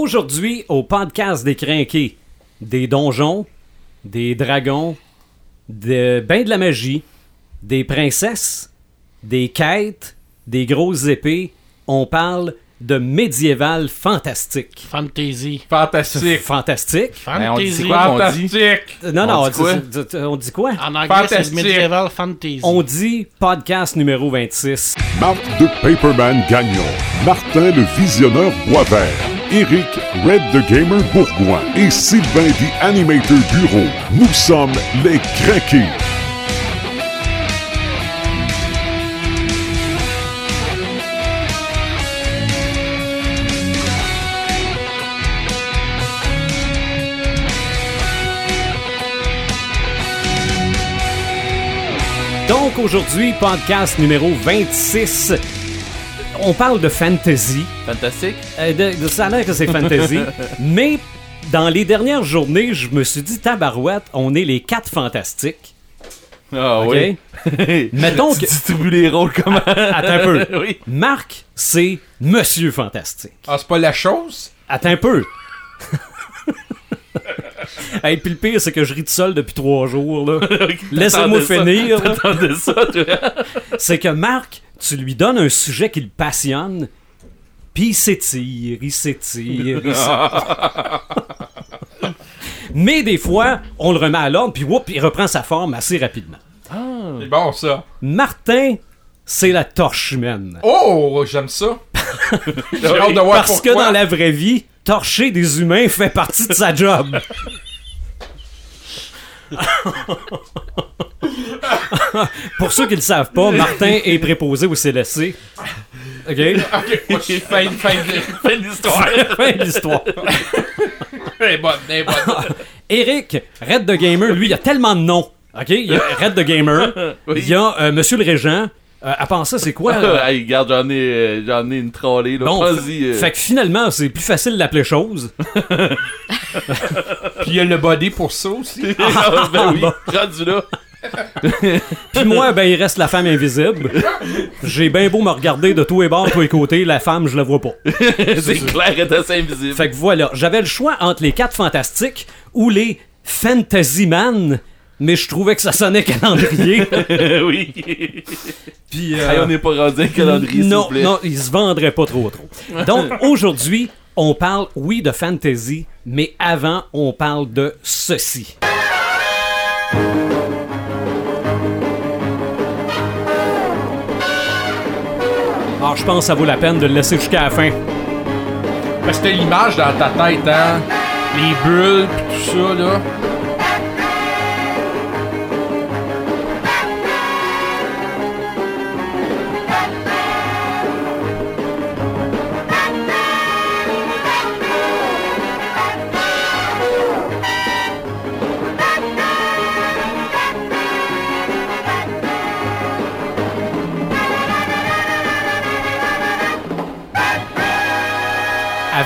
Aujourd'hui, au podcast des crinqués, des donjons, des dragons, de, ben de la magie, des princesses, des quêtes, des grosses épées. On parle de médiéval fantastique. Fantasy. Fantastique. Fantastique? Ben, on dit Fantasy. quoi? Fantastique. Non, non, On on dit quoi? on dit quoi? En anglais, c'est. Medieval Fantasy. On dit podcast numéro 26. Marc de Paperman Gagnon, Martin le Visionneur Boisvert, Eric Red the Gamer Bourgoin et Sylvain the Animator Bureau. Nous sommes les Craqués. Aujourd'hui, podcast numéro 26. On parle de fantasy. Fantastique. Euh, de, de- ça a l'air que c'est fantasy. mais dans les dernières journées, je me suis dit, tabarouette, on est les quatre fantastiques. Ah OK? oui. Mettons tu que. distribues les rôles comment? Attends un peu. oui. Marc, c'est Monsieur Fantastique. Ah, c'est pas la chose? Attends un peu. Et puis le pire, c'est que je ris tout seul depuis trois jours. là. Laissez-moi finir. T'attendais ça, toi. C'est que Marc, tu lui donnes un sujet qui le passionne, puis il s'étire, il s'étire, il s'étire. Mais des fois, on le remet à l'ordre, puis whoop, il reprend sa forme assez rapidement. C'est bon, ça. Martin, c'est la torche humaine. Oh, j'aime ça. J'ai hâte de voir Parce pourquoi. que dans la vraie vie, torcher des humains fait partie de sa job. Pour ceux qui ne le savent pas, Martin est préposé au CLSC. OK? Ok, moi, je suis fin, fin, Fin de l'histoire. Fin de l'histoire. Elle est bonne, elle est bonne. Eric, Red the Gamer, lui, il a tellement de noms. OK? Il y a Red the Gamer. Il y a euh, Monsieur le Régent. Euh, à part ça, c'est quoi? euh, hey, regarde, j'en ai, euh, j'en ai une trollée, là. Bon, Vas-y. euh. fait que finalement, c'est plus facile d'appeler chose. Puis il y a le body pour ça aussi. Ah, ben oui, rendu là. Puis moi, ben, il reste la femme invisible. J'ai bien beau me regarder de tous les bords, de tous les côtés, la femme, je la vois pas. C'est clair, elle est assez invisible. Fait que voilà, j'avais le choix entre les quatre fantastiques ou les Fantasy Man, mais je trouvais que ça sonnait calendrier. oui. Puis, euh, Hey, on n'est pas rendu un calendrier, s'il non, vous plaît. non, il se vendrait pas trop trop. Donc aujourd'hui, on parle, oui, de fantasy, mais avant, on parle de ceci. Alors, je pense que ça vaut la peine de le laisser jusqu'à la fin. Ben, C'était l'image dans ta tête, hein? Les bulles, pis tout ça, là.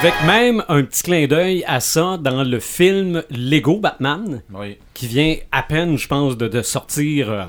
Avec même un petit clin d'œil à ça dans le film Lego Batman, Oui. qui vient à peine, je pense, de, de sortir euh,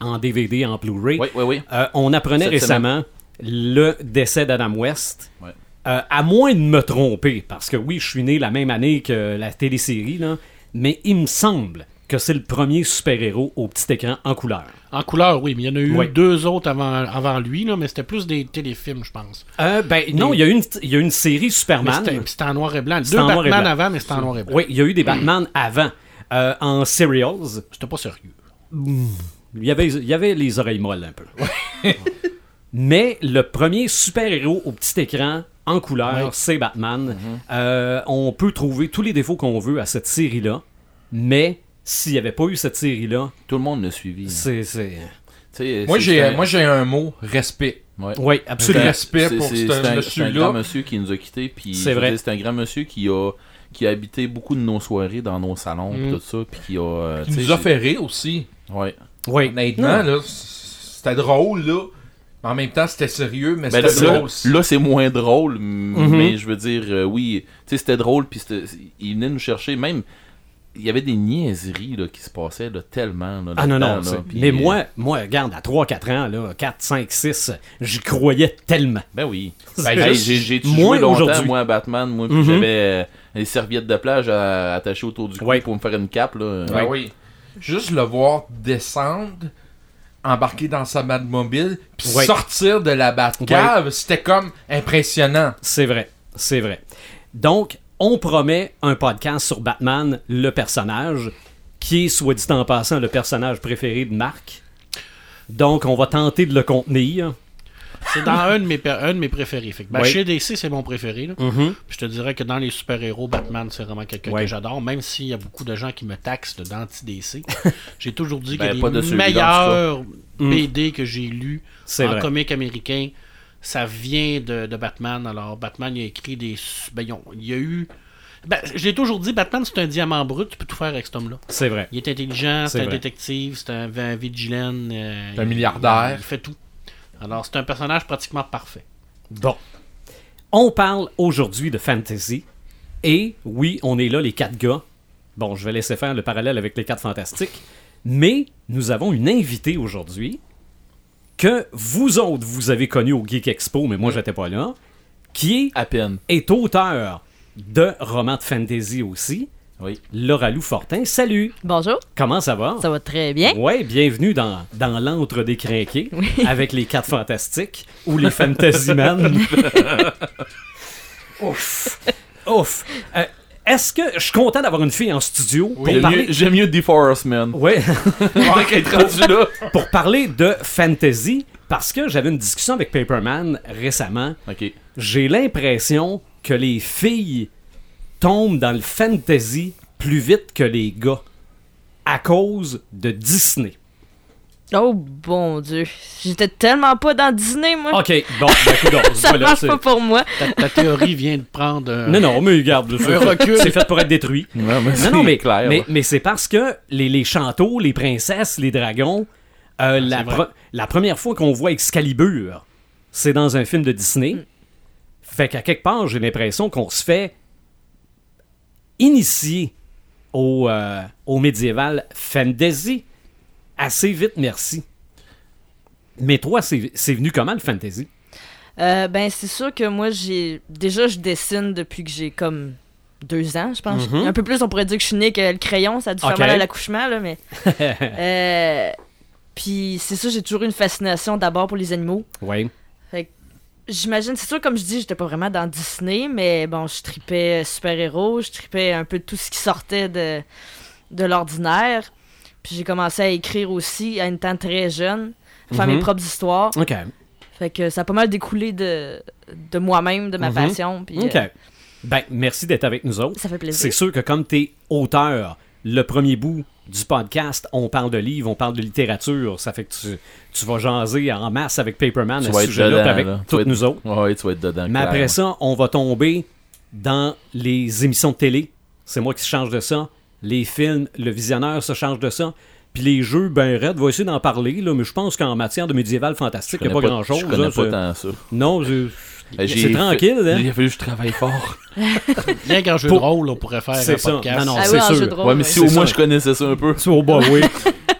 en DVD, en Blu-ray. Oui, oui, oui. Euh, on apprenait Cette récemment le décès d'Adam West. Euh, à moins de me tromper, parce que oui, je suis né la même année que la télésérie, là, mais il me semble que c'est le premier super-héros au petit écran en couleur. En couleur, oui, mais il y en a eu Ouais. deux autres avant, avant lui, là, mais c'était plus des téléfilms, je pense. Euh, ben non, il y, a eu une- il y a eu une série Superman. c'était en noir et blanc. C'était Deux en noir et Batman blanc. avant, mais c'était en noir et blanc. Oui, il y a eu des Batman avant. Euh, en serials, C'était pas sérieux. il y, avait, il y avait les oreilles molles un peu. Mais le premier super-héros au petit écran en couleur, c'est Batman. Euh, on peut trouver tous les défauts qu'on veut à cette série-là, mais s'il n'y avait pas eu cette série-là, Tout le monde l'a suivi. hein. c'est... sais, Moi, j'ai, moi, j'ai un mot, respect. Ouais. Oui, absolument. Respect C'est- pour c'est- ce c'est un- C'est un grand monsieur qui nous a quittés. puis C'est vrai. dire, C'est un grand monsieur qui a, qui a habité beaucoup de nos soirées dans nos salons, pis Mm. tout ça. Puis qui a. euh, Qui nous a fait rire aussi. Ouais. Oui. Honnêtement, là, c'était drôle, là. Mais en même temps, c'était sérieux, mais Ben, c'était là, drôle. aussi. là, c'est moins drôle, m- Mhm. mais je veux dire, euh, oui, tu sais, c'était drôle, puis c'était- il venait nous chercher, même, il y avait des niaiseries là, qui se passaient là, tellement. Là, Ah non, non. là, mais euh, moi, moi, regarde, à 3-4 ans, là, 4, 5, 6, j'y croyais tellement. Ben oui. Ben, j'ai joué longtemps, aujourd'hui. moi, à Batman. Moi, Mhm. j'avais euh, des serviettes de plage à- attachées autour du cou Ouais. pour me faire une cape. Là. Ben oui. Juste le voir descendre, embarquer dans sa Batmobile, puis Ouais. sortir de la Batcave, c'était comme impressionnant. C'est vrai, c'est vrai. Donc, on promet un podcast sur Batman, le personnage, qui est, soit dit en passant, le personnage préféré de Marc? Donc, on va tenter de le contenir. C'est dans un de mes, per- un de mes préférés. Fait que, ben, Oui. Chez DC, c'est mon préféré. là. Mhm. Puis Je te dirais que dans les super-héros, Batman, c'est vraiment quelqu'un que j'adore. Même s'il y a beaucoup de gens qui me taxent de d'anti-DC. J'ai toujours dit Ben, que pas les meilleurs Mm. BD que j'ai lus C'est en vrai. comique américain, ça vient de, de Batman. Alors, Batman, il a écrit des... Ben, il y a eu... Ben, j'ai toujours dit, Batman, c'est un diamant brut. Tu peux tout faire avec cet homme-là. C'est vrai. Il est intelligent, C'est un vrai. détective, c'est un, un vigilant. euh, C'est un il- milliardaire. Il fait tout. Alors, c'est un personnage pratiquement parfait. Bon. On parle aujourd'hui de fantasy. Et oui, on est là, les quatre gars. Bon, je vais laisser faire le parallèle avec les quatre fantastiques. Mais nous avons une invitée aujourd'hui que vous autres, vous avez connue au Geek Expo, mais moi, j'étais pas là, qui est À peine. est auteur de romans de fantasy aussi. Oui. Laura Lou Fortin, salut! Bonjour, Comment ça va? ça va très bien. Ouais, bienvenue dans, dans l'antre des crinqués avec les quatre fantastiques ou les fantasy men. Ouf! Ouf! Euh, Est-ce que je suis content d'avoir une fille en studio pour parler... j'aime mieux DeForest Man. Rendu là. pour parler de fantasy, parce que j'avais une discussion avec Paperman récemment. Ok. J'ai l'impression que les filles tombent dans le fantasy plus vite que les gars à cause de Disney. Oh bon Dieu, j'étais tellement pas dans Disney moi. Ok, bon, ben, ça voilà, marche pas pour moi. Ta, ta théorie vient de prendre un... Non, non, mais regarde, c'est fait pour être détruit. Ouais, mais Non, c'est non, mais, clair. mais, c'est parce que les, les chanteaux, les princesses, les dragons, euh, la, pre- la première fois qu'on voit Excalibur, c'est dans un film de Disney. Fait qu'à quelque part, j'ai l'impression qu'on se fait initier au, euh, au médiéval fantasy assez vite, merci. Mais toi, c'est c'est venu comment le fantasy? Euh, ben c'est sûr que moi j'ai déjà je dessine depuis que j'ai comme deux ans, je pense. Mhm. Un peu plus on pourrait dire que je suis née que le crayon, ça a dû Ok. faire mal à l'accouchement là, mais. Euh, Puis c'est ça, j'ai toujours eu une fascination d'abord pour les animaux. Oui. J'imagine, c'est sûr, comme je dis, j'étais pas vraiment dans Disney, mais bon, je tripais super-héros, je tripais un peu tout ce qui sortait de, de l'ordinaire. Puis j'ai commencé à écrire aussi à une temps très jeune, faire Mhm. mes propres histoires. OK. Fait que ça a pas mal découlé de, de moi-même, de ma Mhm. passion. Puis OK. euh, Ben, merci d'être avec nous autres. ça fait C'est plaisir. sûr que comme tu es auteur, le premier bout du podcast, on parle de livres, on parle de littérature. Ça fait que tu, tu vas jaser en masse avec Paperman Tu à ce sujet-là, avec là. Toutes être- nous autres. Ouais, tu vas être dedans. Mais clair. après ça, on va tomber dans les émissions de télé. C'est moi qui se change de ça. Les films, le visionneur se change de ça. Puis les jeux, ben Red va essayer d'en parler, là, mais je pense qu'en matière de médiéval fantastique, il n'y a pas grand-chose. Je connais hein, pas c'est- tant ça. Non, c'est j'ai c'est fait- tranquille. hein. Il a fallu que je travaille fort. Bien qu'en jeu Pour- de rôle, on pourrait faire C'est un ça. podcast. Non, non, Ah c'est oui, sûr. Ouais, mais si au moins je connaissais ça un peu. Tu au bas, oui.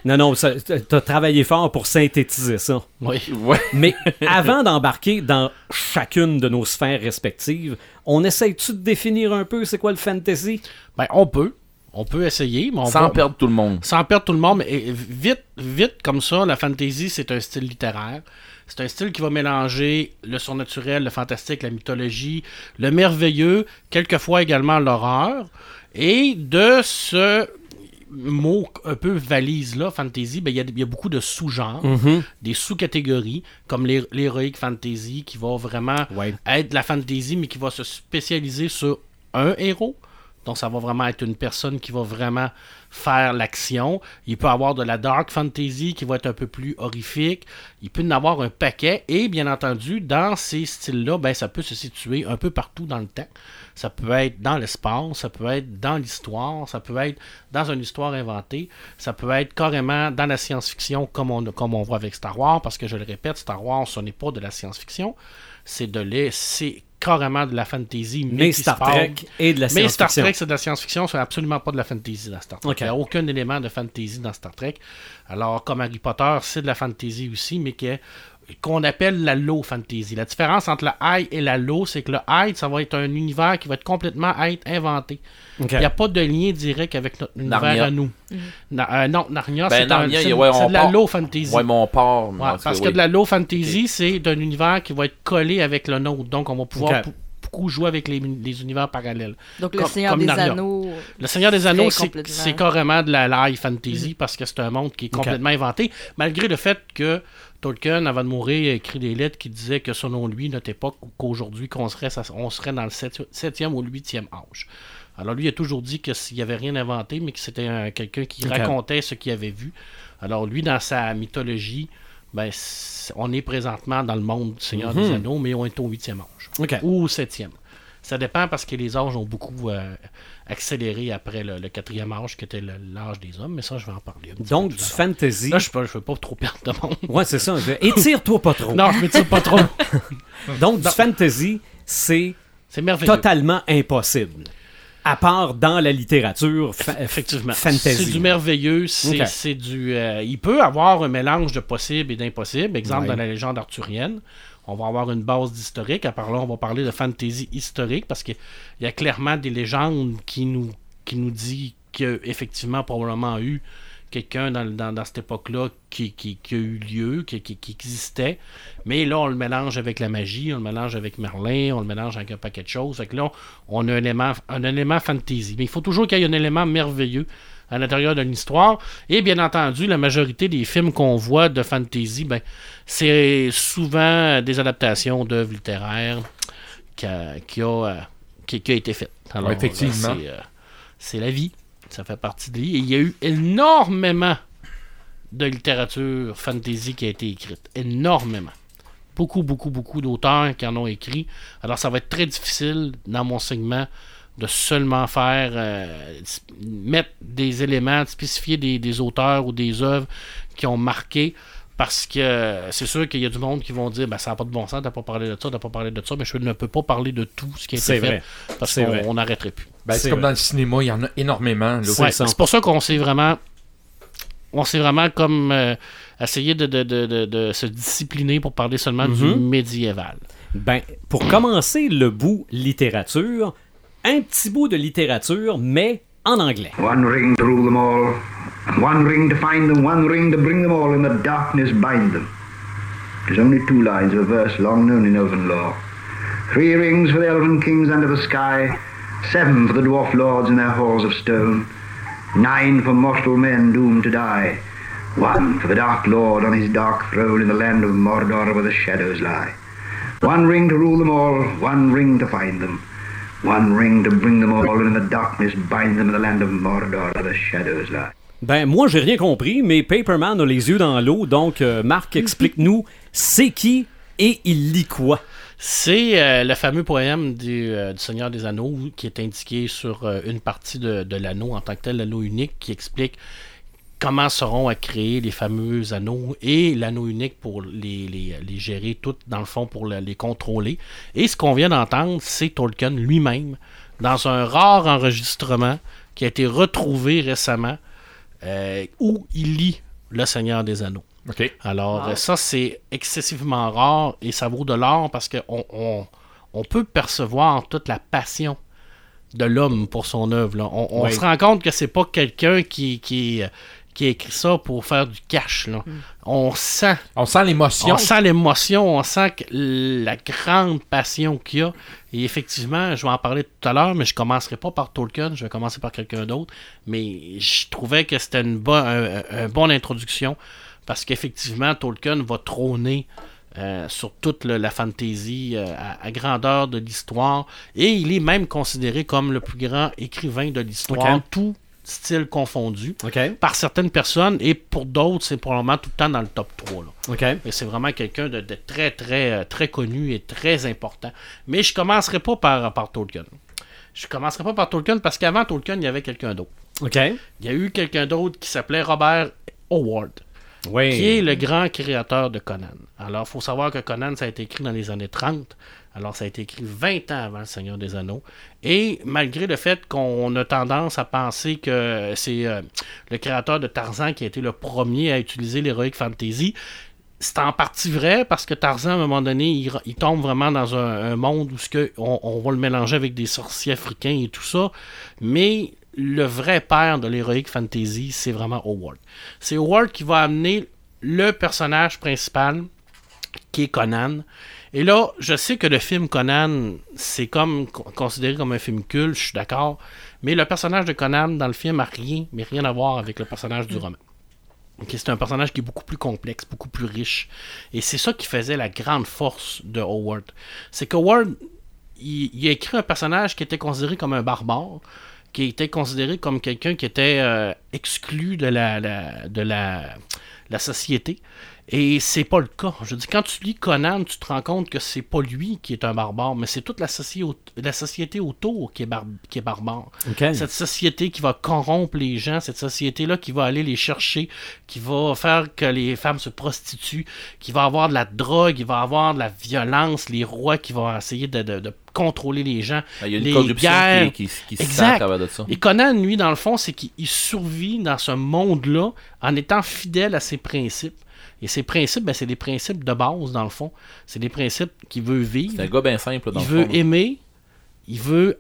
non, non, t'as travaillé fort pour synthétiser ça. Oui. Ouais. Mais avant d'embarquer dans chacune de nos sphères respectives, on essaye-tu de définir un peu c'est quoi le fantasy? Ben, on peut. On peut essayer, mais on Sans va- perdre tout le monde. sans perdre tout le monde, mais eh, vite, vite comme ça, la fantasy, c'est un style littéraire. C'est un style qui va mélanger le surnaturel, le fantastique, la mythologie, le merveilleux, quelquefois également l'horreur. Et de ce mot un peu valise-là, fantasy, ben, il y, a- il y a beaucoup de sous-genres, des sous-catégories, comme l'hé- l'héroïque fantasy, qui va vraiment Ouais. être la fantasy, mais qui va se spécialiser sur un héros. Donc, ça va vraiment être une personne qui va vraiment faire l'action. Il peut avoir de la dark fantasy qui va être un peu plus horrifique. Il peut en avoir un paquet. Et bien entendu, dans ces styles-là, ben, ça peut se situer un peu partout dans le temps. Ça peut être dans l'espace, ça peut être dans l'histoire, ça peut être dans une histoire inventée, ça peut être carrément dans la science-fiction comme on, comme voit avec Star Wars, parce que je le répète, Star Wars, ce n'est pas de la science-fiction, c'est de c'est carrément de la fantasy. Mais, Mais qui Star. Trek et de la Mais Star science-fiction. Trek, c'est de la science-fiction, c'est absolument pas de la fantasy dans Star Trek. Il n'y a aucun élément de fantasy dans Star Trek. Alors, comme Harry Potter, c'est de la fantasy aussi, mais que- qu'on appelle la low fantasy. La différence entre le high et la low, c'est que le high, ça va être un univers qui va être complètement être inventé. Il n'y a pas de lien direct avec notre univers Narnia. à nous. Na- euh, non, Narnia, Ben, c'est ouais, on de la part- low fantasy. Ouais, mon port. Ouais, parce que de la low fantasy, c'est d'un univers qui va être collé avec le nôtre. Donc, on va pouvoir beaucoup jouer avec les, les univers parallèles. Donc, le Comme- Seigneur comme des Narnia. Anneaux. Le Seigneur des Anneaux, c'est carrément de la, high fantasy parce que c'est un monde qui est complètement inventé, malgré le fait que Tolkien, avant de mourir, a écrit des lettres qui disaient que selon lui, notre époque, qu'aujourd'hui, qu'on serait, on serait dans le 7e ou 8e âge. Alors lui, il a toujours dit qu'il n'y avait rien inventé, mais que c'était un- quelqu'un qui racontait ce qu'il avait vu. Alors lui, dans sa mythologie, ben, on est présentement dans le monde du Seigneur des Mhm. Anneaux, mais on est au 8e âge. Ou au 7e. Ça dépend parce que les âges ont beaucoup euh, accéléré après le, le quatrième âge, qui était l'âge des hommes, mais ça, je vais en parler. Donc, du fantasy. Là, je ne veux pas trop perdre de monde. Ouais, c'est ça. Étire-toi pas trop. non, je me tire pas trop. Donc, du fantasy, c'est totalement impossible. À part dans la littérature fa- Effectivement. fantasy. C'est du merveilleux. C'est Ok. c'est du. euh, il peut avoir un mélange de possible et d'impossible. Exemple, Ouais. dans la légende arthurienne, on va avoir une base d'historique. À part là, on va parler de fantasy historique parce qu'il y a clairement des légendes qui nous, qui nous dit qu'il y a effectivement probablement eu quelqu'un dans, cette époque-là qui, qui, qui a eu lieu, qui, qui, existait. Mais là, on le mélange avec la magie, on le mélange avec Merlin, on le mélange avec un paquet de choses. Fait que là, on a un un élément fantasy. Mais il faut toujours qu'il y ait un élément merveilleux à l'intérieur d'une histoire. Et bien entendu, la majorité des films qu'on voit de fantasy, ben, c'est souvent des adaptations d'œuvres littéraires qui a, qui a, euh, qui- qui a été faites. Alors, effectivement. C'est euh, c'est la vie. Ça fait partie de la vie. Et il y a eu énormément de littérature fantasy qui a été écrite. Énormément. Beaucoup, beaucoup, beaucoup d'auteurs qui en ont écrit. Alors, ça va être très difficile dans mon segment de seulement faire euh, mettre des éléments, de spécifier des, des auteurs ou des œuvres qui ont marqué parce que c'est sûr qu'il y a du monde qui vont dire ben, ça n'a pas de bon sens, t'as pas parlé de ça, t'as pas parlé de ça, mais je ne peux pas parler de tout ce qui a été fait vrai. parce qu'on n'arrêterait plus. Ben, C'est comme vrai. dans le cinéma, il y en a énormément. C'est Ouais, ça. c'est pour ça qu'on s'est vraiment on s'est vraiment comme euh, essayé de, de- de- de- de se discipliner pour parler seulement du Mhm. médiéval. Ben, pour commencer le bout littérature, un petit bout de littérature, mais en anglais. One ring to rule them all, one ring to find them, one ring to bring them all, in the darkness bind them. Is only two lines of a verse long known in elven lore. Three rings for the elven kings under the sky, seven for the dwarf lords in their halls of stone, nine for mortal men doomed to die, one for the dark lord on his dark throne in the land of Mordor where the shadows lie. One ring to rule them all, one ring to find them. One ring to bring them all, and in the darkness bind them in the land of Mordor where the shadows lie. Ben, moi, j'ai rien compris, mais Paperman a les yeux dans l'eau, donc euh, Marc, explique-nous, c'est qui et il lit quoi? C'est euh, le fameux poème du, euh, du Seigneur des Anneaux qui est indiqué sur euh, une partie de, de l'anneau en tant que tel, l'anneau unique, qui explique comment seront à créer les fameux anneaux et l'anneau unique pour les, les- les gérer toutes, dans le fond, pour le- les contrôler. Et ce qu'on vient d'entendre, c'est Tolkien lui-même, dans un rare enregistrement qui a été retrouvé récemment, euh, où il lit Le Seigneur des Anneaux. OK. Alors, Wow. ça, c'est excessivement rare et ça vaut de l'or parce qu'on on, on peut percevoir toute la passion de l'homme pour son œuvre. On, on Oui. se rend compte que c'est pas quelqu'un qui, qui, qui a écrit ça pour faire du cash. là. On sent On sent l'émotion. on sent l'émotion, on sent que la grande passion qu'il y a. Et effectivement, je vais en parler tout à l'heure, mais je commencerai pas par Tolkien, je vais commencer par quelqu'un d'autre. Mais je trouvais que c'était une, bonne un, un- un bonne introduction parce qu'effectivement, Tolkien va trôner euh, sur toute le- la fantasy euh, à, à grandeur de l'histoire. Et il est même considéré comme le plus grand écrivain de l'histoire, tout style confondu, par certaines personnes. Et pour d'autres, c'est probablement tout le temps dans le top 3. Là. Et c'est vraiment quelqu'un de, de très, très, euh, très connu et très important. Mais je commencerai pas par, par Tolkien. Je commencerai pas par Tolkien parce qu'avant Tolkien, il y avait quelqu'un d'autre. Il y a eu quelqu'un d'autre qui s'appelait Robert Howard. Oui. qui est le grand créateur de Conan. Alors, il faut savoir que Conan, ça a été écrit dans les années 30. Alors, ça a été écrit 20 ans avant Le Seigneur des Anneaux. Et malgré le fait qu'on a tendance à penser que c'est euh, le créateur de Tarzan qui a été le premier à utiliser l'Heroic Fantasy, c'est en partie vrai parce que Tarzan, à un moment donné, il, tombe vraiment dans un, monde où que on, on va le mélanger avec des sorciers africains et tout ça. Mais le vrai père de l'Heroic Fantasy, c'est vraiment Howard. C'est Howard qui va amener le personnage principal, qui est Conan. Et là, je sais que le film Conan, c'est comme con- considéré comme un film culte, je suis d'accord. Mais le personnage de Conan dans le film a rien, mais rien à voir avec le personnage du roman. Ok, c'est un personnage qui est beaucoup plus complexe, beaucoup plus riche. Et c'est ça qui faisait la grande force de Howard. C'est que Howard, il, il a écrit un personnage qui était considéré comme un barbare, qui était considéré comme quelqu'un qui était euh, exclu de la, la- de la, la société. Et c'est pas le cas. Je dis, quand tu lis Conan, tu te rends compte que c'est pas lui qui est un barbare, mais c'est toute la, soci- la société autour qui est, bar- qui est barbare. Cette société qui va corrompre les gens, cette société-là qui va aller les chercher, qui va faire que les femmes se prostituent, qui va avoir de la drogue, qui va avoir de la violence, les rois qui vont essayer de, de- de contrôler les gens. Ah, Il y a une les corruption guerres. qui, qui, qui se sent à travers de ça. Et Conan, lui, dans le fond, c'est qu'il il survit dans ce monde-là en étant fidèle à ses principes. Et ces principes, ben, c'est des principes de base, dans le fond. C'est des principes qu'il veut vivre. C'est un gars bien simple, dans Il le veut fond. aimer, il veut,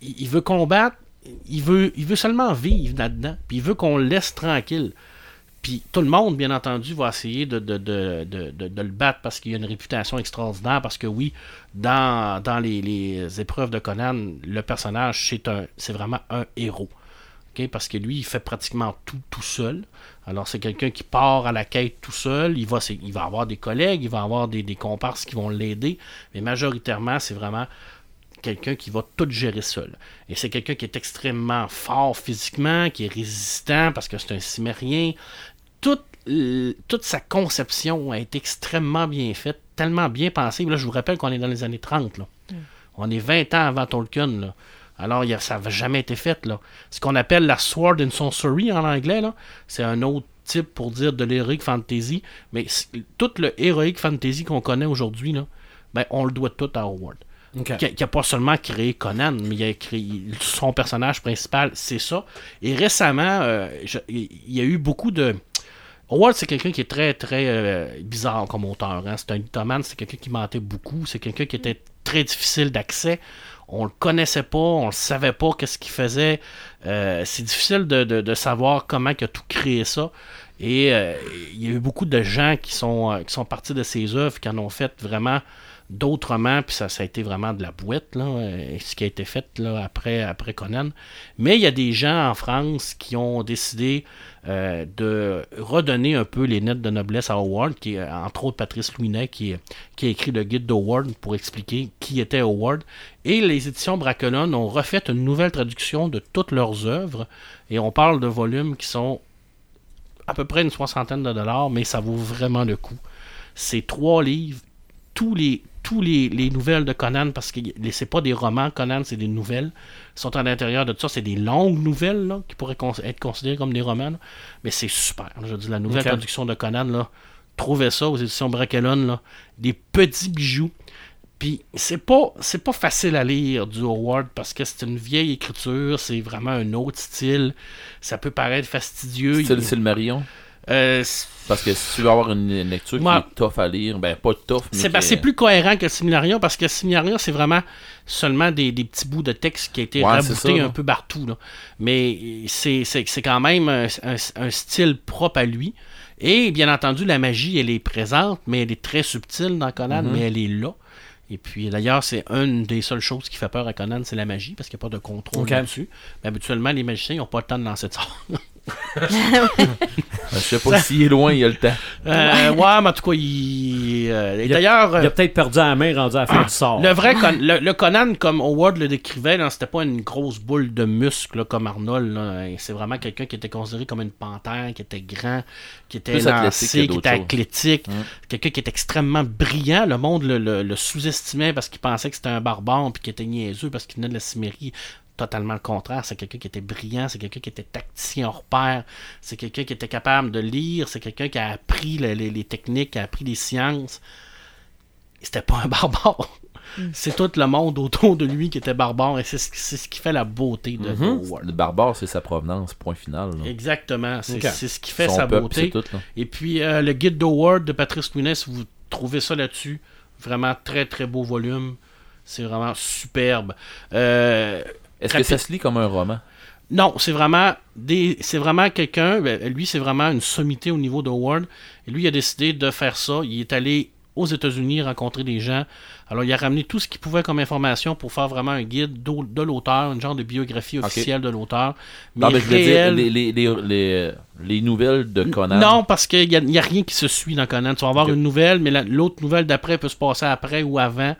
il il veut combattre, il veut, il veut seulement vivre là-dedans, puis il veut qu'on le laisse tranquille. Puis tout le monde, bien entendu, va essayer de, de, de, de, de- de le battre parce qu'il a une réputation extraordinaire. Parce que oui, dans, dans les, les épreuves de Conan, le personnage, c'est un, c'est vraiment un héros. Parce que lui, il fait pratiquement tout tout seul. Alors, c'est quelqu'un qui part à la quête tout seul. Il va, c'est- il va avoir des collègues, il va avoir des, des comparses qui vont l'aider. Mais majoritairement, c'est vraiment quelqu'un qui va tout gérer seul. Et c'est quelqu'un qui est extrêmement fort physiquement, qui est résistant parce que c'est un cimérien. Toute, toute sa conception a été extrêmement bien faite, tellement bien pensée. Là, je vous rappelle qu'on est dans les années 30. Là. On est 20 ans avant Tolkien. Là. Alors, il y a- ça n'avait jamais été fait. Là. Ce qu'on appelle la Sword and Sorcery en anglais, là, c'est un autre type pour dire de l'heroic fantasy. Mais tout le heroic fantasy qu'on connaît aujourd'hui, là, ben, on le doit tout à Howard qui, a, qui a pas seulement créé Conan, mais il a créé son personnage principal, c'est ça. Et récemment, euh, je- il y a eu beaucoup de. Howard, c'est quelqu'un qui est très, très euh, bizarre comme auteur. hein. C'est un mythomane, c'est quelqu'un qui mentait beaucoup, c'est quelqu'un qui était très difficile d'accès. On le connaissait pas, on le savait pas, qu'est-ce qu'il faisait. Euh, c'est difficile de, savoir comment il a tout créé ça. Et euh, il y a eu beaucoup de gens qui sont, euh, qui sont partis de ses œuvres, qui en ont fait vraiment d'autrement, puis ça, a été vraiment de la boîte, euh, ce qui a été fait après, Conan. Mais il y a des gens en France qui ont décidé euh, de redonner un peu les lettres de noblesse à Howard, qui est, entre autres Patrice Louinet, qui, qui a écrit le guide d'Howard pour expliquer qui était Howard. Et les éditions Bracolone ont refait une nouvelle traduction de toutes leurs œuvres, et on parle de volumes qui sont à peu près une soixantaine de dollars, mais ça vaut vraiment le coup. C'est trois livres, tous les tous les, les nouvelles de Conan, parce que c'est pas des romans, Conan, c'est des nouvelles, sont à l'intérieur de tout ça. C'est des longues nouvelles là, qui pourraient cons- être considérées comme des romans, là. mais c'est super. là. Je dis, la nouvelle traduction de Conan, là, trouvez ça aux éditions Braquelon, là, des petits bijoux. Puis c'est pas c'est pas facile à lire du Howard parce que c'est une vieille écriture, c'est vraiment un autre style. Ça peut paraître fastidieux. C'est Il- le Marion. Euh, Parce que si tu veux avoir une lecture qui est tough à lire, ben pas tough. C'est ben, c'est est- plus cohérent que Similarion parce que Similarion, c'est vraiment seulement des, des petits bouts de texte qui a été Ouais, ça, un peu partout. là. Mais c'est quand même un, un- un style propre à lui. Et bien entendu, la magie, elle est présente, mais elle est très subtile dans Conan, Mm-hmm. mais elle est là. Et puis d'ailleurs, c'est une des seules choses qui fait peur à Conan, c'est la magie, parce qu'il n'y a pas de contrôle Ok. là-dessus. Mais habituellement, les magiciens, n'ont pas le temps de lancer de sort. Je sais pas s'il est loin, il y a le temps. Euh, ouais, mais en tout cas, il. euh, et Il a- d'ailleurs. Il a peut-être perdu la main rendu à la fin du sort. Le vrai Con- le, le Conan, comme Howard le décrivait, c'était pas une grosse boule de muscles là, comme Arnold. C'est vraiment quelqu'un qui était considéré comme une panthère, qui était grand, qui était Plus athlétique lancé, que qui était athlétique, quelqu'un qui était extrêmement brillant. Le monde le, le- le sous-estimait parce qu'il pensait que c'était un barbare puis qu'il était niaiseux parce qu'il venait de la Cimérie. Totalement le contraire. C'est quelqu'un qui était brillant, c'est quelqu'un qui était tacticien hors pair, c'est quelqu'un qui était capable de lire, c'est quelqu'un qui a appris le- les, les techniques, qui a appris les sciences. C'était pas un barbare. C'est tout le monde autour de lui qui était barbare et c'est ce, qui fait la beauté de Howard. Le barbare, c'est sa provenance, point final. là. Exactement, c'est ce qui fait Son sa peuple, beauté. tout. Et puis euh, le guide d'Howard de Patrice Lounet, si vous trouvez ça là-dessus, vraiment très très beau volume. C'est vraiment superbe. Euh, Est-ce que ça se lit comme un roman? non, c'est vraiment des, c'est vraiment quelqu'un. ben, lui, c'est vraiment une sommité au niveau de Howard. Et lui, il a décidé de faire ça. Il est allé aux États-Unis rencontrer des gens. Alors, il a ramené tout ce qu'il pouvait comme information pour faire vraiment un guide de l'auteur, une genre de biographie officielle de l'auteur. Mais, Non, mais je veux dire, réelle. les, les, les, les, les nouvelles de Conan. Non, parce qu'il n'y a, rien qui se suit dans Conan. Tu vas avoir une nouvelle, mais la- l'autre nouvelle d'après peut se passer après ou avant.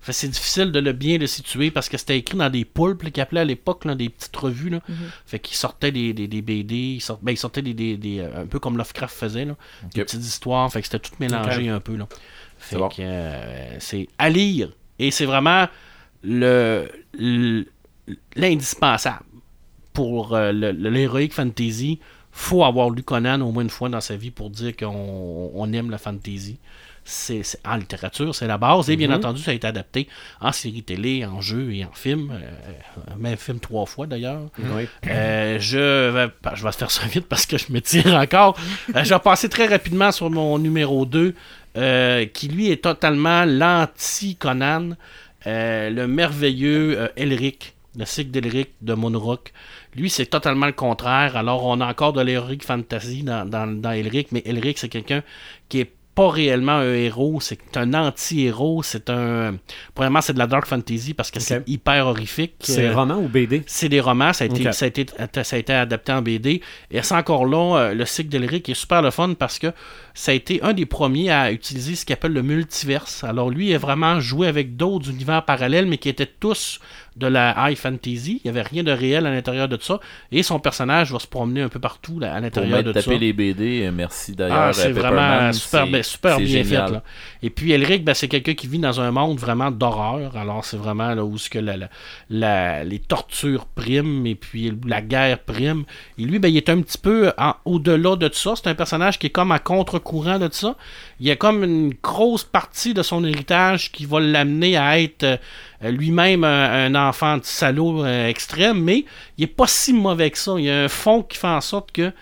Fait que c'est difficile de le bien le situer parce que c'était écrit dans des là, qu'ils appelaient à l'époque là, des petites revues. Là. Fait qu'ils sortaient des, des, des BD, ils sortaient, ben, ils sortaient des, des, des, euh, un peu comme Lovecraft faisait, là, des petites histoires. Fait que c'était tout mélangé un peu. Là. Fait bon. que euh, c'est à lire. Et c'est vraiment le le- l'indispensable pour euh, l'héroïque fantasy, faut avoir lu Conan au moins une fois dans sa vie pour dire qu'on on aime la fantasy. C'est, en littérature, c'est la base. Et bien entendu, ça a été adapté en série télé, en jeu et en film. Euh, même film trois fois d'ailleurs. Euh, je, vais, bah, je vais faire ça vite parce que je me tire encore. Euh, je vais passer très rapidement sur mon numéro 2, euh, qui lui est totalement l'anti-Conan, le merveilleux Elric, le cycle d'Elric de Monrock. Lui, c'est totalement le contraire. Alors, on a encore de l'Heroic Fantasy dans, dans, dans Elric, mais Elric, c'est quelqu'un qui est pas réellement un héros, c'est un anti-héros, c'est un... Premièrement, c'est de la dark fantasy parce que c'est hyper horrifique. C'est Euh, roman ou BD? c'est des romans, ça a, été, ça, a été, ça a été adapté en BD. Et c'est encore là, euh, le cycle d'Elric est super le fun parce que ça a été un des premiers à utiliser ce qu'il appelle le multiverse. Alors lui, il a vraiment joué avec d'autres univers parallèles, mais qui étaient tous de la high fantasy. Il n'y avait rien de réel à l'intérieur de ça. Et son personnage va se promener un peu partout là, à l'intérieur de tapé ça. les BD, euh, merci d'ailleurs. Ah, c'est Pepperman, vraiment super, ben, bien génial. fait. Là. Et puis Elric, ben, c'est quelqu'un qui vit dans un monde vraiment d'horreur. Alors c'est vraiment là où ce que la, la- la- les tortures priment et puis la guerre prime. Et lui, ben, il est un petit peu au-delà de tout ça. C'est un personnage qui est comme à contre-courant de ça. Il y a comme une grosse partie de son héritage qui va l'amener à être euh, lui-même un, un enfant de salaud euh, extrême, mais il est pas si mauvais que ça. Il y a un fond qui fait en sorte que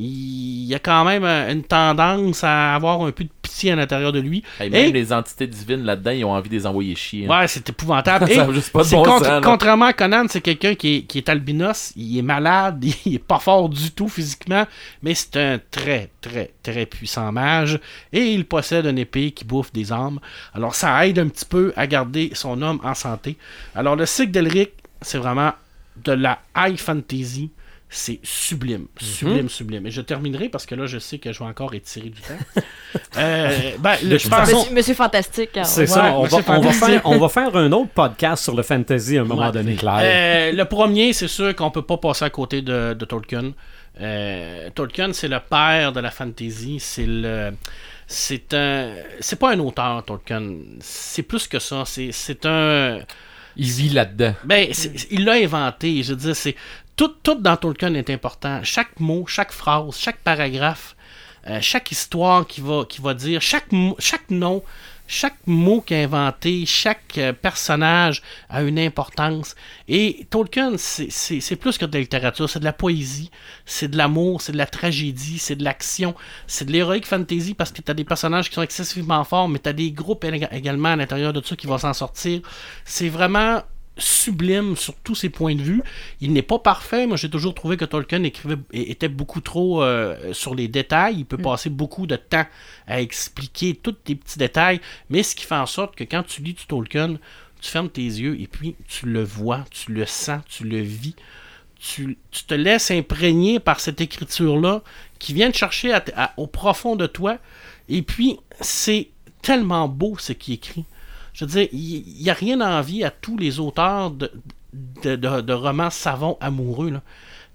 il y a quand même euh, une tendance à avoir un peu de pitié à l'intérieur de lui. Hey, même Et- les entités divines là-dedans, ils ont envie de les envoyer chier. hein. Ouais, c'est épouvantable. Ça Et a juste pas de c'est bon contre- sens, là. contrairement à Conan, c'est quelqu'un qui est, qui est albinos, il est malade, il est pas fort du tout physiquement, mais c'est un très, très, très puissant mage. Et il possède une épée qui bouffe des âmes. Alors ça aide un petit peu à garder son homme en santé. Alors le cycle d'Elric, c'est vraiment de la high fantasy. C'est sublime, sublime, sublime. Et je terminerai parce que là, je sais que je vais encore étirer du temps. Euh, ben, le- je pense- Monsieur, Monsieur Fantastique. C'est Ouais, ça. On va, on, va faire, on va faire un autre podcast sur le fantasy à un moment Ouais. donné. Euh, le premier, c'est sûr qu'on peut pas passer à côté de, de Tolkien. Euh, Tolkien, c'est le père de la fantasy. C'est le. C'est un. C'est pas un auteur, Tolkien. C'est plus que ça. C'est, c'est un. Il vit là-dedans. Ben, il l'a inventé. Je veux dire, c'est. Tout, tout dans Tolkien est important. Chaque mot, chaque phrase, chaque paragraphe, euh, chaque histoire qui va, qui va dire, chaque, chaque nom, chaque mot qu'il a inventé, chaque euh, personnage a une importance. Et Tolkien, c'est- plus que de la littérature, c'est de la poésie, c'est de l'amour, c'est de la tragédie, c'est de l'action, c'est de l'héroïque fantasy parce que tu des personnages qui sont excessivement forts, mais tu des groupes ég- également à l'intérieur de ça qui vont s'en sortir. C'est vraiment sublime sur tous ses points de vue. Il n'est pas parfait. Moi, j'ai toujours trouvé que Tolkien écrivait, était beaucoup trop euh, sur les détails. Il peut passer beaucoup de temps à expliquer tous les petits détails. Mais ce qui fait en sorte que quand tu lis du Tolkien, tu fermes tes yeux et puis tu le vois, tu le sens, tu le vis. Tu, tu te laisses imprégner par cette écriture-là qui vient te chercher à- à- au profond de toi. Et puis, c'est tellement beau ce qui écrit. Je veux dire, il n'y a rien à envier à tous les auteurs de, de, de- de romans savants amoureux. là.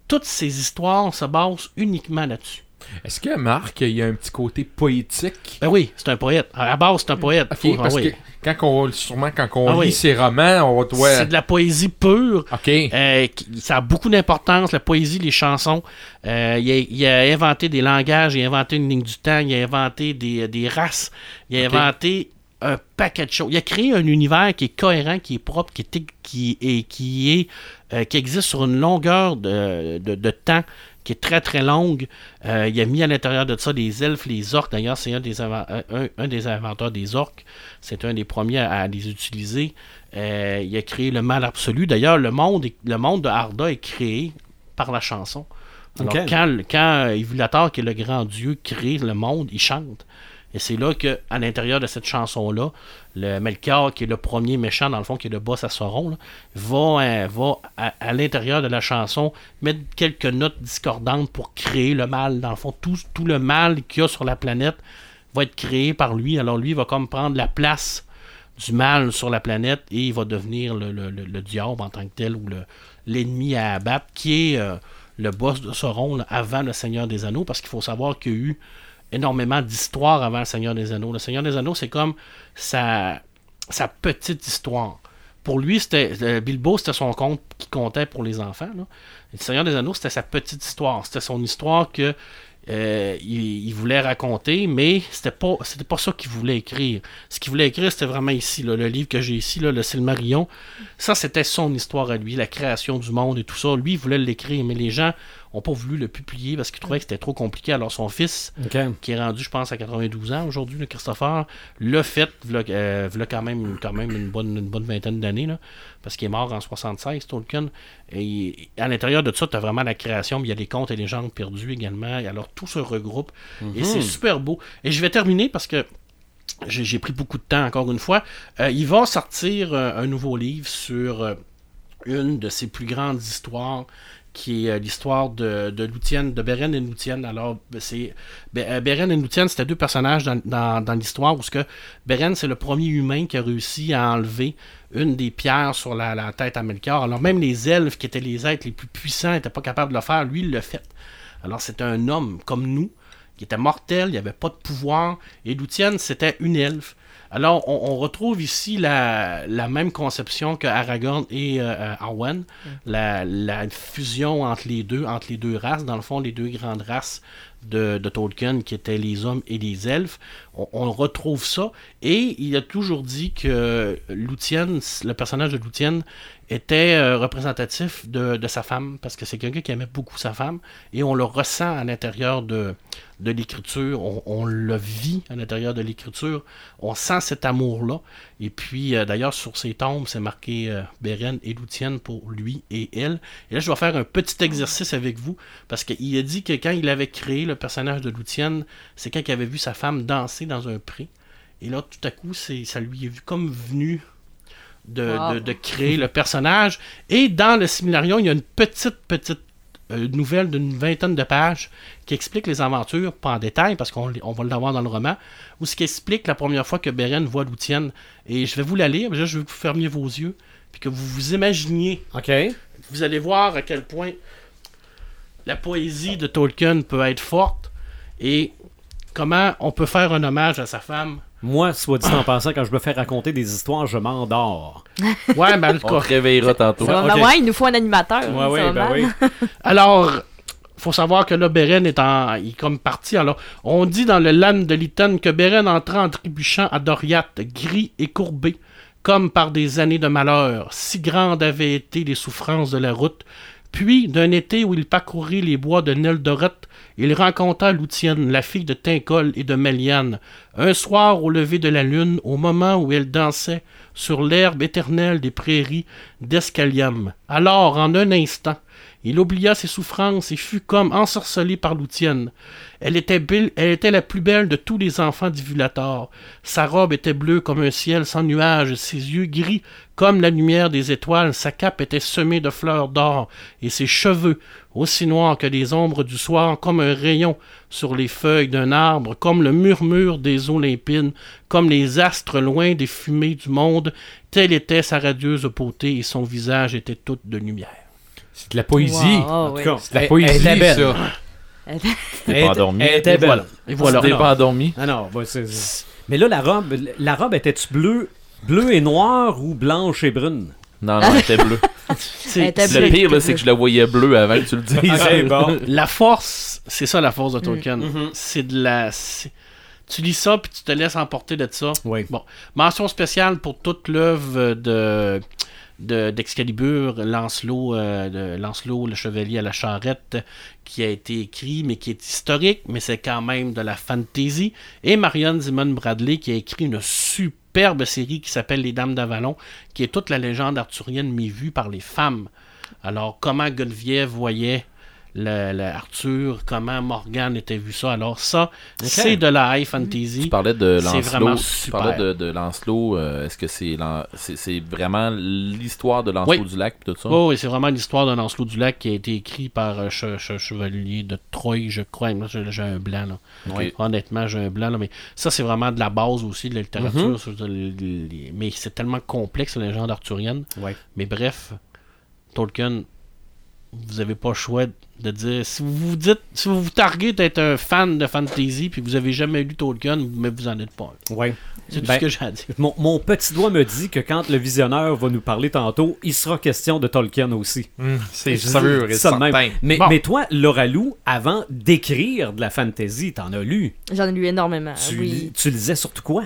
Toutes ces histoires se basent uniquement là-dessus. Est-ce que Marc, il y a un petit côté poétique? Ben oui, c'est un poète. À la base, c'est un poète. Ah parce oui. que quand on, sûrement quand on Ah lit oui. ses romans, on doit. C'est de la poésie pure. Ok. Euh, ça a beaucoup d'importance, la poésie, les chansons. Euh, il, a, il a inventé des langages, il a inventé une ligne du temps, il a inventé des, des races, il a inventé un paquet de choses. Il a créé un univers qui est cohérent, qui est propre, qui est, qui est, qui est euh, qui existe sur une longueur de, de, de temps qui est très très longue. Euh, il a mis à l'intérieur de ça des elfes, les orques. D'ailleurs, c'est un des, inven- un, un des inventeurs des orques. C'est un des premiers à, à les utiliser. Euh, il a créé le mal absolu. D'ailleurs, le monde, le monde de Arda est créé par la chanson. Alors, quand, quand Ivulator, qui est le grand dieu, crée le monde, il chante. Et c'est là que, à l'intérieur de cette chanson-là, le Melchior, qui est le premier méchant, dans le fond, qui est le boss à Sauron, va, euh, va à, l'intérieur de la chanson mettre quelques notes discordantes pour créer le mal. Dans le fond, tout, le mal qu'il y a sur la planète va être créé par lui. Alors lui, il va comme prendre la place du mal sur la planète et il va devenir le, le- le- le diable en tant que tel ou le- l'ennemi à abattre qui est euh, le boss de Sauron avant le Seigneur des Anneaux parce qu'il faut savoir qu'il y a eu énormément d'histoires avant le Seigneur des Anneaux. Le Seigneur des Anneaux, c'est comme sa, sa petite histoire. Pour lui, c'était euh, Bilbo, c'était son conte qui comptait pour les enfants. le Seigneur des Anneaux, c'était sa petite histoire. C'était son histoire que euh, il, voulait raconter, mais c'était pas c'était pas ça qu'il voulait écrire. Ce qu'il voulait écrire, c'était vraiment ici, le livre que j'ai ici, le Silmarillion. Ça, c'était son histoire à lui, la création du monde et tout ça. Lui, il voulait l'écrire, mais les gens ont pas voulu le publier parce qu'ils trouvaient que c'était trop compliqué. Alors son fils, qui est rendu, je pense, à 92 ans aujourd'hui, le Christopher, l'a fait, v'là, euh, v'là quand même, quand même une, bonne, une bonne vingtaine d'années, là, parce qu'il est mort en 76, Tolkien. Et à l'intérieur de ça, tu as vraiment la création, mais il y a les contes et légendes perdus également. Et alors, tout se regroupe. Et c'est super beau. Et je vais terminer parce que j'ai j'ai pris beaucoup de temps, encore une fois. Euh, il va sortir euh, un nouveau livre sur euh, une de ses plus grandes histoires qui est euh, l'histoire de, de Luthien, de Beren et Luthien. Alors, ben, c'est Be- euh, Beren et Luthien, c'était deux personnages dans, l'histoire où ce que Beren, c'est le premier humain qui a réussi à enlever une des pierres sur la, tête à Melchior. Alors, même les elfes, qui étaient les êtres les plus puissants, n'étaient pas capables de le faire. Lui, il l'a fait. Alors, c'était un homme comme nous, qui était mortel, il n'y avait pas de pouvoir. Et Luthien, c'était une elfe. Alors, on, on retrouve ici la, la même conception que Aragorn et euh, euh, Arwen, la, la fusion entre les deux, entre les deux races, dans le fond, les deux grandes races de, de Tolkien, qui étaient les hommes et les elfes. On, retrouve ça, et il a toujours dit que le personnage de Luthien, était euh, représentatif de, sa femme, parce que c'est quelqu'un qui aimait beaucoup sa femme, et on le ressent à l'intérieur de, l'écriture, on, le vit à l'intérieur de l'écriture, on sent cet amour-là. Et puis, euh, d'ailleurs, sur ses tombes, c'est marqué euh, Beren et Luthien pour lui et elle. Et là, je vais faire un petit exercice avec vous, parce qu'il a dit que quand il avait créé le personnage de Luthien, c'est quand il avait vu sa femme danser dans un pré. Et là, tout à coup, c'est, ça lui est vu comme venu de, Wow. de- de créer le personnage. Et dans le Similarion, il y a une petite, petite euh, nouvelle d'une vingtaine de pages qui explique les aventures, pas en détail, parce qu'on on va l'avoir dans le roman, où ce qui explique la première fois que Beren voit Luthien. Et je vais vous la lire, mais là, je veux que vous fermiez vos yeux, puis que vous vous imaginiez. OK. Vous allez voir à quel point la poésie de Tolkien peut être forte et comment on peut faire un hommage à sa femme? Moi, soit dit en passant, quand je me fais raconter des histoires, je m'endors. Ouais, ben, On te réveillera tantôt. Ça va- ok. ouais, il nous faut un animateur. Ouais, ben mal. oui. Alors, faut savoir que là, Beren est, en, il est comme parti. Alors, on dit dans le Lan de Lytton que Beren entra en trébuchant à Doriath, gris et courbé, comme par des années de malheur. Si grandes avaient été les souffrances de la route. Puis, d'un été où il parcourit les bois de Neldoret, il rencontra Loutienne, la fille de Tincol et de Meliane, un soir au lever de la lune, au moment où elle dansait sur l'herbe éternelle des prairies d'Escaliam. Alors, en un instant, il oublia ses souffrances et fut comme ensorcelé par Loutienne. Elle était, belle- elle était la plus belle de tous les enfants d'Ivulator. Sa robe était bleue comme un ciel sans nuages, ses yeux gris comme la lumière des étoiles, sa cape était semée de fleurs d'or, et ses cheveux, aussi noirs que les ombres du soir, comme un rayon sur les feuilles d'un arbre, comme le murmure des eaux limpides, comme les astres loin des fumées du monde, telle était sa radieuse beauté, et son visage était tout de lumière. C'est de la poésie. Wow, En oui. tout cas, C'est de la elle- poésie, elle était belle. ça. Elle- pas endormi. Elle était belle. voilà. Et voilà. T'es non. pas endormi. Ah non, bah, c'est- c'est- Mais là, la robe, la robe était-tu bleue, bleue et noire ou blanche et brune? Non, non, elle était bleue. Elle était Le bleue. pire, là, c'est que je la voyais bleue avant que tu le dises. Bon. La force, c'est ça la force de Mm. Tolkien. Mhm. C'est de la. c'est- Tu lis ça puis tu te laisses emporter de ça. Oui. Bon, mention spéciale pour toute l'œuvre de de- d'Excalibur, Lancelot, euh, de Lancelot, le chevalier à la charrette, qui a été écrit, mais qui est historique, mais c'est quand même de la fantasy. Et Marion Zimon Bradley, qui a écrit une superbe série qui s'appelle Les Dames d'Avalon, qui est toute la légende arthurienne, mais vue par les femmes. Alors, comment Guinevere voyait le, le Arthur, comment Morgan était vu ça. Alors, ça, c'est de la high fantasy. Tu parlais de C'est vraiment Lancelot. Tu parlais de, de Lancelot. euh, Est-ce que c'est vraiment l'histoire de Lancelot Oui. du lac et tout ça? Oh, et c'est vraiment l'histoire d'un Lancelot du Lac qui a été écrit par un che- che- chevalier de Troyes, je crois. Moi, j'ai un blanc, là. Honnêtement, j'ai un blanc, là. Mais ça, c'est vraiment de la base aussi de la littérature. Mhm. les- Mais c'est tellement complexe, la légende arthurienne. Ouais. Mais bref, Tolkien, vous avez pas le choix de dire. Si vous vous dites, si vous vous targuez d'être un fan de fantasy puis que vous avez jamais lu Tolkien, mais vous en êtes pas. un. Ouais. C'est tout Ben, ce que j'ai à dire. Mon, mon petit doigt me dit que quand le visionneur va nous parler tantôt, il sera question de Tolkien aussi. Hum, c'est sûr et même. Mais, Bon. mais toi, Laura Lou, avant d'écrire de la fantasy, t'en as lu. J'en ai lu énormément. Tu, oui. tu lisais surtout quoi?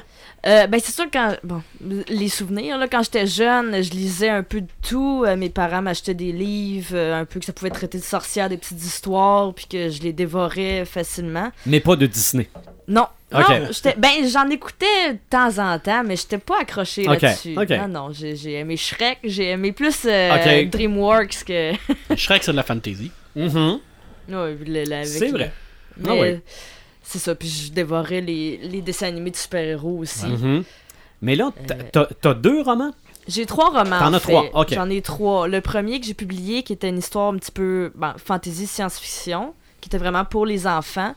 Euh, ben c'est sûr quand bon les souvenirs là quand j'étais jeune je lisais un peu de tout Euh, mes parents m'achetaient des livres euh, un peu que ça pouvait traiter de sorcières des petites histoires puis que je les dévorais facilement Mais pas de Disney. non Ok. non j'étais ben j'en écoutais de temps en temps mais j'étais pas accroché là-dessus ok. non non j'ai j'ai aimé Shrek j'ai aimé plus euh. DreamWorks que Shrek, c'est de la fantasy. Ouais, le- avec C'est vrai. mais Ah oui. C'est ça puis je dévorais les, les dessins animés de super-héros aussi Mhm. Mais là, t'as- Euh, t'as deux romans? J'ai trois romans. T'en en as trois, ok. J'en ai trois. Le premier que j'ai publié, qui était une histoire un petit peu ben, fantasy science-fiction, qui était vraiment pour les enfants.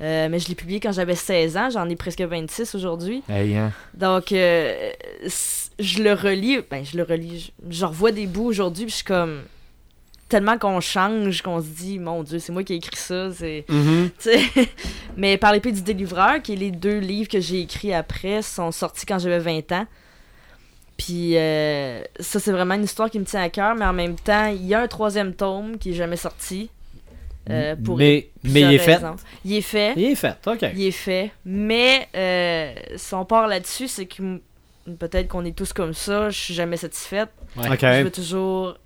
Euh, mais je l'ai publié quand j'avais 16 ans. J'en ai presque 26 aujourd'hui. Hey, hein. Donc, euh, je le relis. Ben, je le relis. Je, je revois des bouts aujourd'hui. Puis je suis comme. Tellement qu'on change, qu'on se dit, mon Dieu, c'est moi qui ai écrit ça. C'est. Mhm. Mais par l'épée du délivreur, qui est les deux livres que j'ai écrits après, sont sortis quand j'avais 20 ans. Puis euh, ça, c'est vraiment une histoire qui me tient à cœur, mais en même temps, il y a un troisième tome qui est jamais sorti. euh, pour mais mais il est fait. Il est fait. Il est fait, ok. Il est fait. Mais euh, si on part là-dessus, c'est que peut-être qu'on est tous comme ça. Je suis jamais satisfaite. Je veux toujours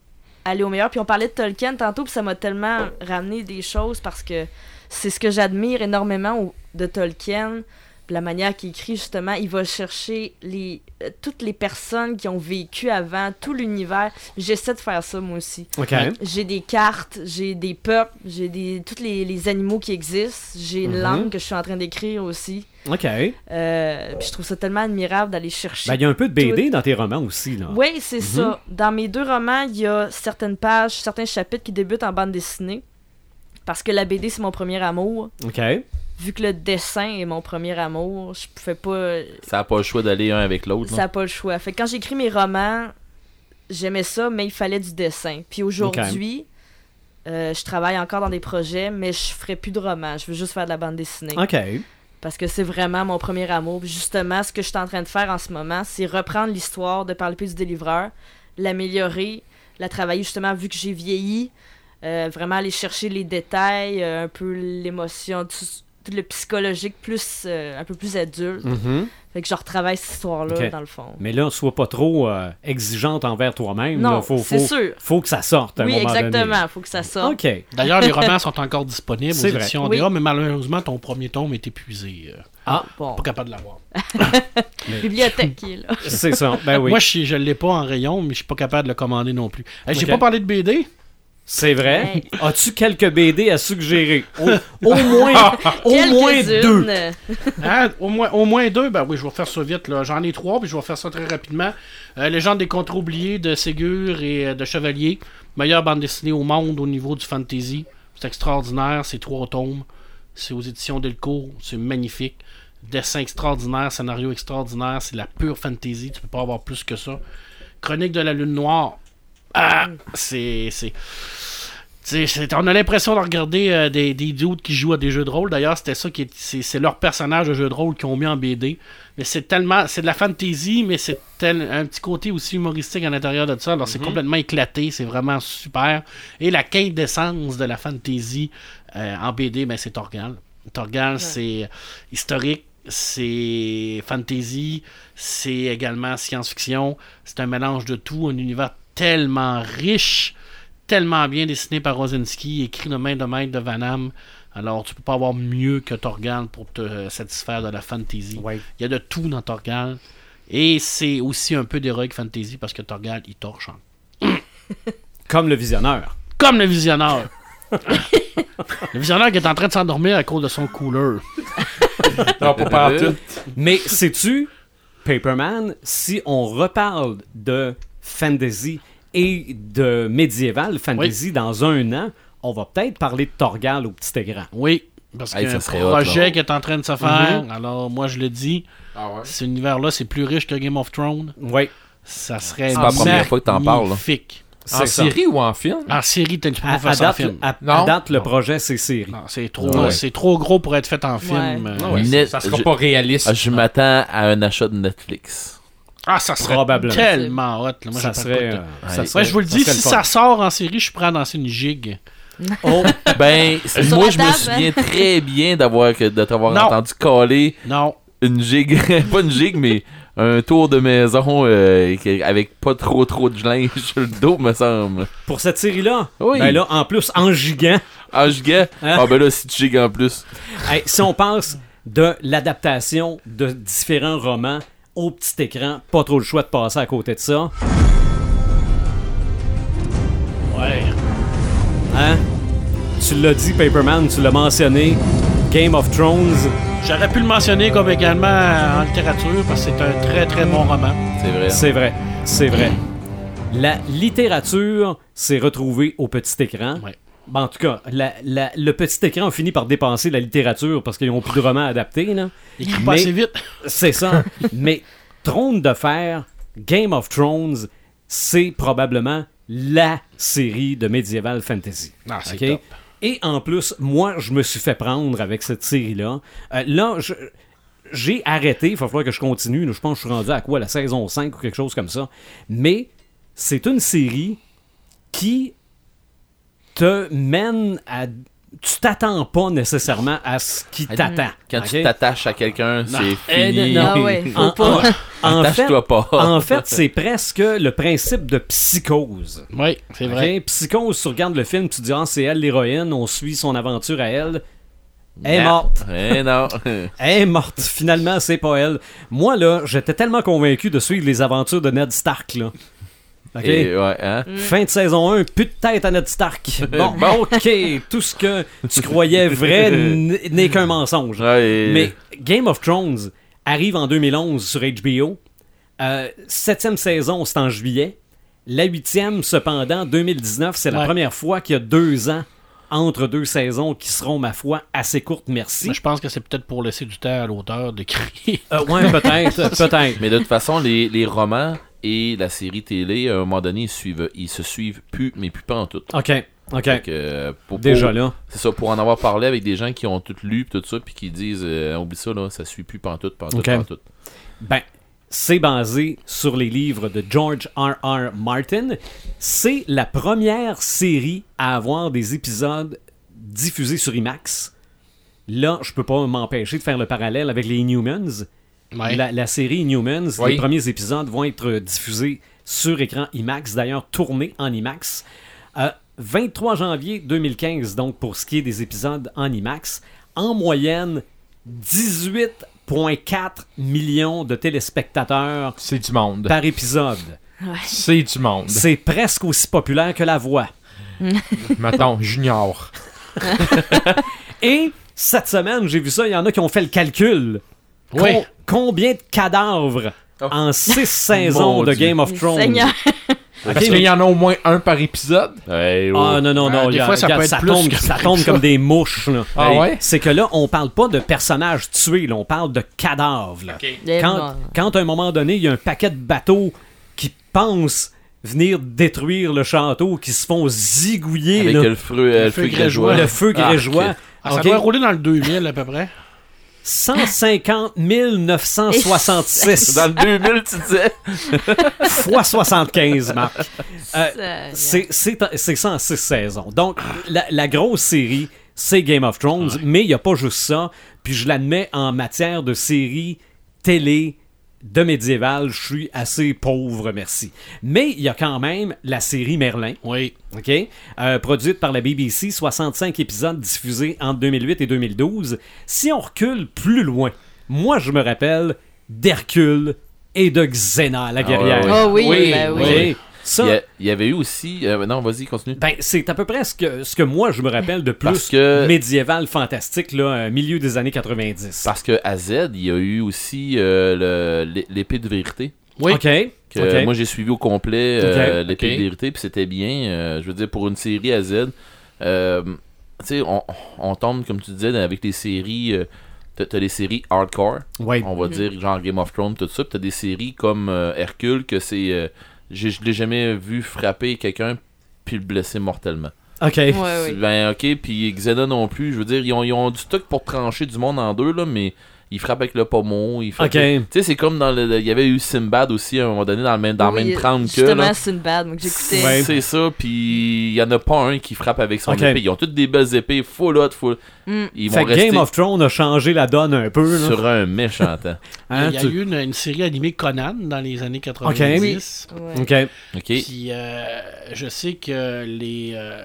aller au meilleur. Puis on parlait de Tolkien tantôt, puis ça m'a tellement ramené des choses parce que c'est ce que j'admire énormément de Tolkien. La manière qu'il écrit, justement, il va chercher les, euh, toutes les personnes qui ont vécu avant, tout l'univers. J'essaie de faire ça, moi aussi. Ok. J'ai des cartes, j'ai des peuples, j'ai des tous les, les animaux qui existent. J'ai une Mhm. langue que je suis en train d'écrire aussi. Ok. Ben, Euh, puis je trouve ça tellement admirable d'aller chercher il y a un peu de BD dans tes romans aussi, là. oui, c'est ça. Dans mes deux romans, il y a certaines pages, certains chapitres qui débutent en bande dessinée. Parce que la BD, c'est mon premier amour. Ok. Vu que le dessin est mon premier amour, je pouvais pas. Ça n'a pas le choix d'aller un avec l'autre. Ça n'a pas le choix. Fait que quand j'écris mes romans, j'aimais ça, mais il fallait du dessin. Puis aujourd'hui, euh, je travaille encore dans des projets, mais je ferai plus de romans. Je veux juste faire de la bande dessinée. Ok. Parce que c'est vraiment mon premier amour. Puis justement, ce que je suis en train de faire en ce moment, c'est reprendre l'histoire de Par le pied du délivreur, l'améliorer, la travailler justement vu que j'ai vieilli, euh, vraiment aller chercher les détails, euh, un peu l'émotion, tout, le psychologique plus euh, un peu plus adulte. Mhm. Fait que je retravaille cette histoire-là dans le fond. Mais là, sois pas trop euh, exigeante envers toi-même. Non, faut, c'est sûr. faut que ça sorte à un Oui, moment exactement. Faut que ça sorte. donné. Ok. D'ailleurs, les romans sont encore disponibles aux éditions Oui. DA, mais malheureusement, ton premier tome est épuisé. euh, Ah, Bon, pas capable de l'avoir. bibliothèque qui est là. c'est ça. Ben oui. Moi, je, je l'ai pas en rayon, mais je suis pas capable de le commander non plus. Hey, J'ai pas parlé de BD. C'est vrai? Hey. As-tu quelques BD à suggérer? Au, au moins, au moins deux. Hein, au, moins, au moins deux, ben oui, je vais faire ça vite. là. J'en ai trois, puis je vais faire ça très rapidement. Euh, Légende des contre oubliés de Ségur et euh, de Chevalier. Meilleure bande dessinée au monde au niveau du fantasy. C'est extraordinaire, c'est trois tomes. C'est aux éditions Delcourt, c'est magnifique. Dessin extraordinaire, scénario extraordinaire, c'est la pure fantasy, tu peux pas avoir plus que ça. Chronique de la Lune Noire, ah, c'est. c'est... On a l'impression de regarder euh, des, des dudes qui jouent à des jeux de rôle. D'ailleurs, c'était ça qui est, c'est, leur personnage de jeu de rôle qu'ils ont mis en BD. Mais c'est tellement, c'est de la fantasy, mais c'est un petit côté aussi humoristique à l'intérieur de ça. Alors c'est complètement éclaté, c'est vraiment super. Et la quintessence de la fantasy euh, en BD, ben c'est Torgal. Torgal, c'est historique, c'est fantasy, c'est également science-fiction. C'est un mélange de tout, un univers tellement riche tellement bien dessiné par Rosinski, écrit de main de maître de Van Damme. Alors, tu peux pas avoir mieux que Torgal pour te euh, satisfaire de la fantasy. Ouais. Il y a de tout dans Torgal. Et c'est aussi un peu d'heroic fantasy parce que Torgal, il torche. hein. Comme le visionneur. Comme le visionnaire. le visionnaire qui est en train de s'endormir à cause de son cooler. Non, pas par tout. Mais sais-tu, Paperman, si on reparle de fantasy et de médiéval fantasy dans un an, on va peut-être parler de Torgal au petit écran. Oui, parce Hey, a ça un hot, projet qui est en train de se faire. Alors, moi, je le dis, Ah ouais. cet univers-là, c'est plus riche que Game of Thrones. Oui, Ça serait C'est pas la première fois que t'en parles. En c'est ça. série ou en film? En série, tu peux À, faire à ça en date, film. à- à Non? date, le Non. projet, c'est série. Non, c'est trop, Ouais. c'est trop gros pour être fait en film. Ouais. Euh, ouais, Net- ça sera je- pas réaliste. Ah, Je m'attends à un achat de Netflix. Ah, ça serait Probablement. tellement hot. là. Moi, ça serait. euh, de- ça Ouais. serait- Ouais, je vous le dis, si ça sort en série, je suis prêt à danser une gigue. Oh, Ben, moi, je me souviens très bien d'avoir de t'avoir entendu caler Non. une gigue, pas une gigue, mais un tour de maison euh, avec pas trop trop de linge sur le dos, me semble. pour cette série-là, Oui. ben là, en plus, en gigant, Ah, giga? Hein? Ah, ben là, si tu gigues en plus. Hey, si on pense de l'adaptation de différents romans au petit écran, pas trop le choix de passer à côté de ça. Ouais. Hein? Tu l'as dit, Paperman, tu l'as mentionné. Game of Thrones. J'aurais pu le mentionner comme également en littérature parce que c'est un très très bon roman. C'est vrai. C'est vrai, c'est vrai. La littérature s'est retrouvée au petit écran. Ouais. Ben, en tout cas, la- la- le petit écran a fini par dépenser la littérature parce qu'ils n'ont plus de romans adaptés. Là. Mais- assez vite. C'est ça. Mais Trône de fer, Game of Thrones, c'est probablement la série de medieval fantasy. Ah, c'est OK? top. Et en plus, moi, je me suis fait prendre avec cette série-là. Euh, là, j'ai arrêté. Il va falloir que je continue. Je pense que je suis rendu à quoi, la saison 5 ou quelque chose comme ça. Mais c'est une série qui te mène à... Tu t'attends pas nécessairement à ce qui t'attend. Quand tu t'attaches à quelqu'un, c'est Eh, fini. non. Ouais, faut En- pas. En fait, Attache-toi pas. en fait, c'est presque le principe de psychose. Oui, c'est vrai. Psychose, tu regardes le film, tu te dis, ah, c'est elle l'héroïne, on suit son aventure à elle. Elle est Non. morte. Eh non. Elle est morte. Finalement, c'est pas elle. Moi, là, j'étais tellement convaincu de suivre les aventures de Ned Stark, là. OK? Et ouais, hein? Fin de saison 1, plus de tête à Ned Stark. Bon, bon, OK. Tout ce que tu croyais vrai n'est qu'un mensonge. Ouais, et- Mais Game of Thrones arrive en 2011 sur HBO. Euh, septième saison, c'est en juillet. La huitième, cependant, 2019, c'est la première fois qu'il y a deux ans entre deux saisons qui seront, ma foi, assez courtes, merci. Mais je pense que c'est peut-être pour laisser du temps à l'auteur d'écrire. Euh, ouais, peut-être, peut-être. Mais de toute façon, les, les romans et la série télé, à un moment donné, ils, suivent, ils se suivent plus, mais plus pas en tout. OK, OK. Euh, pour- Déjà pour- là. C'est ça, pour en avoir parlé avec des gens qui ont tout lu tout ça, puis qui disent euh, oublie ça, là, ça suit plus pantoute, pantoute, Ok. pantoute. Ben, c'est basé sur les livres de George R. R. Martin. C'est la première série à avoir des épisodes diffusés sur IMAX. Là, je peux pas m'empêcher de faire le parallèle avec les Inhumans. Ouais. La, la série Inhumans, Oui. les premiers épisodes vont être diffusés sur écran IMAX, d'ailleurs tournés en IMAX. Euh, 23 janvier 2015, donc pour ce qui est des épisodes en IMAX, en moyenne 18,4 millions de téléspectateurs C'est du monde. par épisode. C'est du monde. C'est presque aussi populaire que La Voix. Mettons, Junior. Et cette semaine, j'ai vu ça, il y en a qui ont fait le calcul. Oui. Com- combien de cadavres Oh. en six saisons Mon de Dieu. Game of Thrones? Parce qu'il y en a au moins un par épisode. Oh. Ah non, non, non. Ah, des fois, ça regarde, peut être ça plus tombe, que ça tombe comme des mouches. là. Ah ouais? C'est que là, on parle pas de personnages tués, là, on parle de cadavres. là. Les Quand, à un moment donné, il y a un paquet de bateaux qui pensent venir détruire le château, qui se font zigouiller Avec là. le feu, euh, le feu grégeois. le feu Ah, grégeois. Ah, ça Ok. doit rouler dans le 2000 à peu près. 150 966 Dans le 2000, tu disais. fois 75, Marc. Euh, c'est c'est c'est ça en six saisons. Donc, la, la grosse série, c'est Game of Thrones, mais il n'y a pas juste ça. Puis je l'admets, en matière de série télé de médiéval, je suis assez pauvre, merci. Mais il y a quand même la série Merlin. Oui. OK? Euh, produite par la BBC, 65 épisodes diffusés entre 2008 et 2012. Si on recule plus loin, moi je me rappelle d'Hercule et de Xena, la guerrière. Ah oui, Oui, ben oui. Ça, Il y, a- il y avait eu aussi. euh, non, vas-y, continue. ben, c'est à peu près ce que, ce que moi je me rappelle de plus Parce que- médiéval fantastique, là, euh, milieu des années 90. Parce que à Z, il y a eu aussi euh, l'épée de vérité. Oui. OK? Que moi j'ai suivi au complet euh, l'épée de vérité puis c'était bien euh, je veux dire pour une série à Z euh, tu sais on, on tombe comme tu disais avec les séries euh, t'as les séries hardcore Ouais. on va dire genre Game of Thrones tout ça puis t'as des séries comme euh, Hercule que c'est j'ai- je l'ai jamais vu frapper quelqu'un puis le blesser mortellement OK. Ouais, oui. ben ok puis Xena non plus je veux dire ils ont, ils ont du stock pour trancher du monde en deux là mais ils frappent avec le pommeau ils frappent Ok. tu sais c'est comme dans le il y avait eu Simbad aussi à un moment donné dans le même dans la Oui, même trame que Justement, là. c'est une bad, moi, que j'écoutais. Ouais. C'est ça, puis il y en a pas un qui frappe avec son épée. Ils ont toutes des belles épées, full hot, full. Mm. Ils vont rester Game of Thrones a changé la donne un peu. là. sur un méchant temps. Hein, il y a tu- eu une, une série animée Conan dans les années 90. Ouais. OK. Ok. Puis euh, je sais que les, euh,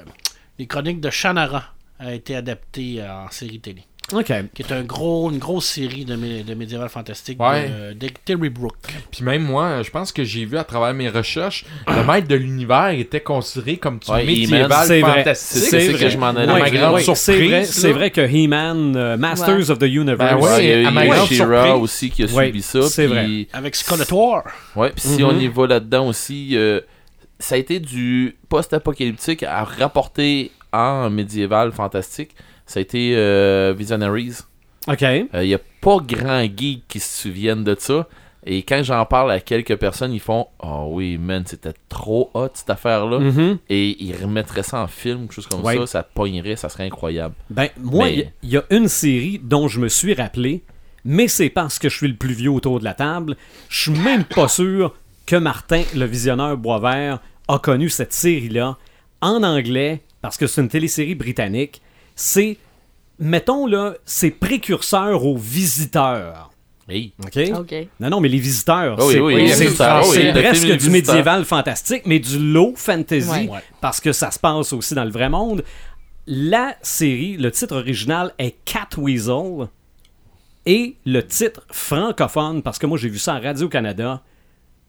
les chroniques de Shannara a été adaptées en série télé. OK. Qui est un gros, une grosse série de, mé- de médiéval fantastique Ouais. de, de Terry Brooke. Puis même moi, je pense que j'ai vu à travers mes recherches, le maître de l'univers était considéré comme du Ouais, médiéval vrai. fantastique. C'est c'est que je m'en allais À ma dire. grande Ouais, surprise, c'est vrai, vrai que He-Man, euh, Masters Ouais. of the Universe. Ben il y a, ma a She-Ra aussi qui a Ouais, subi ça. c'est puis- Avec Skeletor. Ouais, puis si Mhm. on y va là-dedans aussi, euh, ça a été du post-apocalyptique à rapporter en médiéval fantastique. Ça a été euh, Visionaries. OK. Il n'y a pas grand geek qui se souviennent de ça. Et quand j'en parle à quelques personnes, ils font Oh oui, man, c'était trop hot cette affaire-là. Mhm. Et ils remettraient ça en film, quelque chose comme Ouais. ça, ça pognerait, ça serait incroyable. Ben, moi, Mais- il y- il y, a une série dont je me suis rappelé, mais c'est parce que je suis le plus vieux autour de la table. Je suis même pas sûr que Martin, le visionneur Boisvert, a connu cette série-là en anglais, parce que c'est une télésérie britannique. C'est, mettons là, c'est précurseur aux visiteurs. Hey. OK? Ok. Non, non, mais les visiteurs, c'est oui, oui, presque du médiéval fantastique, mais du low fantasy. Ouais. parce que ça se passe aussi dans le vrai monde. La série, le titre original est Catweasel, et le titre francophone, parce que moi j'ai vu ça à Radio-Canada,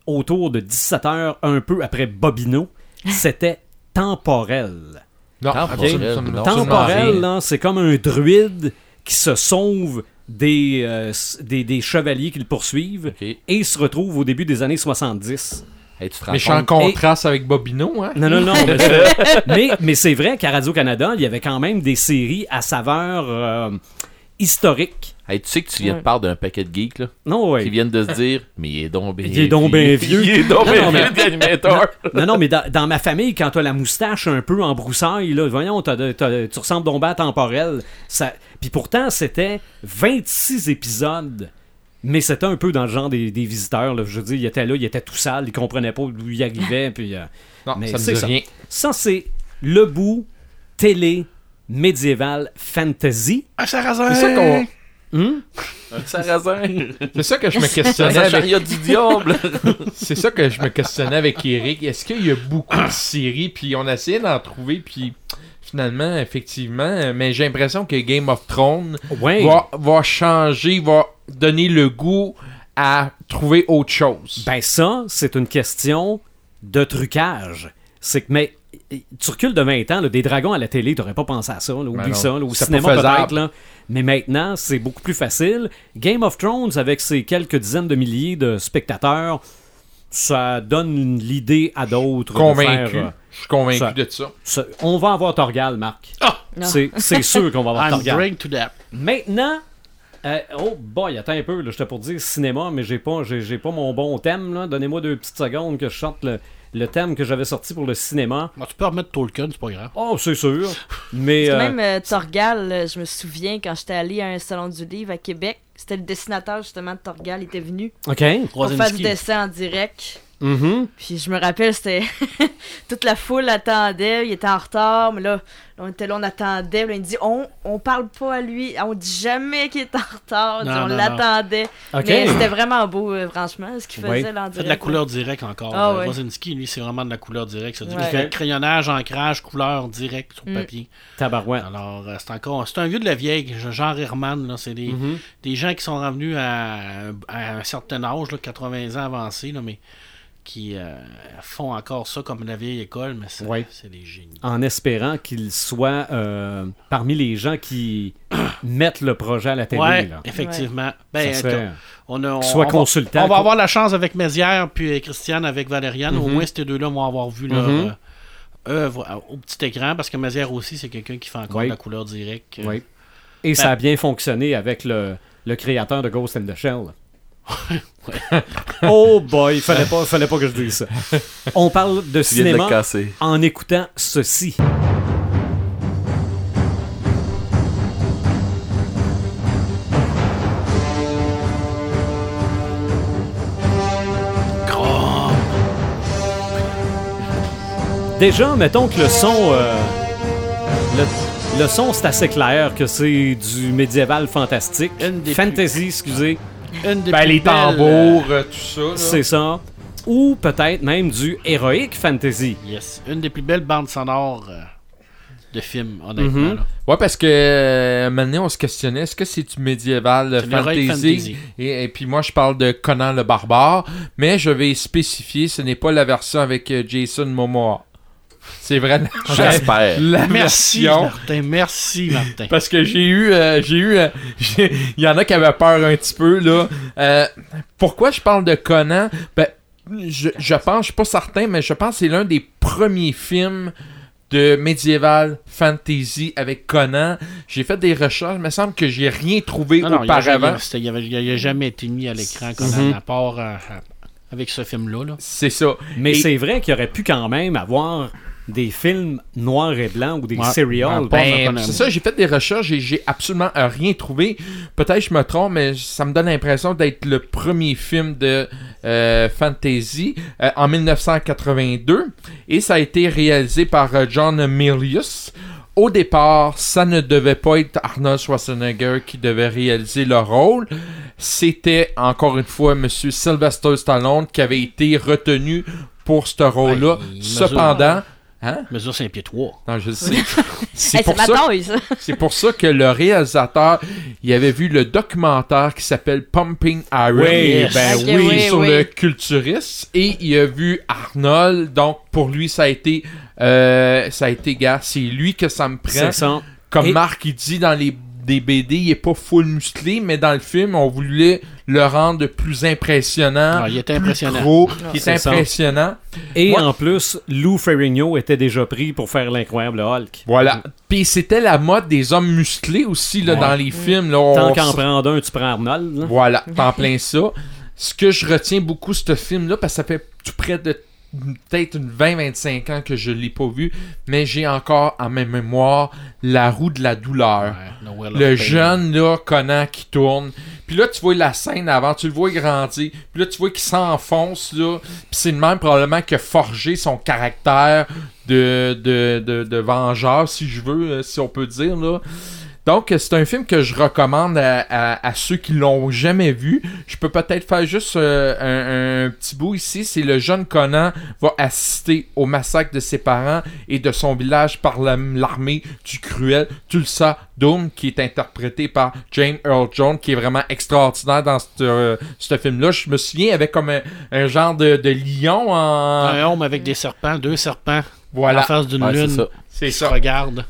autour de 17h, un peu après Bobino, c'était Temporel. Non, Temporel, Temporel, c'est comme un druide qui se sauve des, euh, des, des chevaliers qui le poursuivent Ok. et se retrouve au début des années 70. Hey, tu te rends Méchant compte? contraste avec Bobino, hein? Non, non, non. mais c'est- mais mais c'est vrai qu'à Radio-Canada, il y avait quand même des séries à saveur euh, historique. Hey, tu sais que tu viens de parler d'un paquet de geeks là, Non, ouais. qui viennent de se dire Mais il est donc bien Il est donc bien vieux. Il est donc Non, bien vieux d'animateur. Non, non, mais dans, dans ma famille, quand t'as la moustache un peu en broussaille, là, voyons, t'as de- t'as- tu ressembles donc bien à temporel. Ça... Puis pourtant, c'était 26 épisodes. Mais c'était un peu dans le genre des, des visiteurs. Là. Je veux dire, il était là, il était tout sale, il comprenait pas d'où il arrivait. Puis, euh, Non, Mais ça me c'est dit ça. rien. Ça, c'est le bout télé médiéval fantasy. Un sarrasin! C'est ça qu'on- Hum? Un sarrasin. C'est ça que je me questionnais avec... du diable. C'est ça que je me questionnais avec Eric. Est-ce qu'il y a beaucoup de séries, puis on a essayé d'en trouver, puis finalement, effectivement, mais j'ai l'impression que Game of Thrones Ouais. va, va changer, va donner le goût à trouver autre chose. Ben ça, c'est une question de trucage. C'est que, mais tu recules de 20 ans, là, des dragons à la télé, t'aurais pas pensé à ça. là, oublie Ben ça. là, au cinéma peut-être. là. Mais maintenant, c'est beaucoup plus facile. Game of Thrones, avec ses quelques dizaines de milliers de spectateurs, ça donne l'idée à d'autres. convaincu. faire, euh, Je suis convaincu ça- de ça. ça- on va avoir Torgal, Marc. Non. C'est c'est sûr qu'on va avoir I'm Torgal. bring to that. Maintenant, euh, oh boy, attends un peu, j'étais pour dire cinéma, mais j'ai pas, j'ai, pas mon bon thème. là. Donnez-moi deux petites secondes que je sorte le- le thème que j'avais sorti pour le cinéma. Bon, tu peux remettre Tolkien, c'est pas grave. Oh, c'est sûr. Mais. Euh, même euh, Torgal, euh, je me souviens quand j'étais allé à un salon du livre à Québec, c'était le dessinateur justement de Torgal, il était venu OK. pour faire du dessin en direct. Mhm. Puis je me rappelle, c'était toute la foule attendait, il était en retard, mais là, on était là, on attendait, là, il dit on on parle pas à lui, on dit jamais qu'il est en retard, Non, on l'attendait. Mais c'était vraiment beau, euh, franchement, ce qu'il Oui. faisait là en direct. C'est de la couleur directe encore. Ah, Euh. Rosinski, lui, c'est vraiment de la couleur directe. C'est du Ouais. cray- crayonnage, ancrage, couleur directe sur Mm. papier. Tabarouette. Alors, euh, c'est encore. C'est un vieux de la vieille, genre Herman. Là, c'est des, Mhm. des gens qui sont revenus à, à un certain âge, là, 80 ans avancés, là, mais qui euh, font encore ça comme la vieille école, mais c'est Ouais. des génies. En espérant qu'il soit euh, parmi les gens qui mettent le projet à la télé. Ouais, là. effectivement. Ben, serait- on a, on, Soit on va- consultant. On va avoir la chance avec Mézières puis Christiane avec Valériane. Au Mhm. moins, ces deux-là vont avoir vu leur Mhm. euh, œuvre au petit écran parce que Mézières aussi, c'est quelqu'un qui fait encore de la couleur directe. Oui. Et ça a bien fonctionné avec le, le créateur de Ghost in the Shell. oh boy, fallait pas, fallait pas que je dise ça. On parle de Tu de cinéma casser. en écoutant ceci. Déjà, mettons que le son, euh, le, le son c'est assez clair que c'est du médiéval fantastique, fantasy, excusez, Une des Ben, plus les belles, tambours, euh, tout ça. c'est ça, ou peut-être même du héroïque fantasy. yes, une des plus belles bandes sonores euh, de films, honnêtement. Mhm. là. Ouais, parce que euh, maintenant, on se questionnait, est-ce que c'est du médiéval euh, fantasy? fantasy. Et, et puis moi, je parle de Conan le barbare, mais je vais spécifier, ce n'est pas la version avec Jason Momoa. C'est vraiment J'espère. la Merci, version. Martin. Merci, Martin. Parce que j'ai eu, euh, j'ai eu, euh, j'ai- il y en a qui avaient peur un petit peu là. Euh, pourquoi je parle de Conan? Ben, je, je pense, je suis pas certain, mais je pense que c'est l'un des premiers films de médiéval fantasy avec Conan. J'ai fait des recherches, il me semble que j'ai rien trouvé Non, non, auparavant. il avait- il a jamais été mis à l'écran, Conan, Mhm. à part euh, avec ce film-là. là. C'est ça. Mais Et- c'est vrai qu'il aurait pu quand même avoir des films noirs et blancs ou des Ouais. serials. Ben, c'est ça, j'ai fait des recherches et j'ai absolument euh, rien trouvé. Peut-être je me trompe, mais ça me donne l'impression d'être le premier film de euh, fantasy euh, en 1982 et ça a été réalisé par euh, John Milius. Au départ, ça ne devait pas être Arnold Schwarzenegger qui devait réaliser le rôle. C'était encore une fois Monsieur Sylvester Stallone qui avait été retenu pour ce rôle-là. Mesure- Cependant, hein? Mesure 5 pieds 3. Non, je le sais. C'est Hey, pour pour ça que le réalisateur, il avait vu le documentaire qui s'appelle Pumping Iron Oui, Yes. ben oui. oui. sur le culturiste et il a vu Arnold. Donc pour lui, ça a été, euh, ça a été gars, c'est lui que ça me prend. C'est ça. Comme Et- Marc il dit dans les des BD, il est pas full musclé, mais dans le film, on voulait le rendre plus impressionnant. Ah, il était plus impressionnant. Gros, il C'est est ça. impressionnant. Et Ouais. en plus, Lou Ferrigno était déjà pris pour faire l'incroyable Hulk. Voilà. Puis c'était la mode des hommes musclés aussi là, Ouais. dans les films. Là, Tant qu'en prendre un, tu prends Arnold. là. Voilà, t'en plein ça. Ce que je retiens beaucoup ce film-là, parce que ça fait tout près de peut-être une 20-25 ans que je l'ai pas vu, mais j'ai encore en ma mémoire la roue de la douleur. Ouais, Le jeune là, Conan qui tourne. Puis là, tu vois la scène avant, tu le vois grandir. Puis là, tu vois qu'il s'enfonce là. Puis c'est le même probablement qui a forgé son caractère de, de, de, de vengeur, si je veux, euh, si on peut dire là. Donc, c'est un film que je recommande à, à- à ceux qui l'ont jamais vu. Je peux peut-être faire juste euh, un, un petit bout ici. C'est le jeune Conan va assister au massacre de ses parents et de son village par la- l'armée du cruel Tulsa Doom, qui est interprété par James Earl Jones, qui est vraiment extraordinaire dans ce euh, film-là. Je me souviens avec comme un, un genre de, de lion en... Un homme avec des serpents, deux serpents, Voilà, en face d'une Ouais, c'est lune. ça. c'est qui se ça. regarde.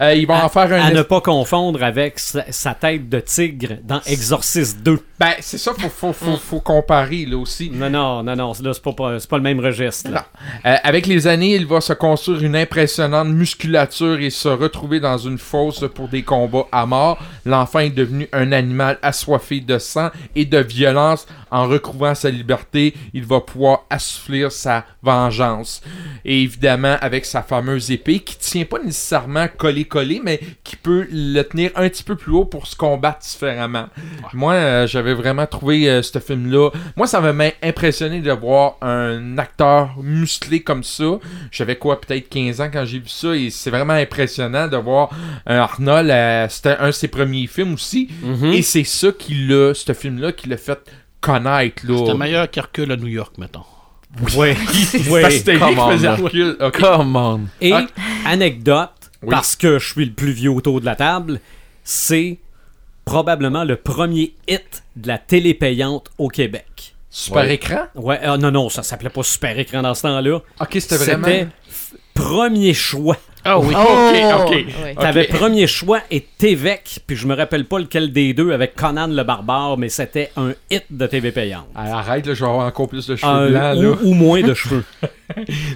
Euh, ils vont en faire un... À ne pas confondre avec sa, sa tête de tigre dans Exorcist 2. Ben, c'est ça, faut, faut, faut, faut comparer là aussi. Non, non, non, non, là, c'est pas, pas- le même registre. là. Euh, avec les années, il va se construire une impressionnante musculature et se retrouver dans une fosse pour des combats à mort. L'enfant est devenu un animal assoiffé de sang et de violence. En recouvrant sa liberté, il va pouvoir assouvir sa vengeance. Et évidemment, avec sa fameuse épée qui tient pas nécessairement collé-collé, mais qui peut le tenir un petit peu plus haut pour se combattre différemment. Moi, euh, j'avais vraiment trouvé euh, ce film-là. Moi, ça m'a impressionné de voir un acteur musclé comme ça. J'avais quoi, peut-être 15 ans quand j'ai vu ça, et c'est vraiment impressionnant de voir un Arnold. euh, C'était un de ses premiers films aussi, Mhm. et c'est ça qui l'a, ce film-là, qui l'a fait connaître. Là. C'était meilleur qu'Hercule à New York, mettons. Oui, c'était lui Come qui on, faisait là. Hercule. Ok. Come on. Et Ah. anecdote, Oui. parce que je suis le plus vieux autour de la table, c'est probablement le premier hit de la télé payante au Québec. Super Ouais. écran? Ouais, ah, non, non, ça s'appelait pas Super Écran dans ce temps-là. Ok, c'était vraiment... C'était premier choix. Ah oui, Oh! ok, ok. Ouais. T'avais premier choix et Tévec, puis je me rappelle pas lequel des deux avec Conan le barbare, mais c'était un hit de TV payante. Ah, Arrête, là, je vais avoir encore plus de cheveux Un- blancs. là. ou moins de cheveux.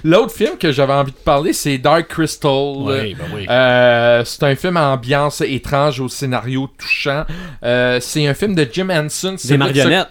L'autre film que j'avais envie de parler, c'est Dark Crystal. Oui, ben oui. Euh, c'est un film à ambiance étrange au scénario touchant. Euh, c'est un film de Jim Henson. c'est Des marionnettes.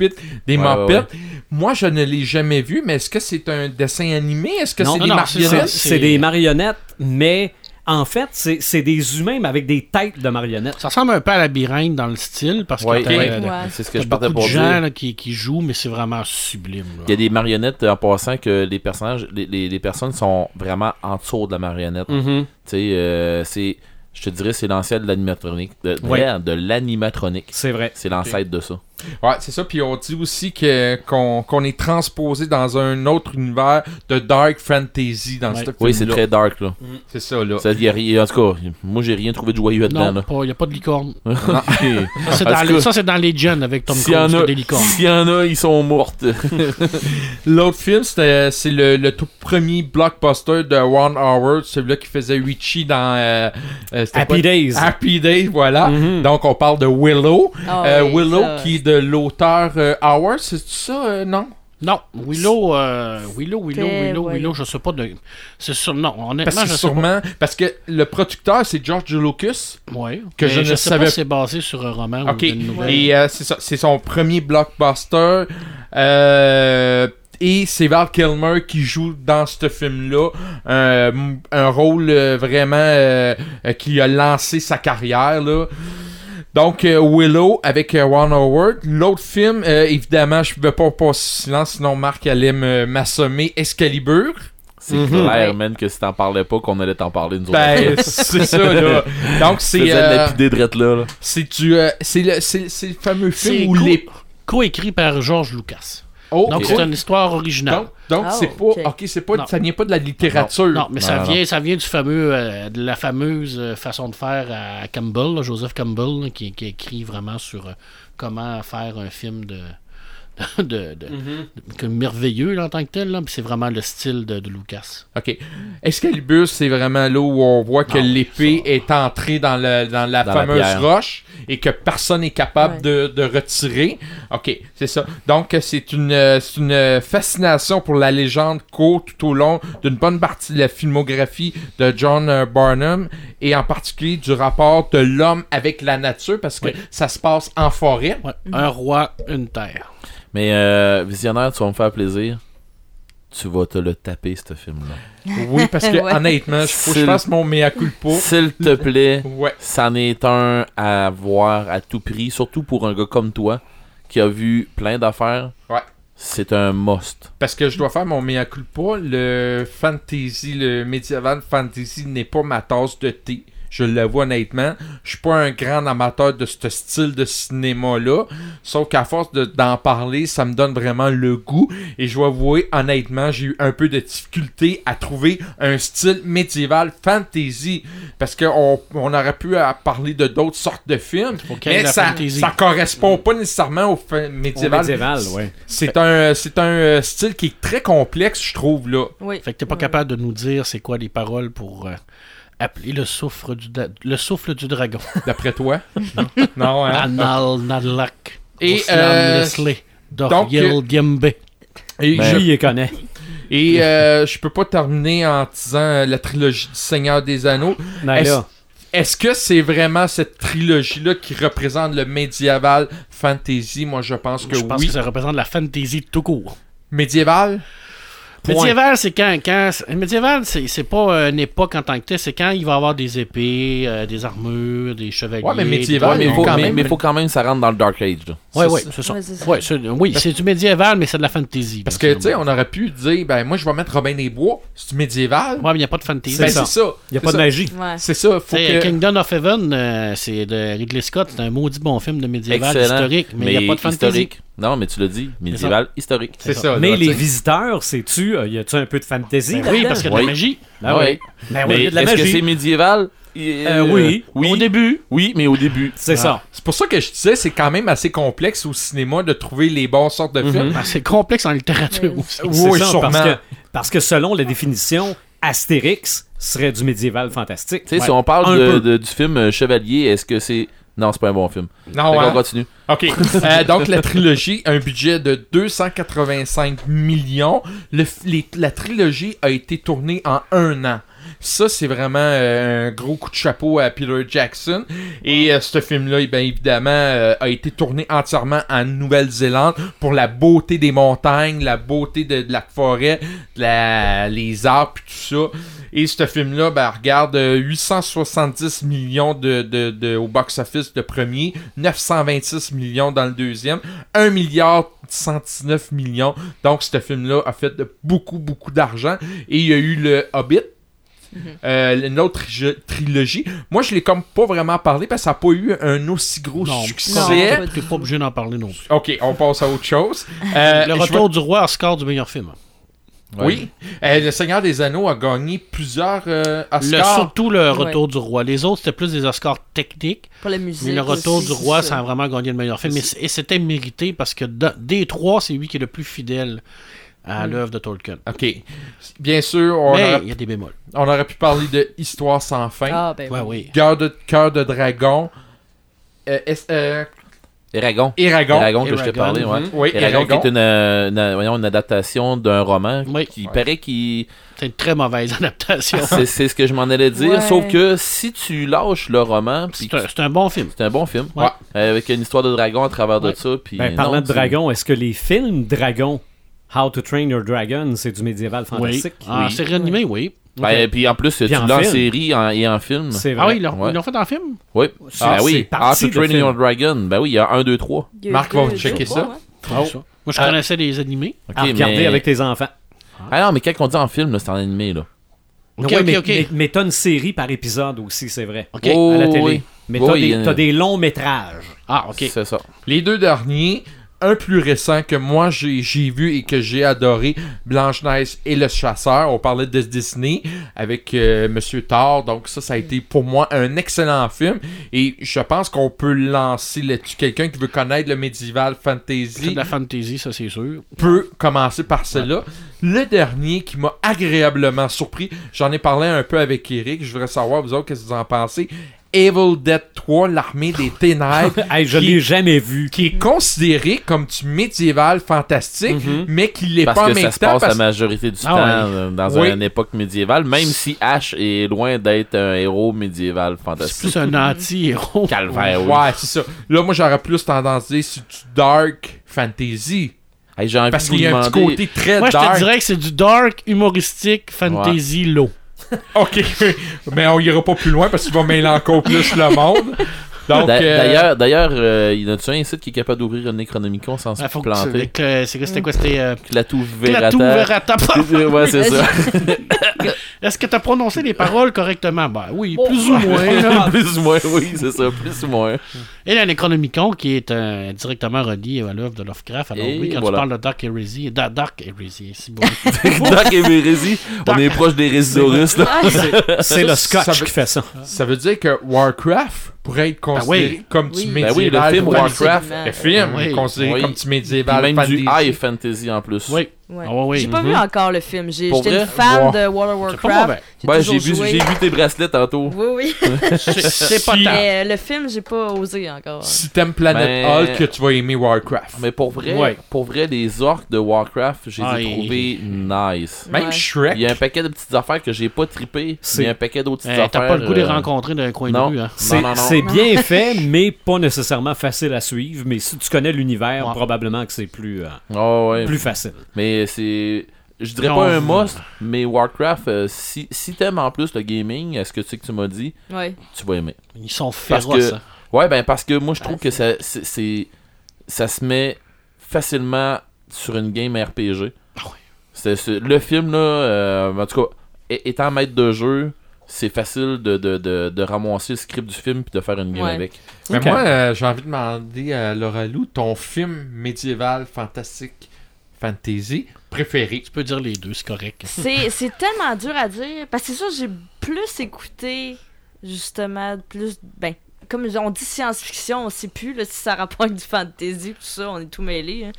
Des Ouais, Moi, je ne l'ai jamais vu, mais est-ce que c'est un dessin animé? Est-ce que Non, c'est non, des non, marionnettes? C'est des marionnettes, mais en fait, c'est des humains, mais avec des têtes de marionnettes. Ça ressemble un peu à Labyrinthe dans le style, parce que Ouais, euh, Ouais. C'est ce que je partais beaucoup pour de gens là, qui, qui jouent, mais c'est vraiment sublime. là. Il y a des marionnettes en passant que les personnages, les, les- les personnes sont vraiment en dessous de la marionnette. Mhm. Tu sais, euh, c'est, je te dirais, c'est l'ancêtre de l'animatronique. De, de- Ouais. de l'animatronique. C'est vrai. C'est l'ancêtre de ça. Ouais, c'est ça. Puis on dit aussi que qu'on qu'on est transposé dans un autre univers de dark fantasy dans Ouais. ce film. Oui, c'est très dark, là. C'est ça, là. Ça, y a rien- en tout cas, moi, j'ai rien trouvé de joyeux Non, dedans, il n'y a pas de licorne. là. Ça, c'est dans, tout les- cas, ça, c'est dans Legend avec Tom S'il y Cruise, y des licornes. s'il y en a, ils sont mortes. L'autre film, c'était- c'est le, le tout premier blockbuster de Ron Howard, celui-là qui faisait Richie dans euh, euh, Happy quoi? Days. Happy Days, voilà. Mhm. Donc on parle de Willow. Ah Euh, oui, Willow ça, qui est de l'auteur euh, Howard, c'est ça, euh, non? Non, Willow, euh, Willow, Willow, Willow, voyons. Willow, je sais pas de. C'est sûr, non, honnêtement, Parce que je sais pas. sûrement, parce que le producteur c'est George Lucas. Ouais. que je ne sais savais- pas si c'est basé sur un roman ou une nouvelle. Et euh, c'est ça, c'est son premier blockbuster. Euh, et c'est Val Kilmer qui joue dans ce film-là euh, un rôle vraiment qui a lancé sa carrière. Là. Donc euh, Willow avec euh, Ron Howard. L'autre film, euh, évidemment, je ne pouvais pas passer silence, sinon Marc allait me- m'assommer. Excalibur. C'est Mhm. clair, man, que si t'en parlais pas, qu'on allait t'en parler, nous autres. Ben, c'est ça, là. Donc, c'est c'est euh, là, là. c'est du, euh, c'est le, c'est- c'est le fameux film où co- les... coécrit par George Lucas. Oh, Donc, c'est une histoire originale. Donc, donc Ah, c'est pas, ok. c'est pas, Non. ça vient pas de la littérature. Non, mais ça Non, vient, ça vient du fameux, euh, de la fameuse euh, façon de faire à Campbell, là, Joseph Campbell, là, qui, qui écrit vraiment sur euh, comment faire un film de, de, de- de- que merveilleux là, en tant que tel. là, C'est vraiment le style de, de Lucas. Ok. Excalibur, c'est vraiment là où on voit que Non, l'épée ça- est entrée dans, le, dans la Dans fameuse roche et que personne n'est capable Ouais. de, de retirer. Ok, c'est ça. Donc, c'est une, c'est une fascination pour la légende court tout au long d'une bonne partie de la filmographie de John euh, Barnum et en particulier du rapport de l'homme avec la nature parce que Oui. ça se passe en forêt. Ouais. Un roi, une terre. Mais, euh, visionnaire, tu vas me faire plaisir. Tu vas te le taper, ce film-là. Oui, parce que Ouais. honnêtement, il faut que je fasse mon mea culpa. S'il te plaît, Ouais. c'en est un à voir à tout prix, surtout pour un gars comme toi qui a vu plein d'affaires. Ouais. C'est un must. Parce que je dois faire mon mea culpa. Le fantasy, le medieval fantasy n'est pas ma tasse de thé. Je l'avoue honnêtement. Je suis pas un grand amateur de ce style de cinéma-là. Sauf qu'à force de- d'en parler, ça me donne vraiment le goût. Et je dois avouer, honnêtement, j'ai eu un peu de difficulté à trouver un style médiéval fantasy. Parce qu'on on aurait pu parler de d'autres sortes de films. Mais ça, correspond pas nécessairement au médiéval. médiéval, ouais. C'est un, c'est un euh, style qui est très complexe, je trouve, là. Oui. Fait que t'es pas capable de nous dire c'est quoi les paroles pour euh, appeler le souffle du, le souffle du dragon. D'après toi? non, hein? Anal Nalak. Et, euh, Leslie, Doriel Diembe. et Ben, je, il les connaît. et, euh, je peux pas terminer en disant euh, la trilogie du Seigneur des Anneaux. Ben Est-ce là, est-ce que c'est vraiment cette trilogie-là qui représente le médiéval fantasy? Moi, je pense que Je pense oui. que ça représente la fantasy tout court. Médiéval? Point. Médiéval, c'est quand, quand médiéval, c'est c'est pas une époque en tant que telle, c'est quand il va y avoir des épées, euh, des armures, des chevaliers. Ouais, mais médiéval, mais faut quand mais- même- mais faut quand même que ça rentre dans le Dark Age. là. Ouais, C'est ouais, ça. c'est ça. Ouais, oui, c'est du médiéval, mais c'est de la fantasy. Parce que, tu sais, on aurait pu dire, ben, moi, je vais mettre Robin des Bois. C'est médiéval. Ouais, mais il n'y a pas de fantasy. Ben, c'est ça. il n'y a pas de ça. magie. Ouais. C'est ça. Faut T'sais, que... Kingdom of Heaven, euh, c'est de Ridley Scott, c'est un maudit bon film de médiéval Excellent. historique, mais il n'y a pas de fantasy. Non, mais tu l'as dit, médiéval, historique. C'est ça. Mais là, les tu sais. visiteurs, sais-tu, euh, y a-tu un peu de fantasy Ben oui, parce qu'il y a de la magie. Ben oui. Ben oui, il y Mais a de la est-ce que c'est magie. médiéval Euh, oui. Oui. Au début, Oui, mais au début. C'est ça. C'est pour ça que je disais, c'est quand même assez complexe au cinéma de trouver les bons sortes de films. ben, c'est complexe en littérature Oui. aussi. C'est Oui, ça, sûrement. Parce que, parce que selon la définition, Astérix serait du médiéval fantastique. Tu sais, si on parle de- du film euh, Chevalier, est-ce que c'est. Non, c'est pas un bon film. Non, qu'on hein? continue. OK. Euh, donc, la trilogie, un budget de 285 millions. Le les- la trilogie a été tournée en un an. Ça, c'est vraiment euh, un gros coup de chapeau à Peter Jackson. Et euh, ce film-là, eh bien évidemment, euh, a été tourné entièrement en Nouvelle-Zélande pour la beauté des montagnes, la beauté de, de la forêt, de la- les arbres, puis tout ça. Et ce film-là, ben, regarde, euh, 870 millions de, de- de- au box-office le premier, 926 millions dans le deuxième, 1 milliard 119 millions. Donc, ce film-là a fait de beaucoup, beaucoup d'argent. Et il y a eu le Hobbit. Euh, une autre tri- trilogie. Moi, je l'ai comme pas vraiment parlé parce que ça n'a pas eu un aussi gros Non, succès. Non, T'es pas obligé d'en parler non plus. Ok, on passe à autre chose. Euh, Le je retour du roi Oscar du meilleur film. Oui. Euh, le Seigneur des Anneaux a gagné plusieurs euh, Le, Oscars. surtout le retour du roi. Les autres, c'était plus des Oscars techniques. Pour la musique. Mais le retour aussi, du roi, ça a vraiment gagné le meilleur film. Et c'était mérité parce que dans- des trois, c'est lui qui est le plus fidèle à l'œuvre de Tolkien. Ok. Bien sûr, on, Mais aurait, il y a des bémols. on aurait pu parler de Histoire sans fin. Ah, ben Ouais, oui. Cœur de, Cœur de dragon. Euh, est- euh, Eragon. Eragon. Eragon que je t'ai parlé, ouais. Oui, Eragon, qui est une, une- voyons, une adaptation d'un roman Oui. qui paraît qu'il. C'est une très mauvaise adaptation. C'est c'est ce que je m'en allais dire. Ouais. Sauf que si tu lâches le roman, puis C'est un, c'est un bon film. c'est un bon film. Ouais. Avec une histoire de dragon à travers de ça. Puis Ben, non, parlant de dragon, est-ce que les films Dragon, How to Train Your Dragon, c'est du médiéval Oui. fantastique? En Oui. série animée, oui. Ben, puis en plus, tu en l'as en série en- et en film. C'est vrai. Ah oui, ils l'ont Ouais. fait en film? Oui. C'est- Ah c'est oui. parti Ah, to Train. Your Dragon. Ben oui, il y a un, deux, trois. Marc va checker ça. Moi, je Ah. connaissais les animés. Ok, à regarder mais- avec tes enfants. Ah non, mais quand on dit en film, là, c'est en animé. Là. Ok, Ouais, ok, mais, ok. mais, mais t'as une série par épisode aussi, c'est vrai. OK. Oh, à la télé. oui. Mais Oui, t'as oui, des, euh, t'as des longs métrages. Ah, OK. C'est ça. Les deux derniers, un plus récent que moi j'ai vu et que j'ai adoré, Blanche-Neige et le chasseur. On parlait de Disney avec euh, Monsieur Thor. Donc ça, ça a été pour moi un excellent film. Et je pense qu'on peut lancer là-dessus. Quelqu'un qui veut connaître le médiéval fantasy de la fantasy, ça, c'est sûr. peut commencer par cela. Le dernier qui m'a agréablement surpris, j'en ai parlé un peu avec Eric. Je voudrais savoir, vous autres, qu'est-ce que vous en pensez? Evil Dead 3, l'armée des ténèbres. Hey, je Qui- l'ai jamais vu. qui est considéré comme du médiéval fantastique, Mhm. mais qui l'est Parce pas en que même ça se temps. passe parce- la majorité du Ah temps ouais. euh, dans Oui. une époque médiévale, même si Ash est loin d'être un héros médiéval C'est fantastique. plus un anti-héros. Calvaire, oui. Ouais, c'est ça. Là, moi, j'aurais plus tendance à dire c'est du dark fantasy. Hey, J'ai envie Parce qu'il y a un petit côté très Moi, je te dark. dirais que c'est du dark, humoristique, fantasy, low. Ok, mais on ira pas plus loin parce qu'il va mêler encore plus le monde. Donc, euh, D'ailleurs, d'ailleurs, euh, il y en a-tu un site qui est capable d'ouvrir un Necronomicon sans se Ah, que planter? C'était quoi? C'était euh, Clatou Verata. Ouais, c'est ça. Est-ce que tu as prononcé les paroles correctement? Ben oui, plus ou moins. là. plus ou moins, oui, c'est ça, plus ou moins. Et la Necronomicon, qui est euh, directement relié à l'œuvre de Lovecraft. Alors Et oui, quand voilà. tu parles de Dark Heresy, Da- Dark Heresy, c'est bon. Dark on est proche des Résidorus. C'est le scotch ça veut- qui fait ça. ça veut dire que Warcraft pourrait être considéré oui. comme du Oui. médiéval. Ben oui, le film. Warcraft. Le film Oui. est considéré Oui. comme du Puis médiéval même fantasy. du high fantasy en plus. oui. Ouais. Ah ouais, oui. J'ai pas vu encore le film. J'ai- J'étais une fan Wow. de World of Warcraft. toujours j'ai vu, j'ai vu tes bracelets tantôt. Oui, oui. C'est pas tant. Mais le film, j'ai pas osé encore. Si t'aimes Planet Mais- Hulk, tu vas aimer Warcraft. Mais pour vrai, Ouais. pour vrai, les orques de Warcraft, je les ai il- trouvés nice. Même Ouais. Shrek. Il y a un paquet de petites affaires que j'ai pas trippé. C'est- Il y a un paquet d'autres petites Eh, affaires. T'as pas le goût de les euh, rencontrer dans un coin non. de rue. Hein? C'est bien fait, mais pas nécessairement facile à suivre. Mais si tu connais l'univers, probablement que c'est plus, euh, Ah plus facile. Mais c'est. Je dirais pas un must, mais Warcraft, euh, si, si t'aimes en plus le gaming, est-ce que tu sais que tu m'as dit, Ouais. tu vas aimer. Ils sont Parce féroces. que- hein. Ouais, ben parce que moi je trouve que ça, c'est, ça se met facilement sur une game RPG. Ah. C'est, le film là, euh, en tout cas, étant maître de jeu, c'est facile de, de, de, de ramasser le script du film puis de faire une game Ouais. avec. Mais moi, euh, j'ai envie de demander à Laura Lou, ton film médiéval, fantastique, fantasy préféré. Tu peux dire les deux, c'est correct. C'est c'est tellement dur à dire. Parce que c'est sûr, j'ai plus écouté, justement, plus. Ben, comme on dit science-fiction, on sait plus là, si ça rapporte avec du fantasy, tout ça, on est tout mêlé. hein.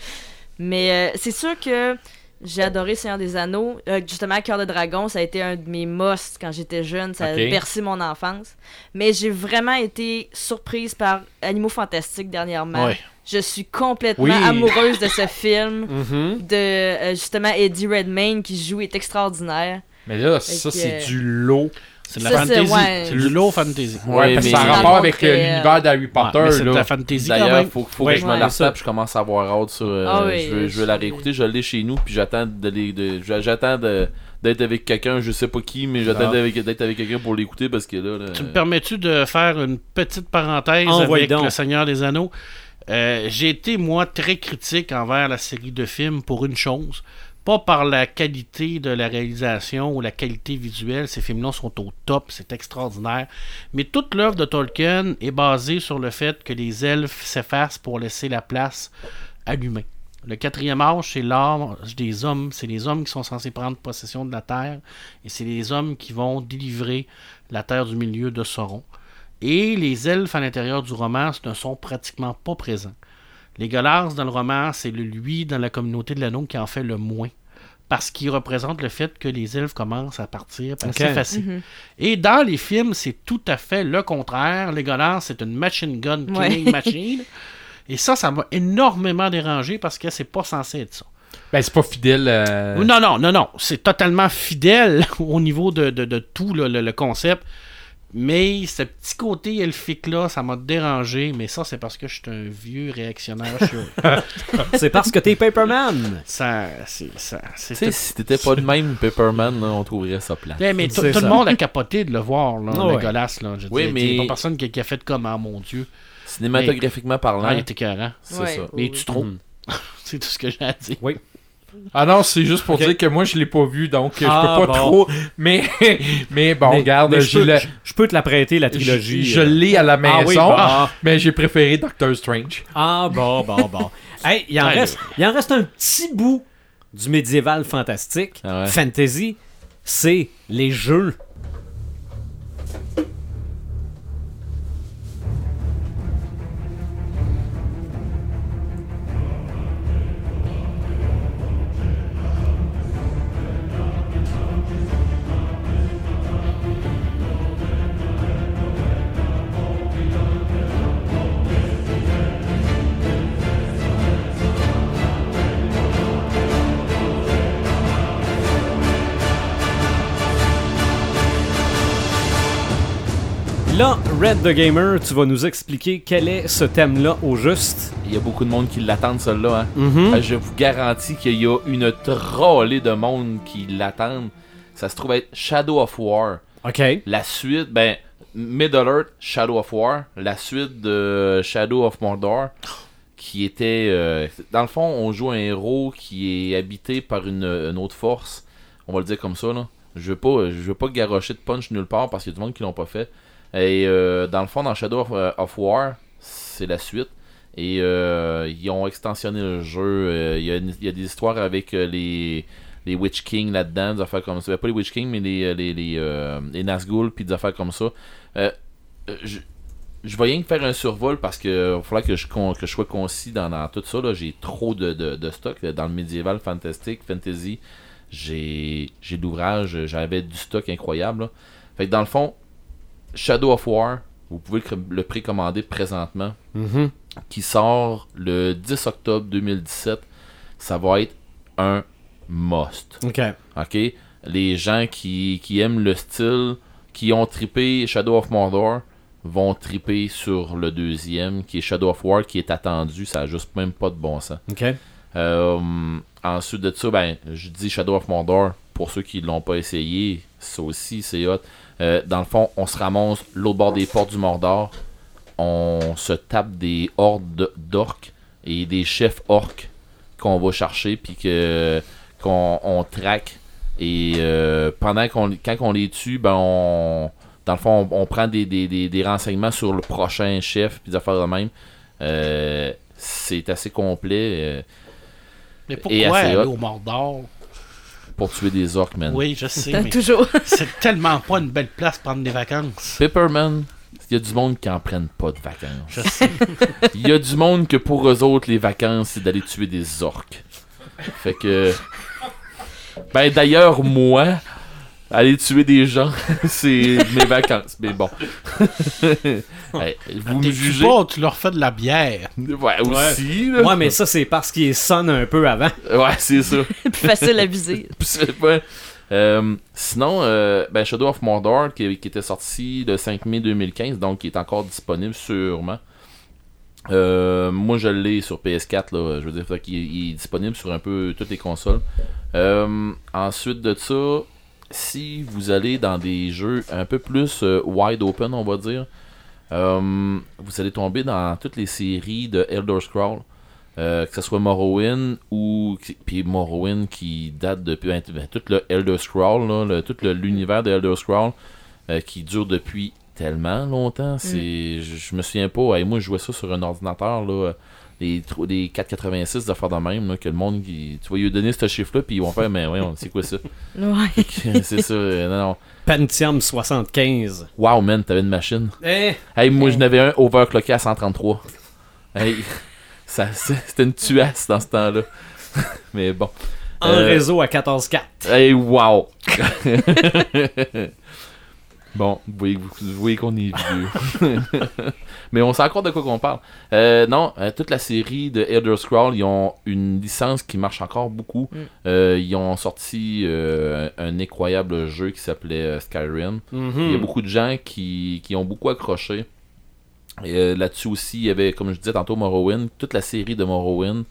Mais euh, c'est sûr que j'ai adoré Seigneur des Anneaux. Euh, justement, Cœur de Dragon, ça a été un de mes musts quand j'étais jeune. Ça a bercé mon enfance. Mais j'ai vraiment été surprise par Animaux Fantastiques dernièrement. Ouais. Je suis complètement Oui. amoureuse de ce film Mhm. de euh, justement Eddie Redmayne qui joue est extraordinaire. Mais là, ça, c'est que- du lot. C'est de la Ça, c'est- fantasy. ouais. C'est du low fantasy. Ouais, Ouais, parce que mais- ça a rapport avec euh, l'univers d'Harry Potter. Ouais, mais c'est de la fantasy D'ailleurs, faut, faut Ouais. que je me la retape, je commence à avoir hâte sur. euh, Ah oui, je, veux, je veux la réécouter, je l'ai chez nous, puis j'attends de les- de- j'a- j'attends de- d'être avec quelqu'un, je sais pas qui, mais j'attends Ah. d'être avec, d'être avec quelqu'un pour l'écouter parce que là. là, Tu me permets-tu de faire une petite parenthèse avec donc. Le Seigneur des Anneaux? Euh, J'ai été, moi, très critique envers la série de films pour une chose. Pas par la qualité de la réalisation ou la qualité visuelle, ces films-là sont au top, c'est extraordinaire. Mais toute l'œuvre de Tolkien est basée sur le fait que les elfes s'effacent pour laisser la place à l'humain. Le quatrième âge, c'est l'âge des hommes. C'est les hommes qui sont censés prendre possession de la terre. Et c'est les hommes qui vont délivrer la terre du milieu de Sauron. Et les elfes à l'intérieur du roman ne sont pratiquement pas présents. Legolas dans le roman, c'est le lui dans la communauté de l'anneau qui en fait le moins. Parce qu'il représente le fait que les elfes commencent à partir, à Ok. s'effacer. Mhm. Et dans les films, c'est tout à fait le contraire. Legolas, c'est une machine gun killing Ouais. machine. Et ça, ça m'a énormément dérangé parce que c'est pas censé être ça. Ben, c'est pas fidèle. euh, Non, non, non, non. C'est totalement fidèle au niveau de, de- de tout le, le- le concept. Mais ce petit côté elfique-là, ça m'a dérangé. Mais ça, c'est parce que je suis un vieux réactionnaire. C'est parce que t'es Paperman. ça, c'est ça. Tu sais, si t'étais pas de même Pepperman, là, on trouverait ça plat. Ouais, mais tout, le monde a capoté de le voir, là, Ah le ouais. Golas, là. Je Oui, dire, mais- Il n'y a pas personne qui, qui a fait comme, ah mon Dieu. Cinématographiquement Ah, parlant, il était écœurant. c'est Ouais. ça. Mais Oui, tu oui. trouves. Mhm. c'est tout ce que j'ai à dire. Ah non, c'est juste pour Ok. dire que moi, je l'ai pas vu, donc Ah, je peux pas bon. trop. Mais, mais bon, Mais- regarde, mais je, peux, la- je- je peux te la prêter, la trilogie. je euh. l'ai à la maison, Ah oui, bon. mais j'ai préféré Doctor Strange. Ah, bon, bon, bon. hey, il en, reste, il en reste un petit bout du médiéval fantastique, Ah ouais. fantasy, c'est les jeux. Là, Red the Gamer, tu vas nous expliquer quel est ce thème-là au juste. Il y a beaucoup de monde qui l'attendent, celle-là. Hein. Mhm. Euh, Je vous garantis qu'il y a une trollée de monde qui l'attendent. Ça se trouve être Shadow of War. OK. La suite, ben, Middle Earth, Shadow of War. La suite de Shadow of Mordor. Qui était. euh, dans le fond, on joue un héros qui est habité par une, une autre force. On va le dire comme ça, là. Je veux pas, je veux pas garocher de punch nulle part parce qu'il y a du monde qui l'ont pas fait. Et euh, dans le fond, dans Shadow of, euh, War, c'est la suite. Et euh, ils ont extensionné le jeu. Il y, a des histoires avec les, les Witch King là-dedans, des affaires comme ça. Pas les Witch King, mais les, les, les, les Nazgûl, puis des affaires comme ça. Je- je vais rien que faire un survol parce que il faudra que je, que je sois concis dans, tout ça. J'ai trop de, de, stock dans le médiéval, fantastique, fantasy. J'ai j'ai de l'ouvrage, j'avais du stock incroyable. Fait que dans le fond, Shadow of War, vous pouvez le, précommander présentement, Mhm. qui sort le 10 octobre 2017. Ça va être un must. Ok. OK? Les gens qui, qui aiment le style, qui ont trippé Shadow of Mordor, vont triper sur le deuxième, qui est Shadow of War, qui est attendu. Ça a juste même pas de bon sens. Ok. Euh, ensuite de ça, ben, je dis Shadow of Mordor, pour ceux qui l'ont pas essayé, ça aussi, c'est hot. Euh, dans le fond, on se ramasse l'autre bord des portes du Mordor. On se tape des hordes de- d'orques et des chefs orques qu'on va chercher, puis que qu'on on traque. Et euh, pendant qu'on quand on les tue, ben on, dans le fond, on, on prend des, des, des, des renseignements sur le prochain chef, puis des affaires de même. Euh, c'est assez complet euh, Mais Et pourquoi aller hot. au Mordor? Pour tuer des orques, man. Oui, je sais, mais Toujours. c'est tellement pas une belle place pour prendre des vacances. Pepperman, il y a du monde qui en prennent pas de vacances. Je sais. Il y a du monde que pour eux autres, les vacances, c'est d'aller tuer des orques. Fait que. Ben d'ailleurs, moi, aller tuer des gens, c'est mes vacances. Mais bon. Hey, vous me T'es jugez. pas, tu leur fais de la bière. Ouais, aussi. là. Ouais, mais ça, c'est parce qu'il sonne un peu avant. Ouais, c'est ça. plus facile à viser. Euh, sinon, euh, ben Shadow of Mordor, qui, qui était sorti le 5 mai 2015, donc qui est encore disponible sûrement. Euh, moi, je l'ai sur PS4, là, je veux dire, il est disponible sur un peu toutes les consoles. Euh, ensuite de ça, si vous allez dans des jeux un peu plus euh, wide open, on va dire, euh, vous allez tomber dans toutes les séries de Elder Scrolls. Euh, que ce soit Morrowind ou puis Morrowind qui date depuis ben, ben, tout le Elder Scroll là, le- tout l'univers de Elder Scroll qui dure depuis tellement longtemps c'est je, je me souviens pas hey, moi je jouais ça sur un ordinateur là les, tro- les 486 d'affaires de même là, que le monde qui, tu vas lui donner ce chiffre là puis ils vont faire mais ouais c'est quoi ça? Ouais. c'est ça euh, non non Pentium 75. wow man t'avais une machine Eh, hey moi je n'avais un overclocké à 133 hey ça c'était une tuasse dans ce temps là mais bon en Euh, réseau à 14.4. Hey, wow! Bon, vous voyez, vous voyez qu'on est vieux. Mais on sait encore de quoi qu'on parle. Euh, non, euh, toute la série de Elder Scrolls, ils ont une licence qui marche encore beaucoup. Mm. Euh, ils ont sorti un, incroyable jeu qui s'appelait Skyrim. Mhm. Il y a beaucoup de gens qui, qui ont beaucoup accroché. Là-dessus aussi, il y avait, comme je disais tantôt, Morrowind, toute la série de Morrowind.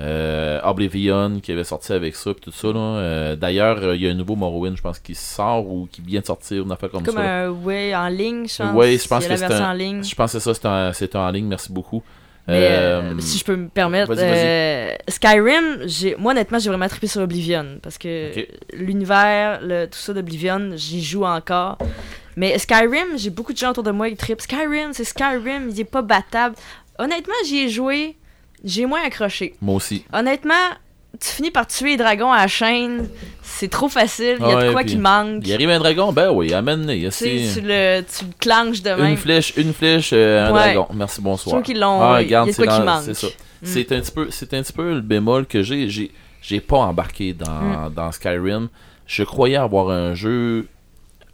Euh, Oblivion qui avait sorti avec ça, pis tout ça. là. Euh, D'ailleurs, euh, il y a un nouveau Morrowind, je pense, qui sort ou qui vient de sortir, une affaire comme, Comme ça. un ouais en ligne, je pense. Ouais, je pense que c'est en ligne. Je pense que c'est ça, c'est en, ligne, merci beaucoup. Mais si je peux me permettre, Skyrim, j'ai, moi honnêtement, j'ai vraiment trippé sur Oblivion parce que l'univers, le, tout ça d'Oblivion, j'y joue encore. Mais Skyrim, j'ai beaucoup de gens autour de moi qui trippent. Skyrim, c'est Skyrim, il est pas battable. Honnêtement, j'y ai joué, j'ai moins accroché. Moi aussi. Honnêtement, tu finis par tuer les dragons à la chaîne, c'est trop facile, il y a Ouais, de quoi qui manque. Il arrive un dragon, ben oui, amène-le. Tu tu le, tu le clenches de Une flèche, une flèche, euh, un Ouais. dragon. Merci, bonsoir. Je trouve qu'ils l'ont. Ah, il y a de quoi qui manque. c'est ça. Mm. C'est un petit peu, c'est un petit peu le bémol que j'ai. J'ai, j'ai pas embarqué dans, dans Skyrim. Je croyais avoir un jeu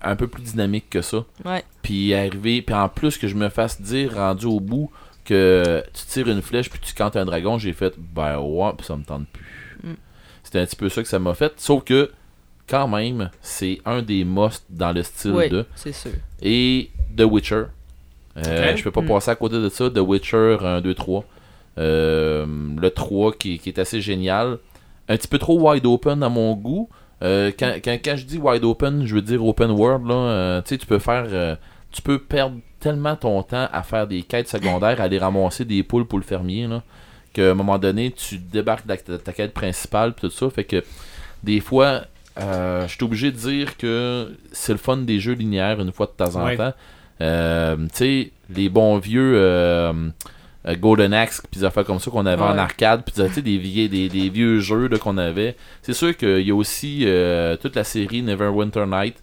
un peu plus dynamique que ça. Ouais. Puis arriver, puis en plus que je me fasse dire rendu au bout que tu tires une flèche puis tu cantes un dragon, j'ai fait ben ouais, puis ça me tente plus. Mm. C'était un petit peu ça que ça m'a fait. Sauf que quand même, c'est un des musts dans le style Oui, de c'est sûr. et The Witcher. Euh, Ok. Je peux pas Mm. passer à côté de ça. The Witcher 1, 2, 3. Euh, le 3 qui, qui est assez génial. Un petit peu trop wide open à mon goût. Euh, quand, quand, quand je dis wide open, je veux dire open world. Là, euh, tu sais, tu peux faire. euh, tu peux perdre tellement ton temps à faire des quêtes secondaires, à aller ramasser des poules pour le fermier. Là, qu'à un moment donné, tu débarques de ta, ta quête principale. pis tout ça. Fait que des fois, euh, je suis obligé de dire que c'est le fun des jeux linéaires une fois de temps en Ouais. temps. Euh, tu sais, les bons vieux euh, euh, Golden Axe, puis des affaires comme ça qu'on avait en arcade, puis des, vieilles- des, des vieux jeux là, qu'on avait. C'est sûr qu'il y a aussi toute la série Neverwinter Night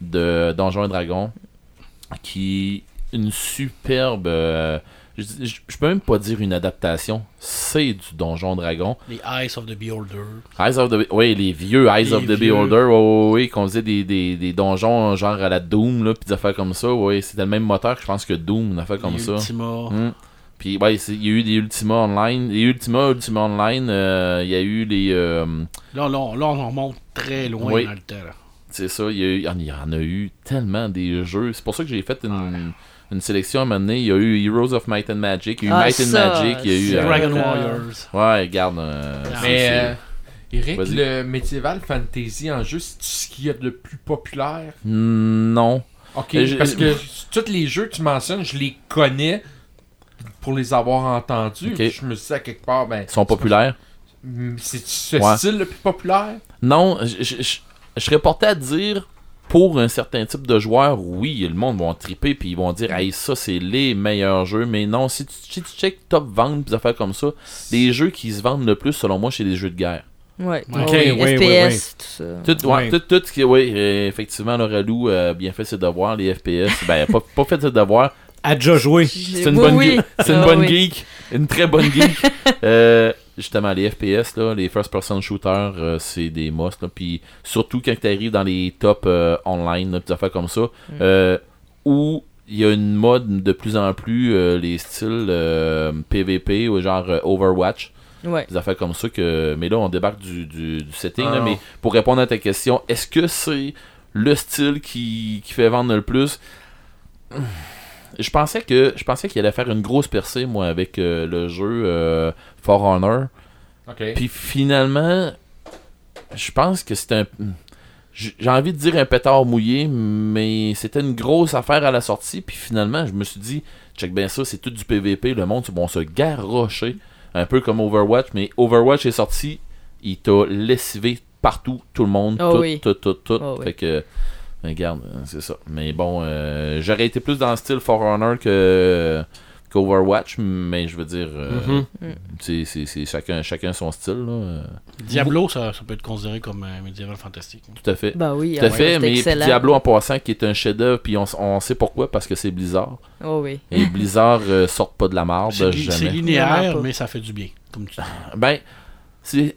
de Donjons et Dragons qui une superbe. euh, je, je- je peux même pas dire une adaptation. C'est du Donjon Dragon. Les Eyes of the Beholder. Eyes of the Oui, les vieux Eyes Les of the vieux. Beholder. Oui, oui, oui, qu'on faisait des, des, des donjons genre à la Doom, là, puis des affaires comme ça. Oui, c'était le même moteur que je pense que Doom, une affaire comme les ça. Ultima. Hmm. Puis, ouais, il y a eu des Ultima Online. Les Ultima, Ultima Online, euh, il y a eu les. euh, Là, là, on- là, on remonte très loin Oui. dans le temps. là. c'est ça, il y, a eu- il y en a eu tellement des jeux. C'est pour ça que j'ai fait une, une sélection à un moment donné. Il y a eu Heroes of Might and Magic, il y a eu Ah, Might and Magic, il y a eu. euh, Dragon Euh, Warriors. Ouais, regarde. euh, Ah. Mais, euh, Eric, le Medieval Fantasy en jeu, c'est ce qu'il y a de plus populaire? Non. Ok, je- parce que tous les jeux que tu mentionnes, je les connais pour les avoir entendus. Ok. Je me suis dit à quelque part, ben. Ils sont populaires. C'est ce Ouais. style le plus populaire? Non, je, je, je- je serais porté à dire pour un certain type de joueur, oui, le monde va triper puis ils vont dire hey ça c'est les meilleurs jeux, mais non, si tu, si tu check top vente des affaires comme ça, les jeux qui se vendent le plus selon moi c'est les jeux de guerre. Ouais. Ok, Ouais, oui, FPS, tout ça. Tout, ouais, tout, tout ce qui oui, euh, effectivement le relou a bien fait ses devoirs, les FPS, ben pas, pas fait ses devoirs, A déjà joué. c'est une Oui, bonne oui. geek, c'est une Ah, bonne oui. geek, une très bonne geek. Euh, justement les FPS là, les first person shooters, euh, c'est des must là, puis surtout quand tu arrives dans les top euh, online, là, des affaires comme ça, Mm. euh, où il y a une mode de plus en plus les styles PVP ou genre Overwatch, Ouais. des affaires comme ça que mais là on débarque du, du, du setting là, Ah. mais pour répondre à ta question, est-ce que c'est le style qui, qui fait vendre le plus? Je pensais que je pensais qu'il allait faire une grosse percée moi avec euh, le jeu euh, For Honor Ok. puis finalement je pense que c'était un j'ai envie de dire un pétard mouillé mais c'était une grosse affaire à la sortie puis finalement je me suis dit check bien ça c'est tout du PVP le monde vont se garrocher un peu comme Overwatch mais Overwatch est sorti il t'a lessivé partout tout le monde Oh tout, oui. tout tout tout Oh oui. fait que regarde euh, c'est ça mais bon euh, j'aurais été plus dans le style For Honor que qu'Overwatch mais je veux dire euh, Mhm. c'est chacun chacun son style là euh, Diablo, ça, ça peut être considéré comme un médiéval fantastique. tout à fait Bah oui, tout à ouais, fait mais. Diablo en passant qui est un chef-d'œuvre puis on, on sait pourquoi parce que c'est Blizzard Oh oui. et Blizzard euh, sort pas de la marde C'est li- c'est jamais linéaire, mais ça fait du bien, comme tu dis. Ben,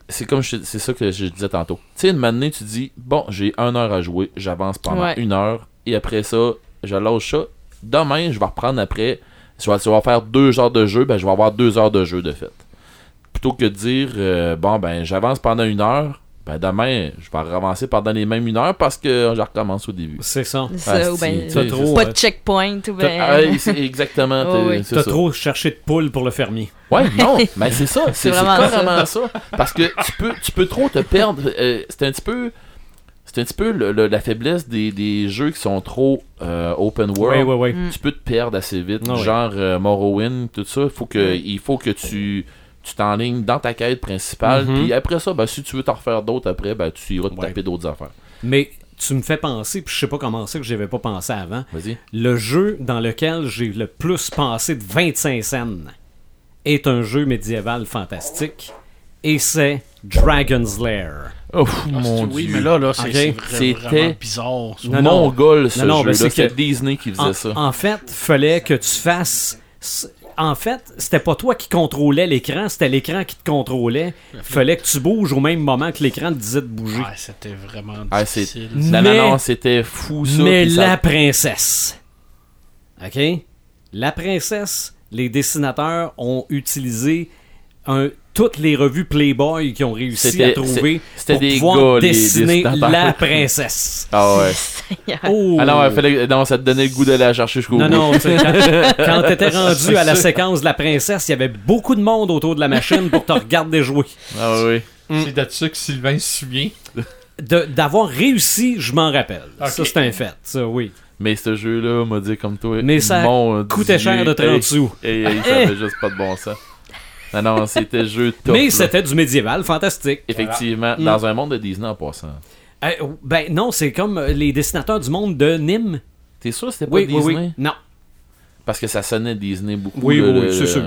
c'est comme je- c'est ça que je disais tantôt. Tu sais, une matinée, tu dis, bon, j'ai une heure à jouer, j'avance pendant Ouais. une heure, et après ça, je lâche ça. Demain, je vais reprendre après, vais, je vais faire deux heures de jeu, ben, je vais avoir deux heures de jeu de fait. Plutôt que de dire, euh, bon, ben, j'avance pendant une heure, ben, demain, je vais avancer pendant les mêmes une heure parce que je recommence au début. C'est ça. C'est ça, ou ben, T'as trop, pas euh, de checkpoint, ou ben... Ah, exactement, Oh oui. c'est T'as ça. trop cherché de poule pour le fermier. Ouais, non, mais c'est ça, c'est carrément ça. Parce que tu peux, tu peux trop te perdre. euh, c'est un petit peu, c'est un petit peu le- le- la faiblesse des, des jeux qui sont trop euh, open Oui, world. oui, oui. Mm. Tu peux te perdre assez vite, Ah genre euh, Morrowind, tout ça. Faut que, il faut que tu, tu t'enlignes dans ta quête principale. Mhm. Puis après ça, ben, si tu veux t'en refaire d'autres après, ben, tu iras te Ouais. taper d'autres affaires. Mais tu me fais penser, puis je sais pas comment ça que j'avais pas pensé avant. Vas-y. Le jeu dans lequel j'ai le plus pensé de 25 scènes est un jeu médiéval fantastique et c'est Dragon's Lair. Oh, Ah, mon c'est- oui, dieu. mais là, là c'est c'est C'était- bizarre. Non, non. Mongol, ce Non, non, ben, c'est Disney qui faisait En, ça. en fait, fallait que tu fasses. En fait, c'était pas toi qui contrôlais l'écran, c'était l'écran qui te contrôlait. Fallait que tu bouges au même moment que l'écran te disait de bouger. Ouais, c'était vraiment Ah, c'est- difficile. Non, Mais- non, non, c'était fou ça. Mais ça- la princesse. OK? La princesse, les dessinateurs ont utilisé un- toutes les revues Playboy qui ont réussi à trouver c'était pour des pouvoir gars, les dessiner la princesse. Ah ouais. Oh! Ah non, il fallait... non, ça te donnait le goût d'aller la chercher jusqu'au Non, bout. non, tu sais, quand, quand t'étais rendu à la séquence de la princesse, il y avait beaucoup de monde autour de la machine pour te regarder jouer. Ah oui. C'est de ça que Sylvain se souvient. D'avoir réussi, je m'en rappelle. Ok. Ça, c'est un fait, ça, oui. Mais ce jeu-là m'a dit comme toi. Mais ça mon Coûtait Dieu, cher de 30 hey, sous. hey, hey, ça fait juste pas de bon sens. Non, non, c'était jeu top. Mais c'était du médiéval fantastique. Effectivement, Mm. dans un monde de Disney en passant. Euh, ben non, c'est comme euh, les dessinateurs du monde de Nîmes. T'es sûr que c'était pas Oui, oui, Disney? oui. Non. Parce que ça sonnait Disney beaucoup. Oui, le- oui, oui, le- c'est sûr.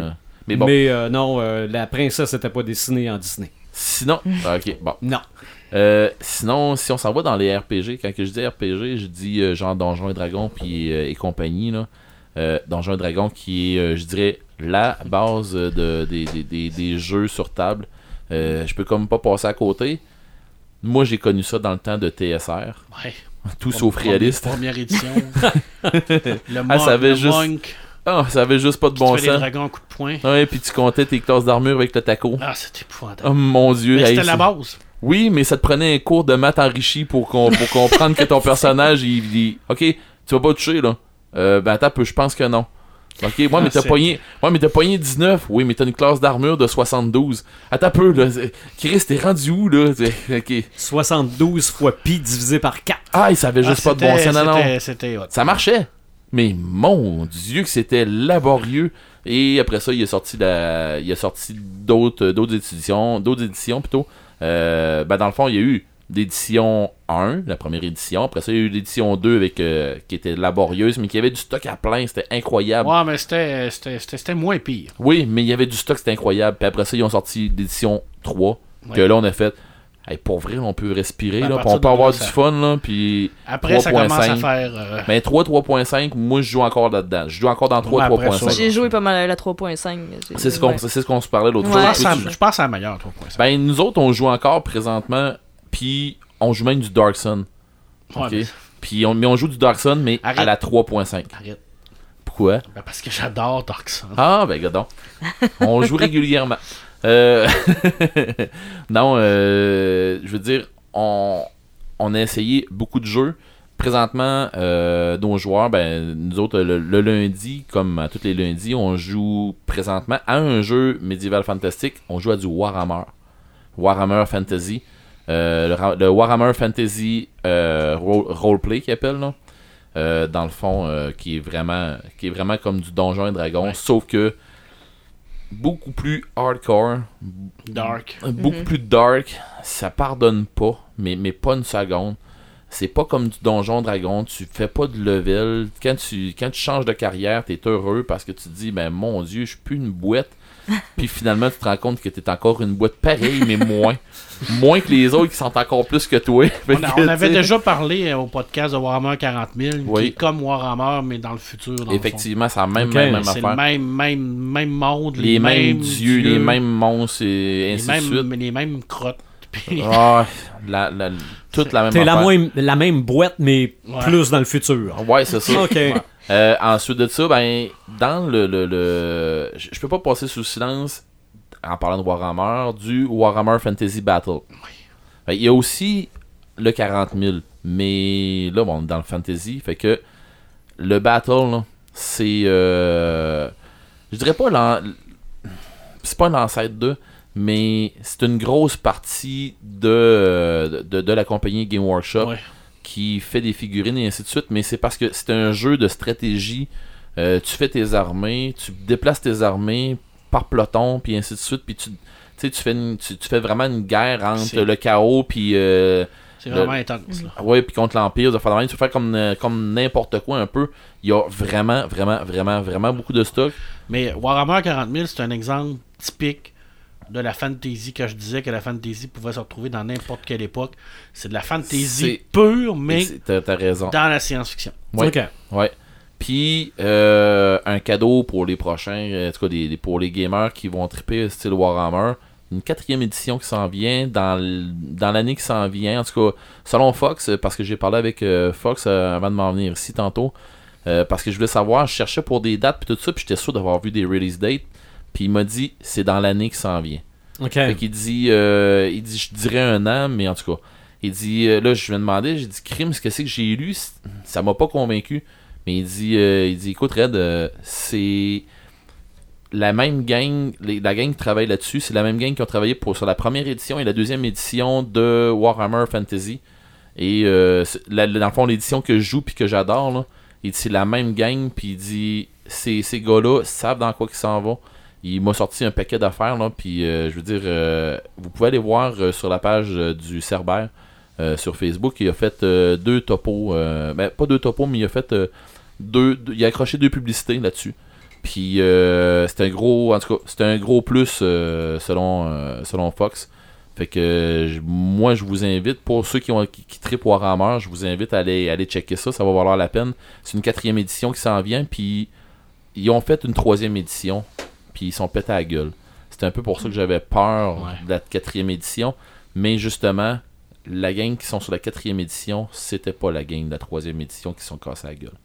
Mais bon, Mais euh, non, euh, la princesse n'était pas dessinée en Disney. sinon... Ok, bon. Non. Euh, sinon, si on s'en va dans les RPG, quand je dis RPG, je dis genre Donjons et Dragons puis, et compagnie. Là. Euh, Donjons et Dragons, qui est, euh, je dirais, la base de, des, des- des- des jeux sur table. Euh, je peux comme pas passer à côté. Moi, j'ai connu ça dans le temps de TSR, Ouais. tout sauf réaliste. Première édition. le Ah, ça avait le juste- monk, Ah, ça avait juste pas de bon sens. dragons à coups de poing. Ouais, puis tu comptais tes classes d'armure avec le taco. Ah, c'était épouvantable. Oh mon dieu. Hey, c'était la base. Oui, mais ça te prenait un cours de maths enrichi pour, qu'on- pour comprendre que ton personnage, il dit Ok, tu vas pas toucher là. Euh, ben attends, peu, je pense que non. Ok, moi, mais Ah, t'as pogné, ouais, mais t'as pogné 19. Oui, mais t'as une classe d'armure de 72. Attends peu, là. Chris, t'es rendu où, là? Ok. 72 fois pi divisé par 4. Ah, il savait juste Ah, pas de bon sens, non, non. Ça marchait. Mais mon dieu que c'était laborieux. Et après ça, il a sorti la, il a sorti d'autres, d'autres éditions, d'autres éditions plutôt. Euh, ben dans le fond, il y a eu l'édition 1, la première édition. Après ça, il y a eu l'édition 2 avec euh, qui était laborieuse, mais qui avait du stock à plein. C'était incroyable. Ouais, mais c'était- c'était c'était- c'était moins pire. Oui, mais il y avait du stock, c'était incroyable. Puis après ça, ils ont sorti l'édition 3. Que là, on a fait. Hey, pour vrai, on peut respirer, Ben, là, on peut avoir du fun, là, puis Après, ça commence à 3.5. faire. euh, mais 3, 3.5, moi je joue encore là-dedans. Je joue encore dans 3, Ouais, après 3.5. ça, J'ai joué pas mal à la 3.5. j'ai- C'est ce qu'on ouais. c'est ce qu'on se parlait l'autre Ouais. je, fois. pense à- je pense à la meilleure 3.5. Ben nous autres on joue encore présentement puis on joue même du Dark Sun. Ouais, OK? mais- Puis on mais on joue du Dark Sun mais à la 3.5. Arrête. Pourquoi? Ben, parce que j'adore Dark Sun. Ah ben gadon. On joue régulièrement. Euh, non, euh, je veux dire on on a essayé beaucoup de jeux. Présentement, euh, nos joueurs, ben, nous autres, le, le lundi, comme à tous les lundis, on joue présentement à un jeu médiéval fantastique. On joue à du Warhammer. Warhammer Fantasy. Euh, le, Warhammer Fantasy euh, role- Roleplay qu'ils appellent, là. Euh, dans le fond, euh, qui, est vraiment, qui est vraiment comme du Donjon et Dragon, Ouais. sauf que beaucoup plus hardcore, Dark. beaucoup plus dark. Ça pardonne pas, mais, mais pas une seconde. C'est pas comme du Donjon Dragon, tu fais pas de level. Quand tu, quand tu changes de carrière, t'es heureux parce que tu te dis, ben mon dieu, je suis plus une boîte. Puis finalement, tu te rends compte que t'es encore une boîte pareille, mais moins. moins que les autres qui sont encore plus que toi. On, a- que, on avait déjà parlé euh, au podcast de Warhammer 40 000, Oui. qui est comme Warhammer, mais dans le futur. dans. Effectivement, c'est la même, Ok. même, même C'est le affaire. même, même, même monde, Les mêmes dieux, les mêmes monstres et les ainsi mêmes, de suite. les mêmes crottes. Ah, la, la- toute la même T'es la, même boîte, mais Ouais. plus dans le futur. Ouais, c'est ça. Ok. Euh, ensuite de ça, ben, dans le. le, le- Je peux pas passer sous silence, en parlant de Warhammer, du Warhammer Fantasy Battle. Ben, Il y a aussi le 40 000, mais là, bon, on est dans le fantasy, fait que le Battle, c'est. euh, je dirais pas l'an- C'est pas un ancêtre 2, mais c'est une grosse partie de, de, de la compagnie Game Workshop Ouais. Qui fait des figurines et ainsi de suite, mais c'est parce que c'est un jeu de stratégie. Euh, tu fais tes armées, tu déplaces tes armées par peloton, puis ainsi de suite, puis tu, tu sais, tu fais, une- tu, tu fais vraiment une guerre entre le chaos, puis euh, C'est Le- vraiment intense. Là. ouais, puis contre l'empire, de faire tu peux faire comme euh, comme n'importe quoi un peu. Il y a vraiment, vraiment, vraiment, vraiment beaucoup de stock. Mais Warhammer 40 000, c'est un exemple typique de la fantasy que je disais que la fantasy pouvait se retrouver dans n'importe quelle époque. C'est de la fantasy pure, mais C'est- T'as t'as raison. dans la science-fiction. Ok. Ouais. Puis euh, un cadeau pour les prochains, euh, en tout cas des- des- pour les gamers qui vont triper style Warhammer. Une quatrième édition qui s'en vient dans l'année qui s'en vient. En tout cas, selon Fox, euh, parce que j'ai parlé avec euh, Fox euh, avant de m'en venir ici tantôt. euh, parce que je voulais savoir, je cherchais pour des dates puis tout ça, puis j'étais sûr d'avoir vu des release dates. Puis il m'a dit c'est dans l'année qui s'en vient. Ok. Fait qu'il dit, euh, il dit, je dirais un an, mais en tout cas, il dit, euh, là, je vais demander, j'ai dit, crime, ce que c'est que j'ai lu, ça m'a pas convaincu. Mais il dit, euh, il dit, écoute, Red, euh, c'est la même gang, les- la gang qui travaille là-dessus, c'est la même gang qui ont travaillé pour, sur la première édition et la deuxième édition de Warhammer Fantasy. Et euh, c'est- la- la- dans le fond, l'édition que je joue puis que j'adore, là, il dit, c'est la même gang, puis il dit, ces, ces gars-là savent dans quoi ils s'en vont. Il m'a sorti un paquet d'affaires, là, puis euh, je veux dire, euh, vous pouvez aller voir euh, sur la page du Cerbère euh, sur Facebook, il a fait deux topos, ben, pas deux topos, mais il a fait deux, il a accroché deux publicités là-dessus. Puis c'est un gros, en tout cas, c'est un gros plus selon, selon Fox. Fait que moi, je vous invite, pour ceux qui, ont, qui, qui Warhammer, je vous invite à aller, aller checker ça, ça va valoir la peine. C'est une quatrième édition qui s'en vient, puis ils ont fait une troisième édition, puis ils sont pétés à la gueule. C'était un peu pour ça que j'avais peur Ouais. de la quatrième édition. Mais justement, la gang qui sont sur la quatrième édition, c'était pas la gang de la troisième édition qui sont cassés à la gueule.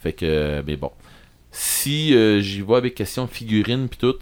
Fait que, mais bon. Si euh, j'y vais avec question de figurines puis tout,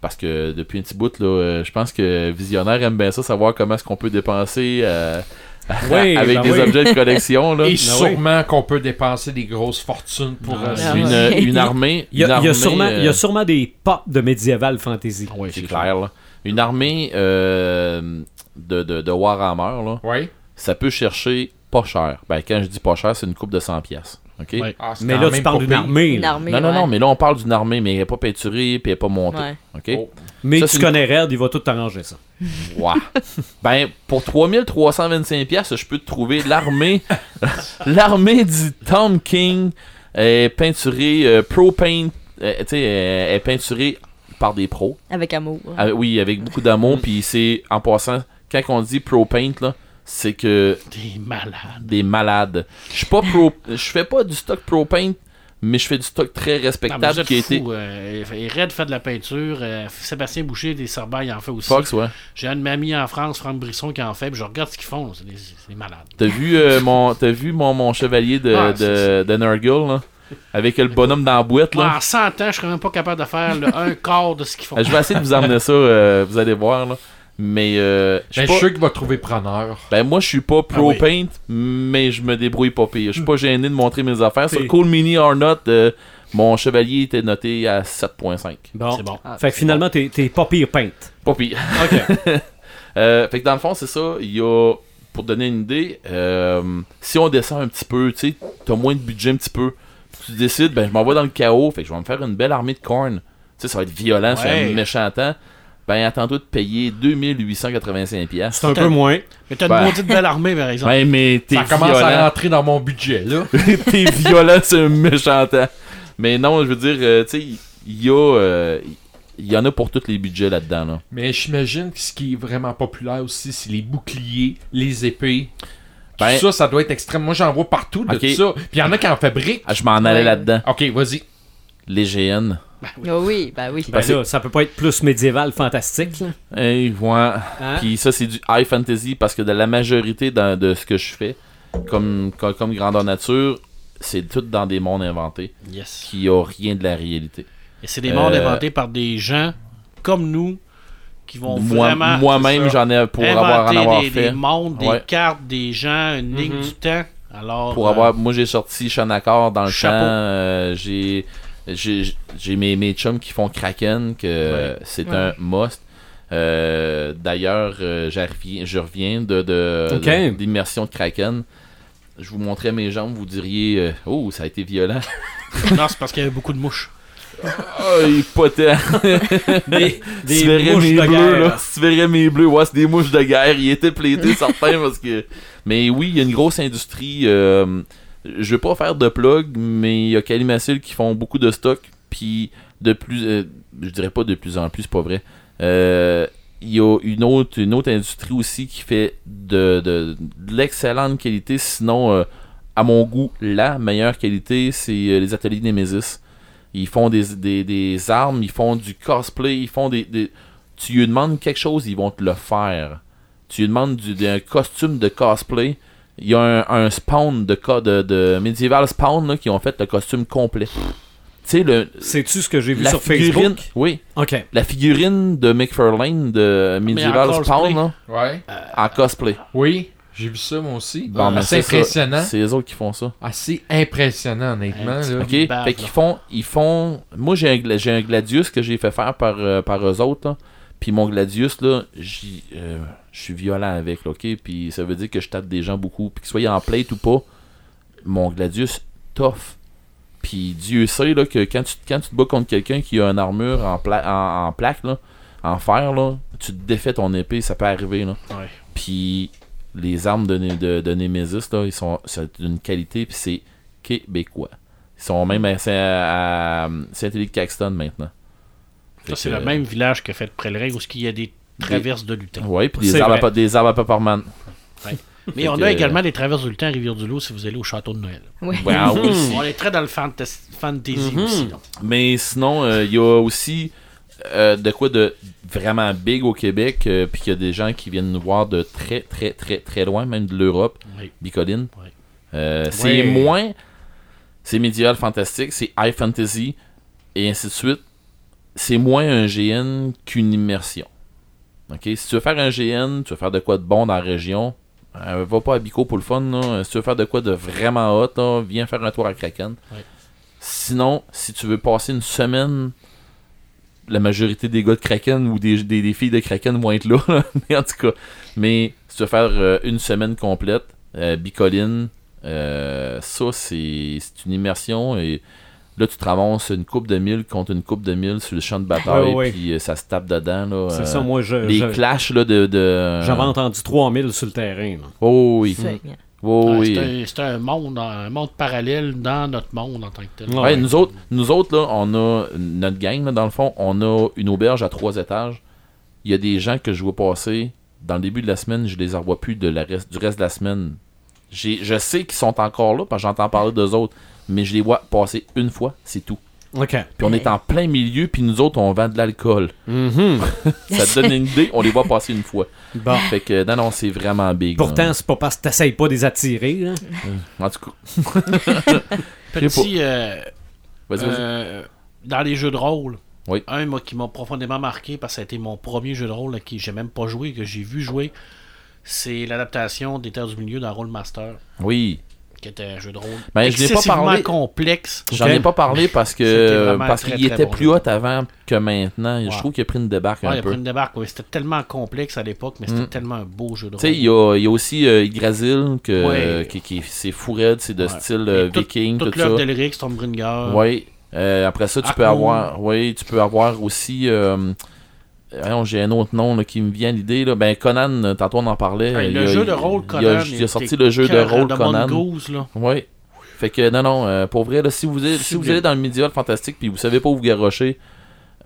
parce que depuis un petit bout, là, euh, je pense que Visionnaire aime bien ça, savoir comment est-ce qu'on peut dépenser euh, Oui, avec ben des oui. objets de collection. Là. Et oui. sûrement qu'on peut dépenser des grosses fortunes pour Ah, euh, Ah une, armée. Il y, a, une il y a armée, sûrement, il y a sûrement des pop de médiéval fantasy. Oui, c'est clair. Là. Une armée euh, de, de, de Warhammer, là, Oui. ça peut chercher pas cher. Ben, quand je dis pas cher, c'est une coupe de 100$. pièces OK? Ouais. Ah, Mais là, tu parles pas d'une armée. Une là. armée. Non, non, ouais. non, mais là, on parle d'une armée, mais elle n'est pas peinturée puis elle n'est pas montée. Ouais. OK? Oh. Mais Ça, tu une- connais Red, il va tout t'arranger ça. Ouais. ben, pour 3325$, pièces, je peux te trouver l'armée l'armée du Tom King est peinturée euh, Pro Paint. euh, tu sais, euh, est peinturée par des pros. Avec amour. Ah, oui, avec beaucoup d'amour. Puis c'est, en passant, quand on dit Pro Paint, là, c'est que T'es malade. des malades. Je suis pas pro, je fais pas du stock Pro Paint, mais je fais du stock très Non, respectable êtes qui a été. euh, Red fait de la peinture. euh, Sébastien Boucher des il en fait aussi. Fox, ouais. J'ai un de mes amis en France, Franck Brisson, qui en fait. Puis je regarde ce qu'ils font. C'est des, des malades. T'as vu euh, mon, t'as vu mon, mon chevalier de, Ah, de, de Nurgle, là? Avec le bonhomme dans la boîte, là? Moi, en 100 ans, je serais même pas capable de faire le un quart de ce qu'ils font. Je vais essayer de vous emmener ça, vous allez voir, là. Mais, euh, je Ben, suis je suis pas- sûr qu'il va trouver preneur. ben, moi, je suis pas pro Ah oui. paint, mais je me débrouille pas pire. Je suis pas gêné de montrer mes affaires. Sur C'est- Cool Mini or Not, euh, mon chevalier était noté à 7.5. Bon. C'est bon. fait que finalement, t'es t'es pas pire peinte. Pas pire. OK. Euh, fait que dans le fond, c'est ça. Il y a, pour donner une idée, euh, si on descend un petit peu, tu sais, t'as moins de budget un petit peu, tu décides, ben je m'en vais dans le chaos, fait que je vais me faire une belle armée de corn. Tu sais, ça va être violent sur Ouais. un méchant temps. Ben attends-toi de payer 2885 pièces. C'est un peu moins. Mais t'as une Ben. maudite belle armée, par exemple. Ben mais t'es Ça commence à rentrer dans mon budget, là. t'es violent sur un méchant temps. Mais non, je veux dire, euh, tu sais, il y a, euh, il y en a pour tous les budgets là-dedans. Là. Mais j'imagine que ce qui est vraiment populaire aussi, c'est les boucliers, les épées. Tout Ben- ça, ça doit être extrême. Moi, j'en vois partout de Ok. ça. Puis il y en a qui en fabriquent. Ah, je m'en allais Ouais. là-dedans. Ok, vas-y. Les GN. Oh oui, ben oui. Ben là, ça peut pas être plus médiéval fantastique. Là. Hey, ouais. Hein? Puis ça, c'est du high fantasy parce que de la majorité de ce que je fais, comme, comme, comme grandeur nature, c'est tout dans des mondes inventés Yes. qui ont rien de la réalité. Et c'est des mondes Euh, inventés par des gens comme nous qui vont Moi- vraiment Moi-même, j'en ai pour avoir en avoir des, fait. des mondes, des Ouais. cartes, des gens, une ligne Mhm. du temps. Alors, Pour euh, avoir, moi j'ai sorti Shanakar dans le Chapeau. champ. euh, j'ai j'ai j'ai mes, mes chums qui font Kraken que c'est Ouais. un must. Euh, D'ailleurs, euh, j'arrive- je reviens de de- Ok. de- d'immersion de Kraken. Je vous montrais mes jambes, vous diriez euh, oh ça a été violent. non, c'est parce qu'il y avait beaucoup de mouches. oh il potait. Des, Si tu verrais mouches mes de bleus, guerre. là, si tu verrais mes bleus, ouais, c'est des mouches de guerre. Il était plaidé, certain, parce que. Mais oui, il y a une grosse industrie. Je vais pas faire de plug, mais il y a Calimacil qui font beaucoup de stock. Puis de plus. euh, je dirais pas de plus en plus, c'est pas vrai. Euh, Il y a une autre, une autre industrie aussi qui fait de, de, l'excellente qualité, sinon, euh, à mon goût, la meilleure qualité, c'est euh, les ateliers Nemesis. Ils font des, des, des armes, ils font du cosplay, ils font des, des- Tu lui demandes quelque chose, ils vont te le faire. Tu lui demandes du, un costume de cosplay. Il y a un, un spawn de, co- de, de Medieval Spawn là, qui ont fait le costume complet. Tu sais, le. Sais-tu ce que j'ai vu La sur figurine. Facebook? Oui. OK. La figurine de McFarlane de Medieval en Spawn là, Ouais. en cosplay. Oui, j'ai vu ça, moi aussi. Bon, c'est impressionnant. C'est les autres qui font ça. Assez impressionnant, honnêtement. Là. Ok, bave, fait qu'ils font, ils font. Moi j'ai un, un Gladius que j'ai fait faire par, euh, par eux autres. là. Puis mon Gladius là, euh, je suis violent avec, là, ok? Puis ça veut dire que je tape des gens beaucoup. Puis que soit en plate ou pas, mon Gladius tough. Puis Dieu sait là que quand tu, quand tu te bats contre quelqu'un qui a une armure en, pla- en, en plaque là, en fer là, tu te défais ton épée, ça peut arriver là. Ouais. Puis les armes de, de, de Nemesis, là, ils sont c'est d'une qualité, puis c'est québécois. Ils sont même à, à, à Saint-Élie de Caxton maintenant. Ça, c'est que, le même village que fait Prélering où il y a des traverses de lutin. Ouais, puis des arbres, à, des arbres à peppermint. Ouais. Mais on que- a également des traverses du temps à Rivière-du-Loup si vous allez au château de Noël. Oui. Ouais, ah oui. On est très dans le fantas- fantasy Mhm. aussi. Mais sinon, euh, il y a aussi euh, de quoi de vraiment big au Québec, euh, puis qu'il y a des gens qui viennent nous voir de très, très, très, très loin, même de l'Europe. Oui. Bicoline. Oui. Euh, c'est moins. C'est médiéval fantastique, c'est high fantasy, et ainsi de suite. C'est moins un GN qu'une immersion. Ok, Si tu veux faire un GN, tu veux faire de quoi de bon dans la région, euh, va pas à Bico pour le fun. là. Si tu veux faire de quoi de vraiment hot, là, viens faire un tour à Kraken. Sinon, si tu veux passer une semaine, la majorité des gars de Kraken ou des, des, des filles de Kraken vont être là. là. mais en tout cas, mais si tu veux faire euh, une semaine complète, euh, Bicoline, euh, ça c'est c'est une immersion et là tu te ramasses une coupe de mille contre une coupe de mille sur le champ de bataille Ouais, ouais. puis euh, ça se tape dedans là. C'est euh, ça, moi, je, les je- clashs là de, de... j'avais entendu 3000 sur le terrain. là. Oh oui. C'est- Oh oui. c'est un- monde, un monde parallèle dans notre monde en tant que tel. Ouais. Ouais, nous autres, nous autres là, on a notre gang là, dans le fond, on a une auberge à trois étages. Il y a des gens que je vois passer dans le début de la semaine, je les revois plus de la reste, du reste de la semaine. J'ai, je sais qu'ils sont encore là parce que j'entends parler d'eux autres, mais je les vois passer une fois, c'est tout. OK. Puis on est en plein milieu, puis nous autres on vend de l'alcool. Mhm. Ça te donne une idée, on les voit passer une fois. Bon. Fait que non non, c'est vraiment big. Pourtant, là. c'est pas parce que t'essayes pas de les attirer. là. en tout cas, Petit, euh, vas-y, vas-y. euh, dans les jeux de rôle, Oui. un moi, qui m'a profondément marqué parce que ça a été mon premier jeu de rôle à qui j'ai même pas joué, que j'ai vu jouer, c'est l'adaptation des Terres du Milieu dans Rollmaster, Oui. Qui était un jeu de rôle Ben, je l'ai pas parlé. complexe. J'en ai pas parlé parce que parce qu'il était plus haut avant que maintenant. Ouais. Je trouve qu'il a pris une débarque Ouais, il un a peu. pris une débarque, oui. C'était tellement complexe à l'époque, mais c'était Mm. tellement un beau jeu de Tu sais, rôle. il y a, il y a aussi euh, Yggdrasil, que, qui, qui- c'est fou raide, c'est de style euh, tout- viking, tout, Toute l'œuvre ça. d'Elric, Stormbringer. Oui. Euh, après ça, tu peux avoir. Oui, tu peux avoir aussi. Voyons, J'ai un autre nom là, qui me vient à l'idée. Là. Ben, Conan, euh, tantôt on en parlait. Hey, le il jeu de rôle il y a- Conan. Il a, sorti le jeu de rôle Conan. Mongoose, là. Oui. Fait que non, non, euh, pour vrai, là, si vous, si allez dans le médiéval fantastique puis vous savez pas où vous garrocher,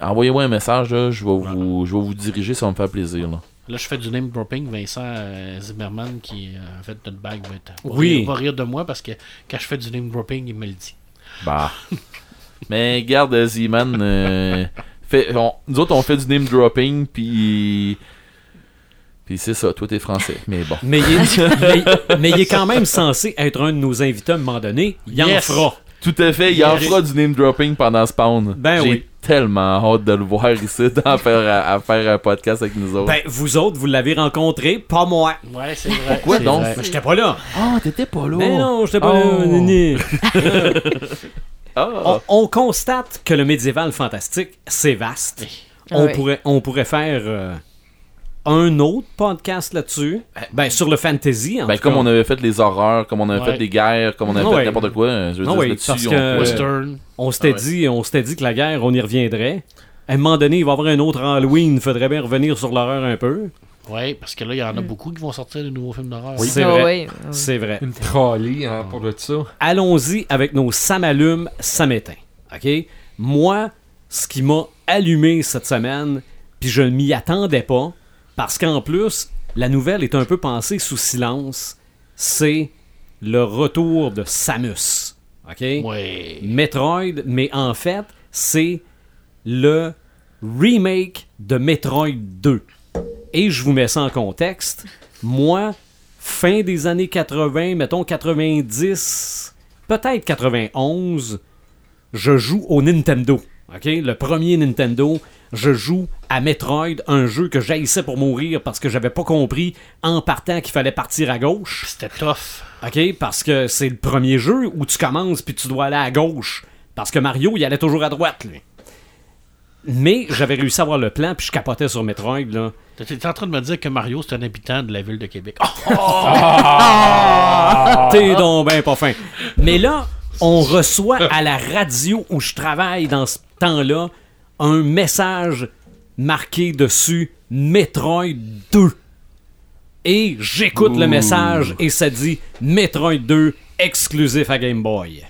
envoyez-moi un message, là, je, vais vous, je vais vous diriger, ça va me faire plaisir. Là. Là, je fais du name dropping. Vincent euh, Zimmerman, qui euh, a fait notre bague, va, être, va Oui. rire, va rire de moi parce que quand je fais du name dropping, il me le dit. Bah. Mais garde, Z-Man, euh, fait- on- nous autres, on fait du name dropping, puis. Puis c'est ça, toi t'es français. Mais bon. Mais il, est, mais- mais il est quand même censé être un de nos invités à un moment donné. Il en fera. Tout à fait, il en fera du name dropping pendant Spawn. Ben J'ai oui. tellement hâte de le voir ici, à faire, à, à faire un podcast avec nous autres. Ben, vous autres, vous l'avez rencontré, pas moi. Ouais, c'est vrai. Pourquoi donc? J'étais pas là. Ah, t'étais pas là. Mais non, j'étais pas Oh. là. Ah. On, on constate que le médiéval fantastique, c'est vaste. Ah On, oui. pourrait, on pourrait faire euh, un autre podcast là-dessus. Ben, sur le fantasy, en Ben, tout comme cas. on avait fait les horreurs, comme on avait Ouais. fait des guerres, comme on avait Ah fait ouais. n'importe quoi, euh, je veux Ah dire, oui, là-dessus, parce on que- Western. On s'était Ah ouais. dit, on s'était dit que la guerre, on y reviendrait. À un moment donné, il va y avoir un autre Halloween. Il faudrait bien revenir sur l'horreur un peu. Ouais, parce que là, il y en a beaucoup qui vont sortir de nouveaux films d'horreur. Oui. C'est Ah vrai. oui, oui. C'est vrai. Une trolley hein, pour de ça. Allons-y avec nos Samalumes Samétain. OK? Moi, ce qui m'a allumé cette semaine, puis je ne m'y attendais pas, parce qu'en plus, la nouvelle est un peu pensée sous silence, c'est le retour de Samus. OK? Ouais. Metroid, mais en fait, c'est le remake de Metroid 2. Et je vous mets ça en contexte. Moi, fin des années 80, mettons 90, peut-être 91, je joue au Nintendo. OK? Le premier Nintendo, je joue à Metroid, un jeu que j'haïssais pour mourir parce que j'avais pas compris en partant qu'il fallait partir à gauche. C'était tough. OK? Parce que c'est le premier jeu où tu commences puis tu dois aller à gauche. Parce que Mario, il allait toujours à droite, lui. Mais j'avais réussi à avoir le plan puis je capotais sur Metroid, là. T'es en train de me dire que Mario, c'est un habitant de la ville de Québec. Oh, T'es donc ben pas fin. Mais là, on reçoit à la radio où je travaille dans ce temps-là un message marqué dessus Metroid 2. Et j'écoute le message et ça dit Metroid 2 exclusif à Game Boy.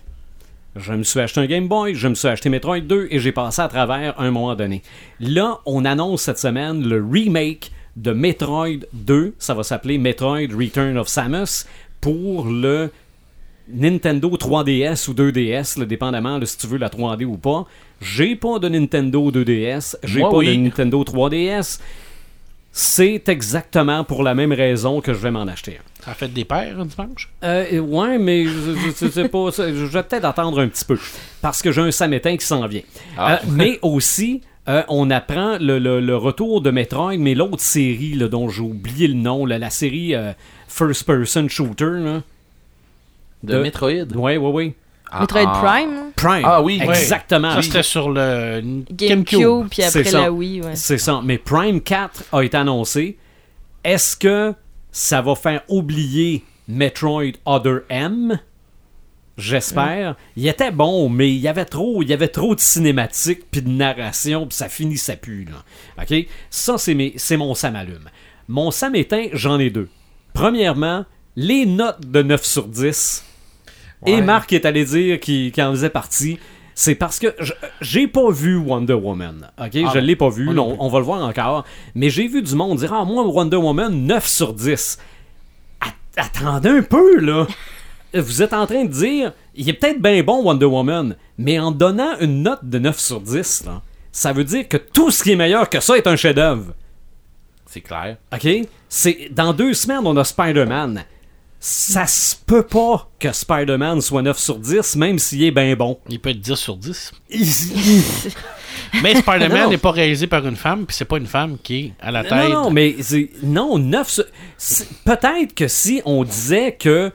Je me suis acheté un Game Boy, je me suis acheté Metroid 2 et j'ai passé à travers un moment donné. Là, on annonce cette semaine le remake de Metroid 2. Ça va s'appeler Metroid Return of Samus pour le Nintendo 3DS ou 2DS, là, dépendamment de si tu veux la 3D ou pas. J'ai pas de Nintendo 2DS, j'ai pas oui. de Nintendo 3DS. C'est exactement pour la même raison que je vais m'en acheter un. Ça a fait des paires un dimanche? Euh, ouais, mais je, je- je sais pas, je vais peut-être attendre un petit peu parce que j'ai un samétain qui s'en vient. Ah. Euh, mais aussi, euh, on apprend le, le- le retour de Metroid, mais l'autre série là, dont j'ai oublié le nom, là, la série euh, First Person Shooter. Là. De, De- Metroid. Ouais, ouais, ouais. Ah, Metroid ah. Prime. Prime. Ah oui. exactement. Ça, c'était sur le GameCube, GameCube. puis C'est après ça. la Wii, ouais. C'est ça. Mais Prime 4 a été annoncé. Est-ce que ça va faire oublier Metroid Other M? J'espère. Il était bon, mais il y avait trop, il y avait trop de cinématiques puis de narration, puis ça finissait plus là. OK? Ça c'est mes c'est mon Sam allume. Mon Sam éteint, j'en ai deux. Premièrement, les notes de 9 sur 10. Et. Marc est allé dire qu'il en faisait partie. C'est parce que je- j'ai pas vu Wonder Woman. OK? je non. l'ai pas vu. Plus. on va le voir encore. Mais j'ai vu du monde dire Ah, moi, Wonder Woman, 9 sur 10. At- attendez un peu, là. Vous êtes en train de dire Il est peut-être bien bon, Wonder Woman, mais en donnant une note de 9 sur 10, là, ça veut dire que tout ce qui est meilleur que ça est un chef-d'œuvre. C'est clair. OK? C'est, dans deux semaines, on a Spider-Man. Ça se peut pas que Spider-Man soit 9 sur 10, même s'il est bien bon. Il peut être 10 sur 10. non, Mais Spider-Man n'est pas réalisé par une femme, puis c'est pas une femme qui est à la tête. non, mais non, 9 sur... Peut-être que si on disait que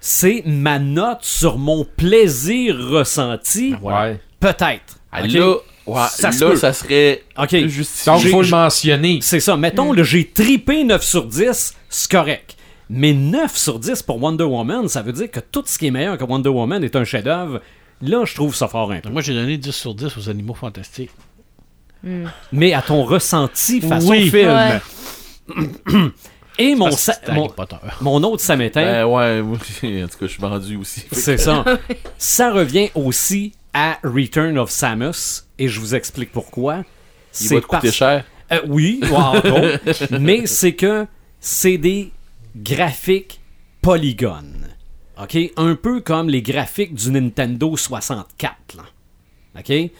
c'est ma note sur mon plaisir ressenti, Ouais. peut-être. Ah? Là, ouais, Ça se là, peut. ça serait OK. plus justifié. Donc, il faut le mentionner. C'est ça. Mettons, là, j'ai tripé 9 sur 10, c'est correct. Mais 9 sur 10 pour Wonder Woman, ça veut dire que tout ce qui est meilleur que Wonder Woman est un chef-d'œuvre. Là, je trouve ça fort un peu. Moi, j'ai donné 10 sur 10 aux animaux fantastiques. Mais à ton ressenti façon Oui. film. Ouais. Et mon, sa- mon, autre samétain, Ben ouais, moi, en tout cas, je suis vendu aussi. c'est ça. ça revient aussi à Return of Samus. Et je vous explique pourquoi. Il C'est va te coûter cher. Euh, oui, autres. mais c'est que c'est des graphiques polygones. OK? Un peu comme les graphiques du Nintendo 64. Là. OK?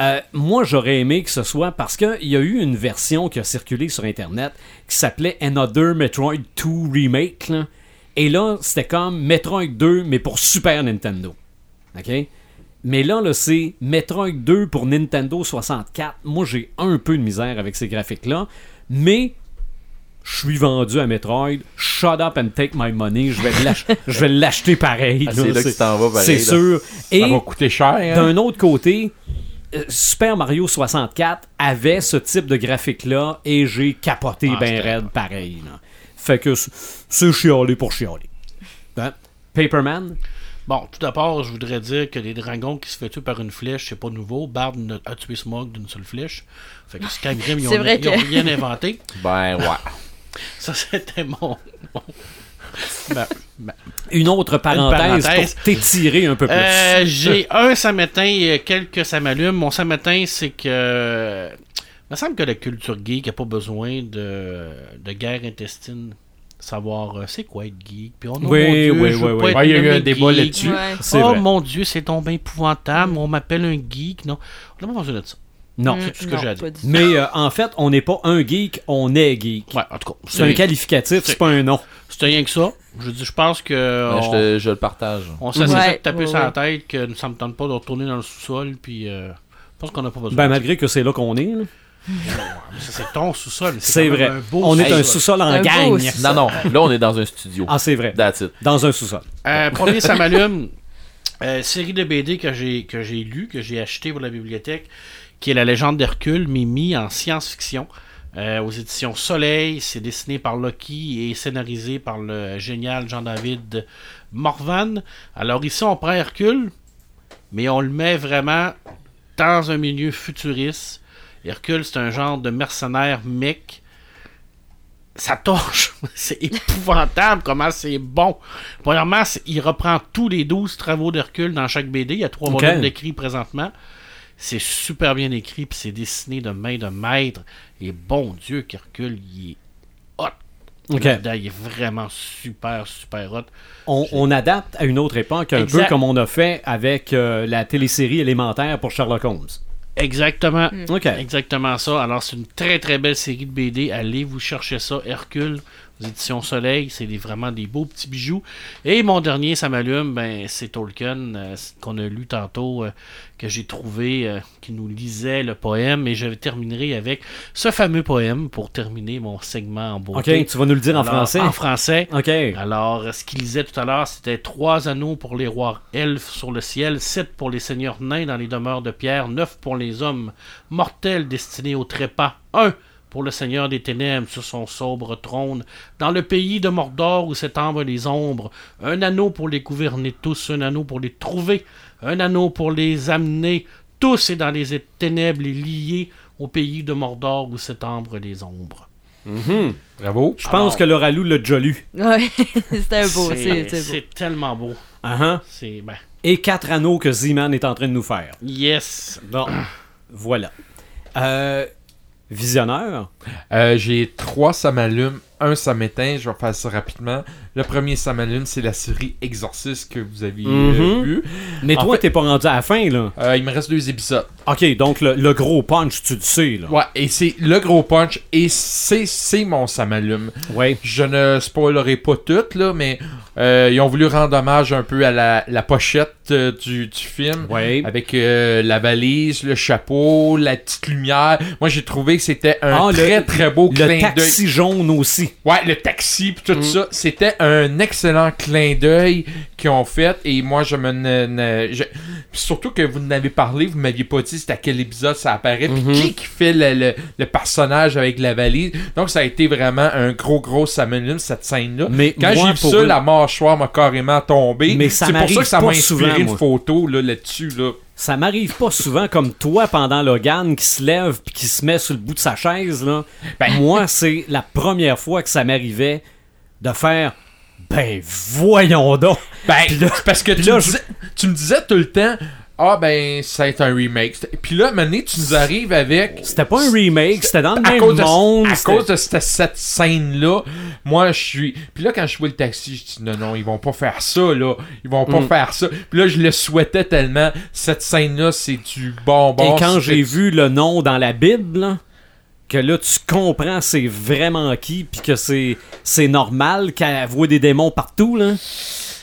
Euh, moi, j'aurais aimé que ce soit parce qu'il y a eu une version qui a circulé sur Internet qui s'appelait Another Metroid 2 Remake. Et là, c'était comme Metroid 2, mais pour Super Nintendo. OK? Mais là, là c'est Metroid 2 pour Nintendo 64. Moi, j'ai un peu de misère avec ces graphiques-là. Mais je suis vendu à Metroid. Shut up and take my money. Je vais l'ach- je vais l'acheter pareil. Ah, c'est là que tu t'en vas pareil, C'est là. sûr. Et Ça va coûter cher. hein? d'un autre côté, euh, Super Mario 64 avait ce type de graphique-là et j'ai capoté Ah, ben raide pareil. là. Fait que c'est- chialé pour chialer. Hein? Paperman? Bon, tout d'abord, je voudrais dire que les dragons qui se fait tuer par une flèche, c'est pas nouveau. Bard a tué Smog d'une seule flèche. Fait que Skyrim, ils ont, C'est vrai ils ont rien inventé. Ben ouais. Ça, c'était mon. mon- Ben, ben, Une autre parenthèse, parenthèse. pour t'étirer un peu plus. Euh, j'ai un samétain et quelques ça m'allume. Mon samétain, c'est que. Il me semble que la culture geek n'a pas besoin de, de guerre intestine. Savoir euh, c'est quoi être geek. Puis on, oh, Oui, mon Dieu, oui, je oui, veux oui. pas être Ouais, il y a eu un débat geek. là-dessus. Ouais. Oh vrai. mon Dieu, c'est tombé épouvantable. On m'appelle un geek. Non, on n'a pas besoin de ça. Non. C'est tout ce que j'ai à dire. Mais euh, en fait, on n'est pas un geek, on est geek. Ouais, en tout cas, C'est un qualificatif, c'est pas un nom. C'est rien que ça. Je dis, je pense que. Ben, on- je, te- je le partage. On s'est Ouais, taper ouais, sur la ouais. tête que ça me tente pas de retourner dans le sous-sol. Puis, euh, je pense qu'on n'a pas besoin. Ben, malgré que c'est là qu'on est. là. c'est ton sous-sol. C'est vrai. un beau On est un sous-sol. en gang. Non, non. Là, on est dans un studio. Ah, c'est vrai. That's it. Dans un sous-sol. Euh, premier, ça m'allume. Euh, série de BD que j'ai que j'ai lu, que j'ai acheté pour la bibliothèque, qui est La légende d'Hercule, mais mis en science-fiction. Euh, aux éditions Soleil, c'est dessiné par Loki et scénarisé par le génial Jean-David Morvan. Alors ici, on prend Hercule, mais on le met vraiment dans un milieu futuriste. Hercule, c'est un genre de mercenaire mec. Ça torche. c'est épouvantable comment c'est bon. Premièrement, il reprend tous les 12 travaux d'Hercule dans chaque BD. Il y a trois volumes d'écrits présentement. C'est super bien écrit, puis c'est dessiné de main de maître. Et bon Dieu, qu'Hercule, il est hot. Médaille est vraiment super, super hot. On, on adapte à une autre époque, un Exact. peu comme on a fait avec euh, la télésérie élémentaire pour Sherlock Holmes. Exactement. Ok. Exactement ça. Alors, c'est une très très belle série de BD. Allez vous chercher ça. Hercule, éditions Soleil. C'est vraiment des beaux petits bijoux. Et mon dernier, ça m'allume, ben, c'est Tolkien, euh, qu'on a lu tantôt, euh, que j'ai trouvé, euh, qui nous lisait le poème. Et je terminerai avec ce fameux poème pour terminer mon segment en beauté. Ok, tu vas nous le dire en français? En français. Ok. Alors, ce qu'il disait tout à l'heure, c'était trois anneaux pour les rois elfes sur le ciel, sept pour les seigneurs nains dans les demeures de pierre, neuf pour les hommes mortels destinés au trépas, un pour le seigneur des ténèbres sur son sobre trône, dans le pays de Mordor où s'étendent les ombres, un anneau pour les gouverner tous, un anneau pour les trouver, un anneau pour les amener tous et dans les ténèbres les lier au pays de Mordor où s'étendent les ombres. Bravo. Je pense que Laura Lou l'a déjà lu. Ouais, c'était beau, C'est beau. tellement beau. Uh-huh. C'est ben, Et quatre anneaux que Z-Man est en train de nous faire. Yes. Bon, voilà. Euh, visionneur. Euh, J'ai trois ça m'allume, un ça m'éteint. Je vais faire ça rapidement. Le premier ça m'allume, c'est la série Exorcist que vous avez euh, Mhm. vu. Mais En toi, fait- t'es pas rendu à la fin, là. Euh, il me reste deux épisodes. Ok, donc le, le gros punch, tu le sais, là. Ouais, et c'est le gros punch, et c'est c'est mon ça m'allume. Ouais. Je ne spoilerai pas tout, là, mais euh, ils ont voulu rendre hommage un peu à la, la pochette euh, du, du film. Ouais. Avec euh, la valise, le chapeau, la petite lumière. Moi, j'ai trouvé que c'était un Ah, le- très très beau Le clin d'œil. taxi jaune aussi. Ouais, le taxi pis tout Mm. ça, c'était un excellent clin d'œil qu'ils ont fait et moi je me ne- ne- je- pis surtout que vous n'avez parlé, vous m'aviez pas dit c'était à quel épisode ça apparaît puis Mhm. qui qui fait le, le- le personnage avec la valise. Donc ça a été vraiment un gros gros Samuel cette scène là. Mais Quand j'ai vu ça, la mâchoire m'a carrément tombé. Mais ça C'est pour ça que ça m'a souvent, inspiré une photo là là-dessus là. Ça m'arrive pas souvent comme toi pendant Logan qui se lève puis qui se met sur le bout de sa chaise, là. Ben- Moi, c'est la première fois que ça m'arrivait de faire Ben, voyons donc. Ben, là- c'est parce que tu, là, me disais, tu me disais tout le temps, ah ben, être un remake. Puis là, maintenant, tu nous arrives avec. C'était pas un remake, c'était dans le à même de, monde. à cause de cette, cette scène-là, moi, je suis. Puis là, quand je vois le taxi, je dis non, non, ils vont pas faire ça, là. Ils vont pas Mm. faire ça. Puis là, je le souhaitais tellement. Cette scène-là, c'est du bonbon. Et quand C'est- j'ai vu le nom dans la Bible, là, que là tu comprends c'est vraiment qui, puis que c'est c'est normal qu'elle voit des démons partout, là.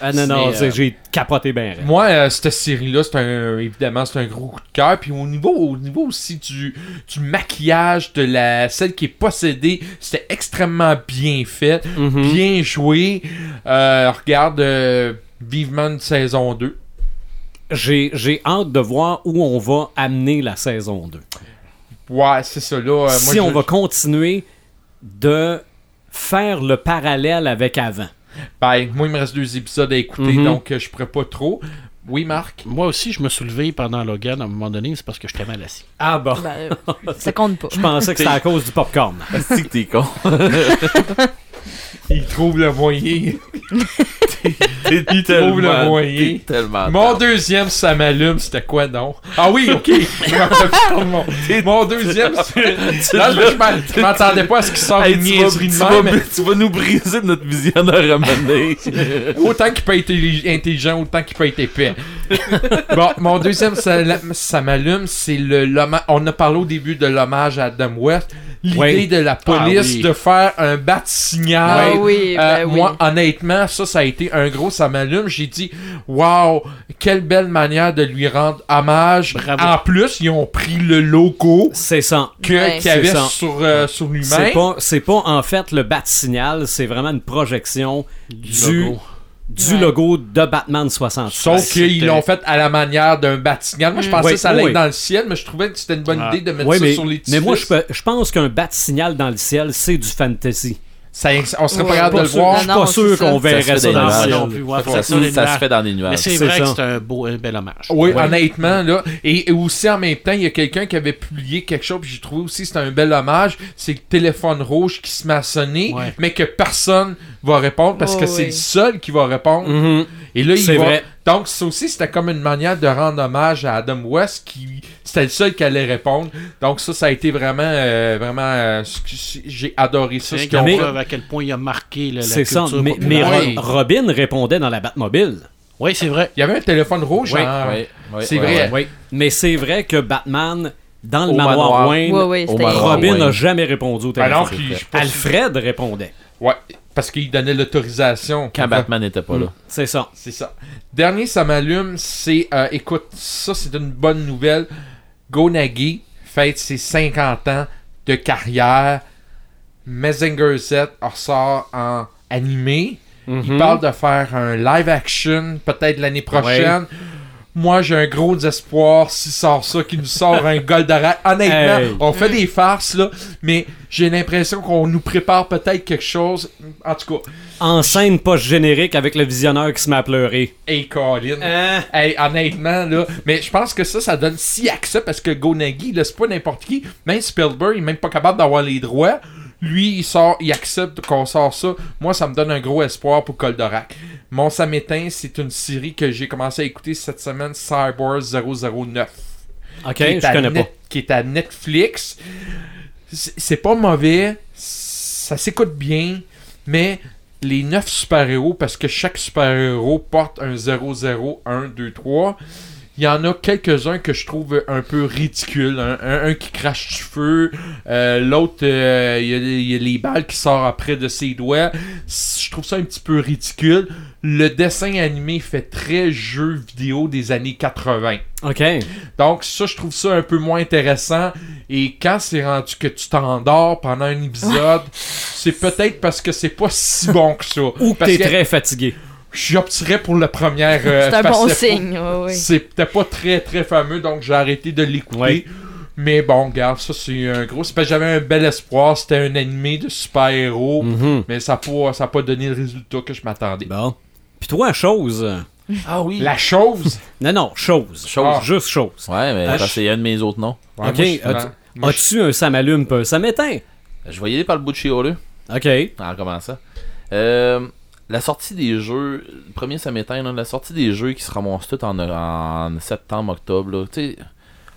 Ah non, non, euh, j'ai capoté bien. Moi, euh, cette série-là, c'est un, évidemment, c'est un gros coup de cœur. Puis au niveau, au niveau aussi du, du maquillage de la celle qui est possédée, c'était extrêmement bien fait, Mhm. bien joué. Euh, regarde, vivement une saison 2. J'ai j'ai hâte de voir où on va amener la saison 2. Ouais, c'est ça là. euh, si moi, on je- va continuer de faire le parallèle avec avant. Ben, moi, il me reste deux épisodes à écouter, Mhm. donc euh, je pourrais pas trop. Oui, Marc? Moi aussi, je me suis levé pendant Logan à un moment donné, c'est parce que j'étais mal assis. Ah bon. Ben, ça compte pas. Je pensais que c'était à cause du popcorn. C'est que t'es con? Il trouve le moyen. Il trouve le moyen. tellement. Mon tard. deuxième, ça m'allume, c'était quoi donc? Ah oui, ok. De mon, mon deuxième, c'est... Là, je m'attendais pas à ce qu'il sorte Hey, une niaiserie de même. mais tu vas nous briser notre visionneur à mener. Autant qu'il peut être intelli- intelligent, autant qu'il peut être épais. bon, mon deuxième, ça, ça m'allume, c'est le... On a parlé au début de l'hommage à Adam West. L'idée Oui. de la police Ah oui. de faire un bat signal. Ah oui, Euh, ben oui. Moi, honnêtement, ça, ça a été un gros, ça m'allume. J'ai dit, waouh, quelle belle manière de lui rendre hommage. Bravo. En plus, ils ont pris le logo C'est ça. que- qu'il avait C'est sur, euh, sur C'est lui-même. pas, c'est pas en fait le bat signal, c'est vraiment une projection du, logo. Du Ouais. logo de Batman 66. Sauf qu'ils l'ont fait à la manière d'un bat signal. Moi, je pensais Oui, que ça allait oui. être dans le ciel, mais je trouvais que c'était une bonne Ah. idée de mettre ça mais, sur les mais moi, je, je pense qu'un bat signal dans le ciel, c'est du fantasy. Ça, on serait Ouais, pas capable de le sûr. voir. Je suis pas sûr c'est ça. qu'on Ça verrait se fait ça dans non plus, ouais, Ça, les se nuages. fait dans les Mais nuages. c'est C'est vrai ça. que c'est un beau, un bel hommage. Oui, Ouais. honnêtement, là. Et, et aussi, en même temps, il y a quelqu'un qui avait publié quelque chose, puis j'ai trouvé aussi que c'était un bel hommage. C'est le téléphone rouge qui se met à sonner, Ouais. mais que personne va répondre parce Oh, que c'est oui. le seul qui va répondre. Mhm. Et là, il C'est va. vrai. Donc, ça aussi, c'était comme une manière de rendre hommage à Adam West, qui c'était le seul qui allait répondre. Donc, ça, ça a été vraiment, euh, vraiment, euh, j'ai adoré ça. C'est ce mais- à quel point il a marqué le- la C'est ça. culture Mais, populaire. Ro- Robin répondait dans la Batmobile. Oui, c'est vrai. Il y avait un téléphone rouge. Oui, ouais, C'est vrai. Mais c'est vrai que Batman, dans le Au manoir, manoir. Wayne, Ouais, ouais, Au c'était. manoir. Robin n'a jamais répondu au téléphone. sûr- Alfred répondait. Ouais, parce qu'il donnait l'autorisation. Quand Batman n'était pas là. C'est ça. C'est ça. Dernier, ça m'allume, c'est. euh, écoute, ça, c'est une bonne nouvelle. Go Nagi fête ses 50 ans de carrière. Mazinger Z ressort en animé. Mhm. Il parle de faire un live action, peut-être l'année prochaine. Moi, j'ai un gros espoir s'il sort ça, qu'il nous sort un Goldorak. Honnêtement, Hey. on fait des farces, là, mais j'ai l'impression qu'on nous prépare peut-être quelque chose. En tout cas, En scène post-générique avec le visionneur qui se met à pleurer. hey, Colin. Hein? Hey, honnêtement, là. Mais je pense que ça, ça donne si accès parce que Gonagi, là, c'est pas n'importe qui. Même Spielberg, il est même pas capable d'avoir les droits. Lui, il sort, il accepte qu'on sort ça. Moi, ça me donne un gros espoir pour Goldorak. Mon Samétain, c'est une série que j'ai commencé à écouter cette semaine, Cyber 009. Ok, qui est je à connais Net- pas. Qui est à Netflix. C'est pas mauvais. Ça s'écoute bien. Mais les 9 super-héros, parce que chaque super-héros porte un 0, 1, 2, 3. Il y en a quelques-uns que je trouve un peu ridicules. Un, un- un qui crache du feu. euh, L'autre, euh, il y, a- il y a les balles qui sortent après de ses doigts. Je trouve ça un petit peu ridicule. Le dessin animé fait très jeu vidéo des années 80. Ok. Donc ça, je trouve ça un peu moins intéressant. Et quand c'est rendu que tu t'endors pendant un épisode, c'est peut-être parce que c'est pas si bon que ça. Ou que t'es que très fatigué. J'opterais pour le premier. euh, C'est un bon signe, ouais. C'était pas très très fameux, donc j'ai arrêté de l'écouter. Ouais. Mais bon, regarde, ça c'est un gros. c'est J'avais un bel espoir, c'était un animé de super-héros, Mhm. mais ça n'a pas, ça a pas donné le résultat que je m'attendais. Bon. Puis toi, chose. Ah oui. La chose? Non, non, chose. Chose. Juste chose. Ouais, mais Ah, ça, c'est un de mes autres noms. Ouais, Ok, as-tu- un ça m'allume peu? Ça m'éteint. Je vais y aller par le bout de chez. Ok. En commençant. Euh, la sortie des jeux, le premier ça m'éteint, là, la sortie des jeux qui se ramassent tout en, en septembre, octobre, là. Tu sais,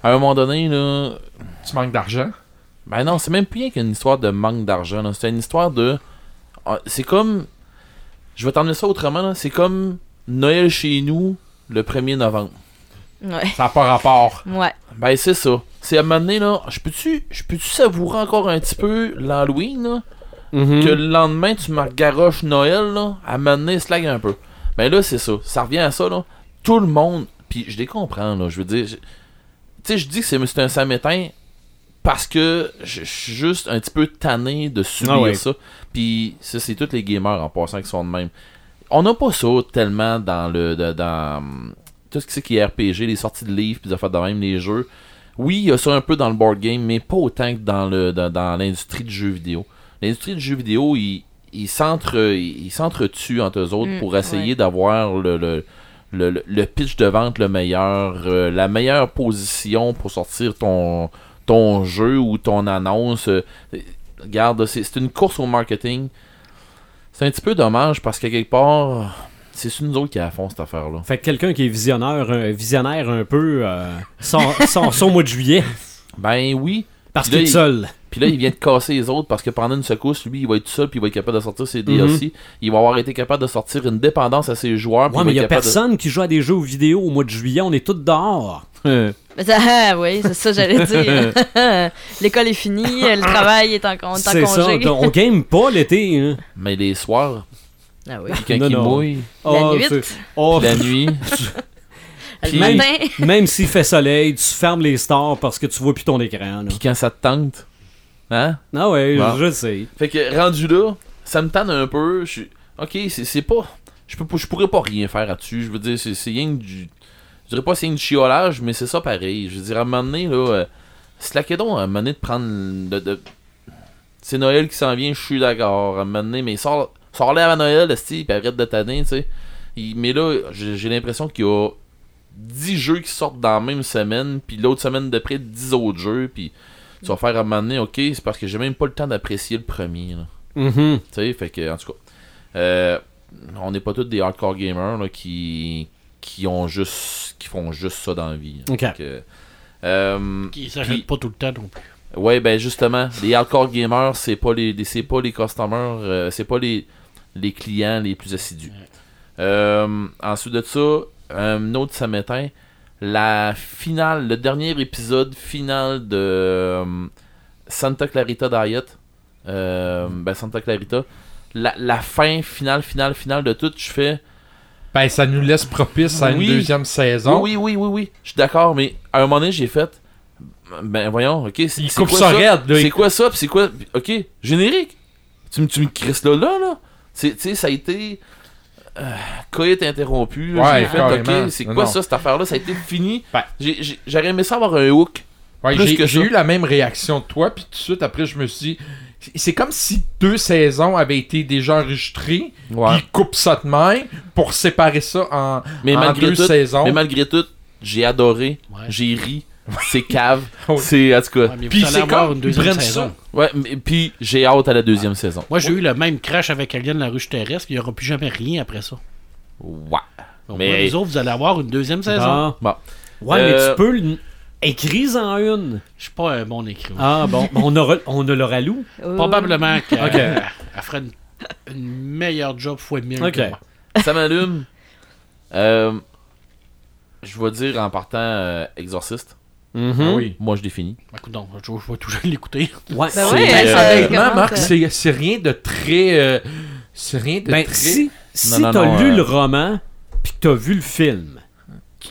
à un moment donné, là, Tu manques d'argent? ben non, c'est même plus rien qu'une histoire de manque d'argent, là. C'est une histoire de. ah, C'est comme. Je vais t'emmener ça autrement, là. C'est comme Noël chez nous le 1er novembre. Ouais. Ça n'a pas rapport. Ouais. Ben c'est ça. C'est à un moment donné, là. Je peux-tu je peux-tu savourer encore un petit peu l'Halloween, là? Mhm. que le lendemain tu me garoches Noël là, à m'amener slag un peu. Mais là c'est ça, ça revient à ça là. Tout le monde, puis je les comprends là, je veux dire, je- tu sais je dis que c'est un samétain parce que je suis juste un petit peu tanné de subir Ah ouais. ça. Puis ça c'est tous les gamers en passant qui sont de même. On n'a pas ça tellement dans le de- dans hum, tout ce qui c'est qui est RPG, les sorties de livres puis des affaires de même, les jeux. Oui, il y a ça un peu dans le board game, mais pas autant que dans le dans, dans l'industrie du jeu vidéo. L'industrie du jeu vidéo, ils ils s'entre ils s'entretuent entre eux autres Mm, pour essayer ouais. d'avoir le, le, le, le- pitch de vente le meilleur, euh, la meilleure position pour sortir ton ton jeu ou ton annonce. Euh, Regarde, c'est c'est une course au marketing. C'est un petit peu dommage parce que quelque part, c'est nous autres qui a à fond cette affaire-là. Fait que quelqu'un qui est visionnaire, un visionnaire un peu, euh, sort ça au mois de juillet. Ben oui. Parce qu'il est seul. Puis là, il vient de casser les autres parce que pendant une secousse, lui, il va être tout seul puis il va être capable de sortir ses Mhm. DLC. Il va avoir été capable de sortir une dépendance à ses joueurs. Ouais, mais il y a de- personne qui joue à des jeux vidéo au mois de juillet. On est tous dehors. Ah, oui, c'est ça, j'allais dire. L'école est finie, le travail est en, on est en C'est ça. congé. On game pas l'été. Hein. Mais les soirs, Ah oui. puis quand Non, il non. mouille, Oh, nuit. c'est- oh, la nuit, Puis- matin, même s'il fait soleil, tu fermes les stars parce que tu vois plus ton écran. puis quand ça te tente. Hein? Ah ouais, Bon. je sais. Fait que rendu là, ça me tente un peu. Je suis. Ok, c'est c'est pas. Je peux pas- je pourrais pas rien faire là-dessus. Je veux dire, c'est c'est rien que du. Je dirais pas c'est rien que du chiolage, mais c'est ça pareil. Je veux dire, à un moment donné, là. Euh, à un moment donné de prendre. De, de- C'est Noël qui s'en vient, je suis d'accord. À un moment donné, mais sors, sors là avant Noël, puis arrête de tanner, tu sais. Mais là, j'ai j'ai l'impression qu'il y a 10 jeux qui sortent dans la même semaine, puis l'autre semaine d'après, 10 autres jeux, puis tu vas faire à un moment donné, ok, c'est parce que j'ai même pas le temps d'apprécier le premier. Mhm. Tu sais, fait que, en tout cas, euh, on n'est pas tous des hardcore gamers là, qui, qui ont juste qui font juste ça dans la vie. Ok. Donc, euh, euh, Qui s'achètent pas tout le temps non plus. Ouais, ben justement, les hardcore gamers, c'est pas les, c'est pas les customers, euh, c'est pas les, les clients les plus assidus. Euh, ensuite de ça, un autre ça m'éteint. La finale, le dernier épisode final de euh, Santa Clarita Diet, euh, ben Santa Clarita, la, la fin finale, finale, finale de tout, je fais. Ben, ça nous laisse propice à une deuxième saison. Oui, oui, oui, oui, oui, je suis d'accord, mais à un moment donné, j'ai fait. Ben voyons, ok, c'est Il c'est coupe quoi ça. C'est quoi ça? C'est quoi? Ok, générique. Tu, me- tu me crisses là, là, là. C'est- Tu sais, ça a été. Euh, coït interrompu. Ouais, J'ai fait, ok, c'est quoi non. ça, cette affaire-là? Ça a été fini. Ben. J'ai- j'ai- J'aurais aimé ça avoir un hook. Ouais, Plus j'ai que eu la même réaction de toi, puis tout de suite après, je me suis dit, c'est comme si deux saisons avaient été déjà enregistrées, Ouais. puis ils coupent ça de même pour séparer ça en, Mais en malgré deux tout, saisons. mais malgré tout, j'ai adoré. Ouais. J'ai ri. C'est cave. Ouais. C'est, en tout cas. Ouais, Puis c'est comme, une deuxième saison. ça. Ouais, mais- puis j'ai hâte à la deuxième saison. Moi, j'ai eu le même crash avec Alien la ruche terrestre, il n'y aura plus jamais rien après ça. Ouais. Donc, Mais- vous autres, vous allez avoir une deuxième saison. Bon. Ouais, Euh, mais tu peux l- écrire en une. Je suis pas un bon écrivain. Ah bon, on aura, on a le ralou. Euh, Probablement qu'elle Ok. elle ferait une, une meilleure job fois mille Ok. que moi. ça m'allume. Euh, je vais dire en partant euh, Exorciste. Mhm. Ah oui. Moi, je définis. Ben, écoute donc, je, je vais toujours l'écouter. Ouais, Ben c'est- ouais, euh, Marc, c'est c'est rien de très... euh, c'est rien de Ben, très... si, si t'as lu euh, le roman, puis que t'as vu le film,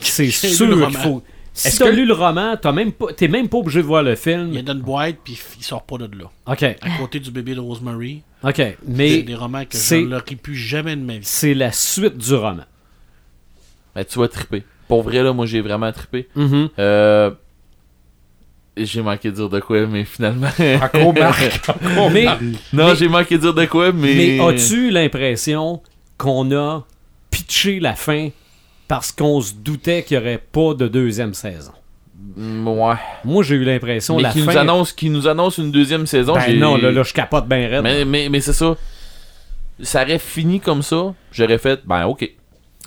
c'est sûr qu'il faut. Si t'as que- lu le roman, t'as même pas, t'es même pas obligé de voir le Il film. y a une boîte, puis il sort pas de là. Ok, À côté du bébé de Rosemary, ok, c'est mais des romans que je c'est- ne l'aurais plus jamais de ma vie. c'est la suite du roman. Ben, tu vas triper. Pour vrai, là, moi, j'ai vraiment trippé. Mhm. Euh, j'ai manqué de dire de quoi, mais finalement. Encore Marc. Mais, non, j'ai manqué de dire de quoi, mais. mais as-tu l'impression qu'on a pitché la fin parce qu'on se doutait qu'il n'y aurait pas de deuxième saison? Mm, Ouais. Moi, j'ai eu l'impression Mais la qui fin. nous, annonce, qui nous annonce une deuxième saison. Ben non, là, là, je capote bien raide. Mais, mais, mais c'est ça. Ça aurait fini comme ça. J'aurais fait, ben, ok.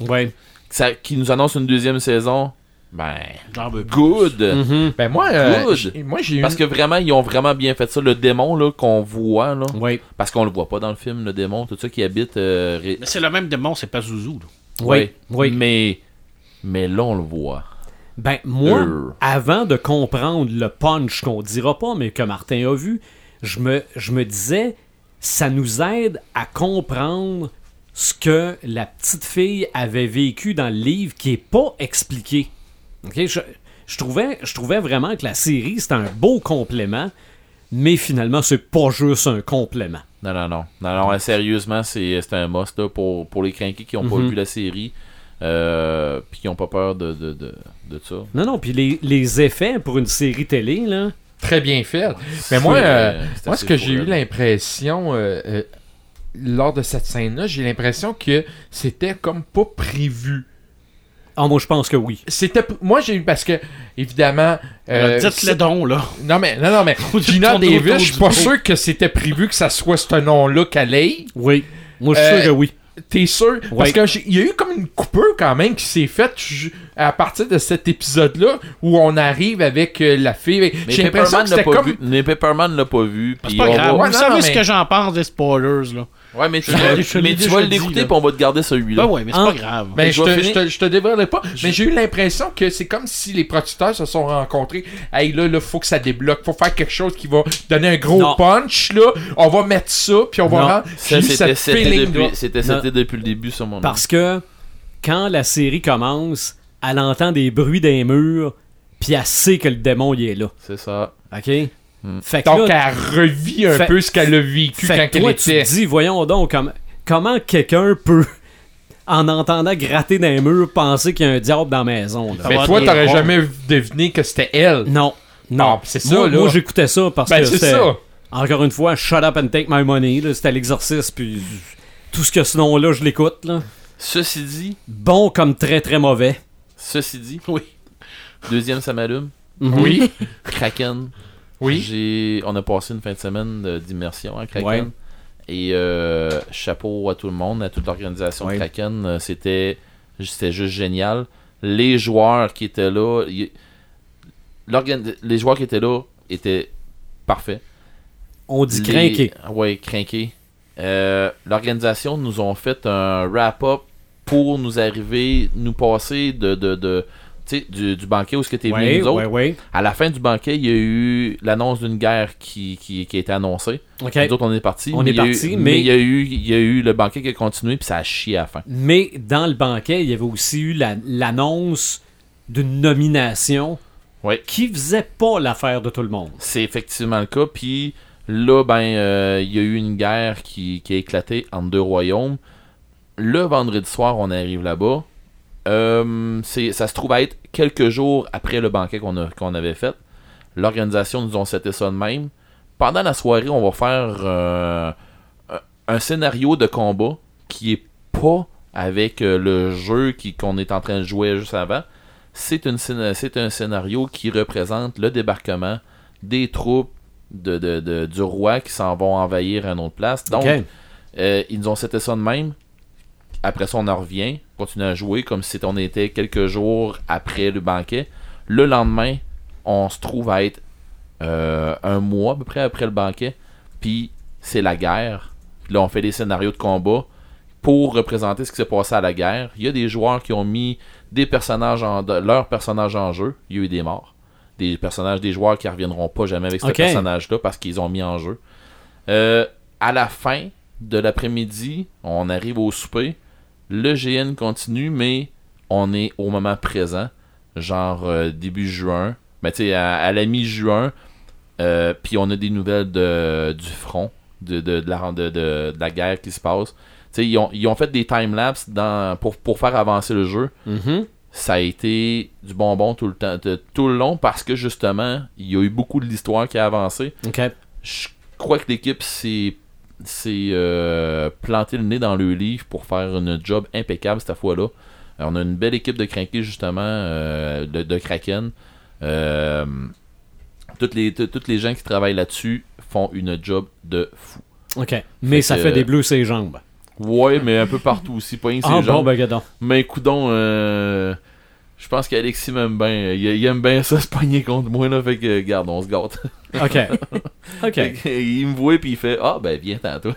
Ouais. Ça, qui nous annonce une deuxième saison. Ben, J'en veux plus. good. Mhm. Ben moi, euh, Good. j'ai- moi j'ai eu... Parce que vraiment, ils ont vraiment bien fait ça. Le démon là qu'on voit, là, Ouais. parce qu'on le voit pas dans le film, le démon, tout ça qui habite. euh, ré- Mais c'est le même démon, c'est pas Zouzou. là. Oui. Oui. Mais, mais là, on le voit. Ben, moi, Euh. avant de comprendre le punch qu'on dira pas, mais que Martin a vu, je me, je me disais, ça nous aide à comprendre ce que la petite fille avait vécu dans le livre qui est pas expliqué. Ok, Je, je trouvais, je trouvais vraiment que la série, c'était un beau complément, mais finalement, c'est pas juste un complément. Non, non, non. Non, non, sérieusement, c'est c'est un must là, pour, pour les crinqués qui ont pas Mhm. vu la série. Euh, puis qui ont pas peur de, de, de, de ça. Non, non, puis les, les effets pour une série télé, là, Très bien fait. Mais moi, euh, euh, moi ce que j'ai eu l'impression euh, euh, lors de cette scène-là, j'ai l'impression que c'était comme pas prévu. Ah, moi, je pense que oui. C'était moi j'ai eu parce que évidemment euh, Euh, Dites-le donc, là. non mais non non mais Gina Davis, je suis pas sûr que c'était prévu que ça soit ce nom-là qu'elle ait. Oui. Moi, je suis Euh, sûr que oui. T'es sûr? Parce Oui. que j'ai- il y a eu comme une coupure quand même qui s'est faite à partir de cet épisode-là où on arrive avec euh, la fille. Mais J'ai l'impression Pepperman que l'a c'était pas comme. vu. Mais Pepperman l'a pas vu. C'est pas grave. va- Ouais, Vous non, savez non, ce que j'en pense des spoilers, là. Ouais, mais tu, mais tu vas l'écouter puis on va te garder celui-là. Ben ouais, mais c'est Ah. pas grave. Ben, Je te, finir- je, te, je te dévoilerai pas, mais j'ai eu l'impression que c'est comme si les producteurs se sont rencontrés. Hey, là, là, faut que ça débloque. Faut faire quelque chose qui va donner un gros Non. punch, là. On va mettre ça, puis on va rendre. C'était c'était depuis, le début, ça, mon Parce que quand la série commence, elle entend des bruits des murs, puis elle sait que le démon il est là. C'est ça. OK? Fait que Donc, là, elle revit un Fait- peu ce qu'elle a vécu fait quand que elle toi, tu était. te dis, voyons donc, comme- comment quelqu'un peut, en entendant gratter dans les murs, penser qu'il y a un diable dans la maison? là? Mais toi, t'aurais jamais deviné que c'était elle. Non. Non. Ah, c'est ça, moi, là. moi, j'écoutais ça parce Ben, que c'est. Encore une fois, shut up and take my money. C'était l'exorcisme, puis tout ce que ce nom-là, je l'écoute. là. Ceci dit, Bon comme très très mauvais. ceci dit, Oui. deuxième ça m'allume. Oui. Kraken. Oui. On a passé une fin de semaine d'immersion à Kraken. Ouais. Et euh, chapeau à tout le monde, à toute l'organisation Ouais. de Kraken. Euh, C'était C'était juste génial. Les joueurs qui étaient là, y- les joueurs qui étaient là étaient parfaits. On dit Les- crinqué. Ouais, crinqué. Euh, L'organisation nous ont fait un wrap-up pour nous arriver, nous passer de, de, de du, du banquet où ce que t'es venu nous autres. ouais, ouais. À la fin du banquet, il y a eu l'annonce d'une guerre qui, qui, qui a été annoncée. OK. Nous autres, on est partis. On mais est il y a eu- partis, mais mais- il y, a eu, il y a eu le banquet qui a continué, puis ça a chié à la fin. Mais dans le banquet, il y avait aussi eu la- l'annonce d'une nomination Ouais. qui faisait pas l'affaire de tout le monde. C'est effectivement le cas. Puis là, ben, euh, il y a eu une guerre qui, qui a éclaté entre deux royaumes. Le vendredi soir, on arrive là-bas. Euh, ça se trouve à être quelques jours après le banquet qu'on avait fait. L'organisation nous ont seté ça de même. Pendant la soirée, on va faire euh, un- scénario de combat qui est pas avec euh, le jeu qu'on est en train de jouer juste avant. C'est un scénario qui représente le débarquement des troupes de, de- de- du roi qui s'en vont envahir une autre place. Donc, euh, ils nous ont seté ça de même. Après ça, on en revient, continue à jouer comme si on était quelques jours après le banquet. Le lendemain, on se trouve à être euh, un mois à peu près après le banquet. Puis c'est la guerre. Puis là, on fait des scénarios de combat pour représenter ce qui s'est passé à la guerre. Il y a des joueurs qui ont mis des personnages en, leurs personnages en jeu. Il y a eu des morts. Des personnages, des joueurs qui reviendront pas jamais avec ce Ok. personnage-là parce qu'ils ont mis en jeu. Euh, à la fin de l'après-midi, on arrive au souper. Le GN continue, mais on est au moment présent, genre euh, début juin. Mais tu sais, à, à la mi-juin, euh, puis on a des nouvelles de, du front, de, de, de la, de, la guerre qui se passe. Tu sais, ils ont, ils ont fait des timelapses pour, pour faire avancer le jeu. Mhm. Ça a été du bonbon tout le temps, de- tout le long parce que justement, il y a eu beaucoup de l'histoire qui a avancé je crois que l'équipe s'est s'est, euh, planté le nez dans le livre pour faire une job impeccable cette fois-là. Euh, On a une belle équipe de crinqués justement, euh, de, de Kraken. Euh, toutes, les, tout- toutes les gens qui travaillent là-dessus font une job de fou. OK. Mais ça que- fait des bleus ses jambes. Ouais, mais un peu partout aussi, pas rien que Ah ses bon, jambes. ben. Mais coudon, je pense qu'Alexis m'aime bien. Il, il aime bien ça se pogner contre moi, là. Fait que, garde, on se gâte. OK. OK. Que, il me voit puis il fait Ah ben viens que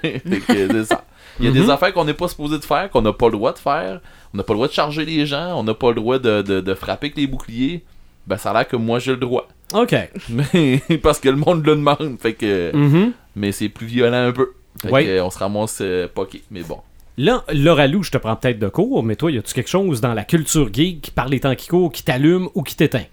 c'est ça. Il y a des affaires qu'on n'est pas supposé de faire, qu'on n'a pas le droit de faire. On n'a pas le droit de charger les gens, on n'a pas le droit de, de- de frapper avec les boucliers. Ben ça a l'air que moi j'ai le droit. OK. Mais parce que le monde le demande. Fait que. Mhm. Mais c'est plus violent un peu. Fait Ouais. que, on se ramasse euh. Mais bon. Là, Laura Lou, je te prends peut-être de court, mais toi, y a-tu quelque chose dans la culture geek par les temps qui courent qui t'allume ou qui t'éteint?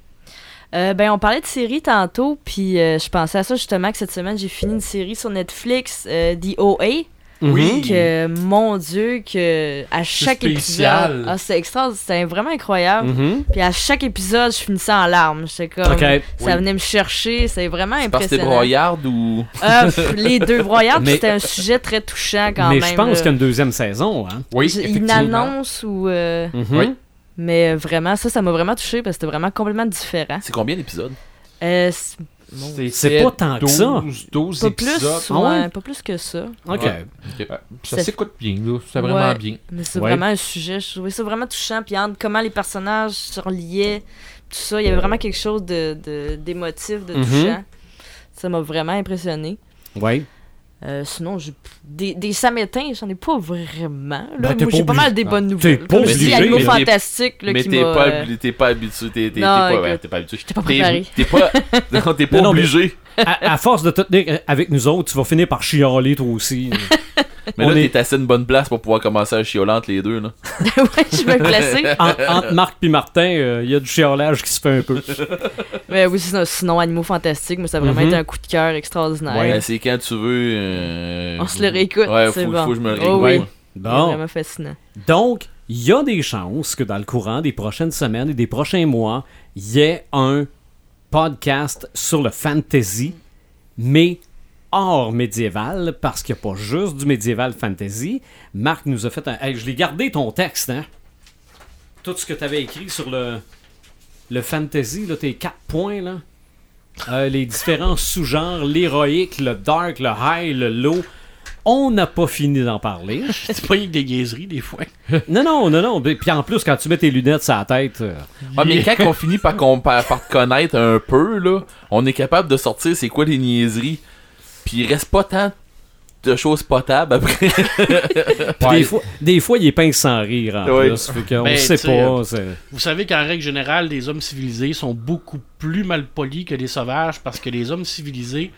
Euh, ben, on parlait de séries tantôt, puis euh, je pensais à ça justement que cette semaine, j'ai fini une série sur Netflix, euh, The OA. Oui. Que, mon Dieu, que à chaque spécial. épisode. Ah, c'est extra, c'était vraiment incroyable. Mhm. Puis à chaque épisode, je finissais en larmes. J'étais comme. Ça Oui. venait me chercher, c'est vraiment C'est parce que impressionnant. broyarde ou? Euh, pff, les deux broyardes, Mais- c'était un sujet très touchant quand mais même. je pense qu'il y a une deuxième saison, hein? Oui. Une annonce ou. euh, Mhm. Oui. Mais euh, vraiment, ça, ça m'a vraiment touché parce que c'était vraiment complètement différent. C'est combien d'épisodes? Euh, c'est- pas tant que ça. 12, 12 pas épisodes. plus, Ah ouais? ouais, pas plus que ça. OK. Ouais. Ça C'est- s'écoute bien. C'est vraiment Ouais. bien. Mais c'est Ouais. vraiment un sujet, je trouvais ça vraiment touchant. Puis entre comment les personnages se reliaient, tout ça, il y avait vraiment quelque chose de, de- d'émotif, de, Mhm. touchant. Ça m'a vraiment impressionné. Ouais. Euh, sinon, j'ai- des, des samétins, j'en ai pas vraiment. Ben, Là. t'es Moi, pas j'ai pas mal des bonnes T'es nouvelles. pas je dis, obligé, Animaux mais t'es- fantastiques, là, Mais t'es pas, euh, habitué- t'es pas habitué. T'es t'es- t'es pas, ouais, t'es pas habitué. j'étais pas préparé. T'es pas, non, t'es pas Non, obligé. À, à force de te tenir avec nous autres, tu vas finir par chialer toi aussi. Mais On là, est- t'es assez une bonne place pour pouvoir commencer à chioler entre les deux. Là. ouais, je vais me placer. En- entre Marc et Martin, il y a du chiolage qui se fait un peu. Mais oui, sinon, sinon, Animaux fantastiques, mais ça a vraiment Mhm. été un coup de cœur extraordinaire. Ouais. Euh, c'est quand tu veux. euh, On se le réécoute, Ouais, faut, faut que je me le Oh réécoute. oui. C'est Bon. vraiment fascinant. Donc, il y a des chances que dans le courant des prochaines semaines et des prochains mois, il y ait un podcast sur le fantasy, mais hors médiéval, parce qu'il n'y a pas juste du médiéval fantasy. Marc nous a fait un... Hey, je l'ai gardé ton texte, hein? Tout ce que tu avais écrit sur le, le fantasy, là, tes quatre points, là. Euh, les différents sous-genres, l'héroïque, le dark, le high, le low. On n'a pas fini d'en parler. C'est pas que des niaiseries, des fois. non, non, non, non. Puis en plus, quand tu mets tes lunettes sur la tête, euh, Ah, mais quand on finit par, par, par te connaître un peu, là, on est capable de sortir c'est quoi les niaiseries. Puis il reste pas tant de choses potables après. puis des, fois, des fois, il est pince sans rire en Ouais. plus. Fait qu'on Ben, sait pas. c'est- Vous savez qu'en règle générale, les hommes civilisés sont beaucoup plus mal polis que les sauvages parce que les hommes civilisés,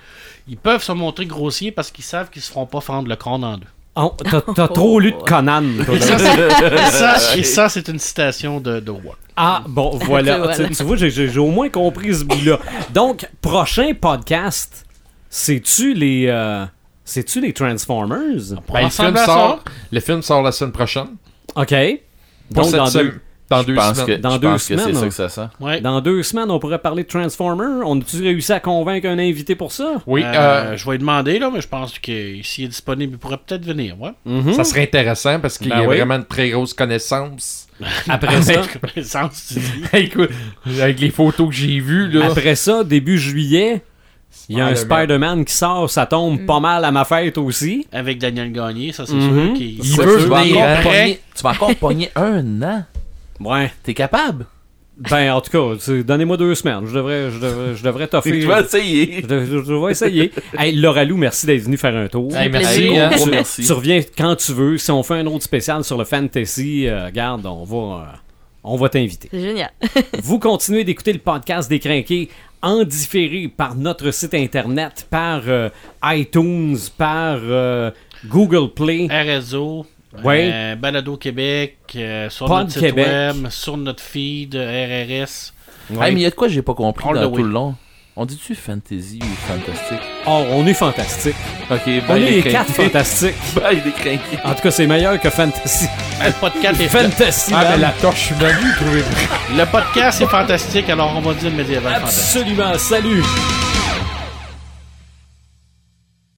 ils peuvent se montrer grossiers parce qu'ils savent qu'ils se feront pas fendre le crâne en deux. Oh, t'as, trop lu de Conan. toi, Et ça, c'est- et ça, et ça, c'est une citation de, de Walt. Ah, bon, voilà. Voilà. Tu, tu vois, j'ai au moins compris ce bout-là. Donc, prochain podcast, c'est-tu les, euh, c'est-tu les Transformers? Pour Ben, le, film sort, le film sort la semaine prochaine. OK. Pour Donc, cette dans deux, dans Je deux pense semaines. que, Dans je deux pense que c'est semaines, ça hein. que ça sent. ouais. dans deux semaines, on pourrait parler de Transformers. On a-tu réussi à convaincre un invité pour ça? Oui, Euh, euh, je vais lui demander, là, mais je pense que s'il est disponible, il pourrait peut-être venir. Ouais. Mhm. ça serait intéressant parce qu'il Ben y a oui. vraiment une très grosse connaissance. Après ça, Connaissance, tu dis. Écoute, avec les photos que j'ai vues, là. après ça, début juillet, il y a un Spider-Man. Qui sort. Ça tombe pas mal à ma fête aussi. Avec Daniel Gagné, ça c'est Mhm. sûr. qu'il- Il Ça, veut tu, vas venir, encore hein. pogner, tu vas encore pogner un an. Ouais. T'es capable? Ben, en tout cas, donnez-moi deux semaines. Je devrais, je devrais, je devrais t'offrir. Tu vas essayer. Je, je devrais essayer. hey, Laura Lou, merci d'être venu faire un tour. Hey, merci. hein. Gros tu, merci. tu reviens quand tu veux. Si on fait un autre spécial sur le fantasy, euh, regarde, on va, euh, on va t'inviter. C'est génial. Vous continuez d'écouter le podcast des Crinqués en différé par notre site internet, par euh, iTunes, par euh, Google Play. RSO, Ouais. euh, Balado Québec, euh, sur Pod notre site Québec. web, sur notre feed RRS. Ouais. Hey, mais il y a de quoi j'ai pas compris All dans the tout le long. On dit-tu fantasy ou fantastique? Oh, on est fantastique. Ok, On bye est les les quatre fantastiques. Bye les crinqués. En tout cas, c'est meilleur que fantasy. Ben, le podcast est fantasy. Ah, mais la torche humaine, trouvez-vous? Le podcast est fantastique, alors on va dire médiéval fantastique. Absolument. Salut.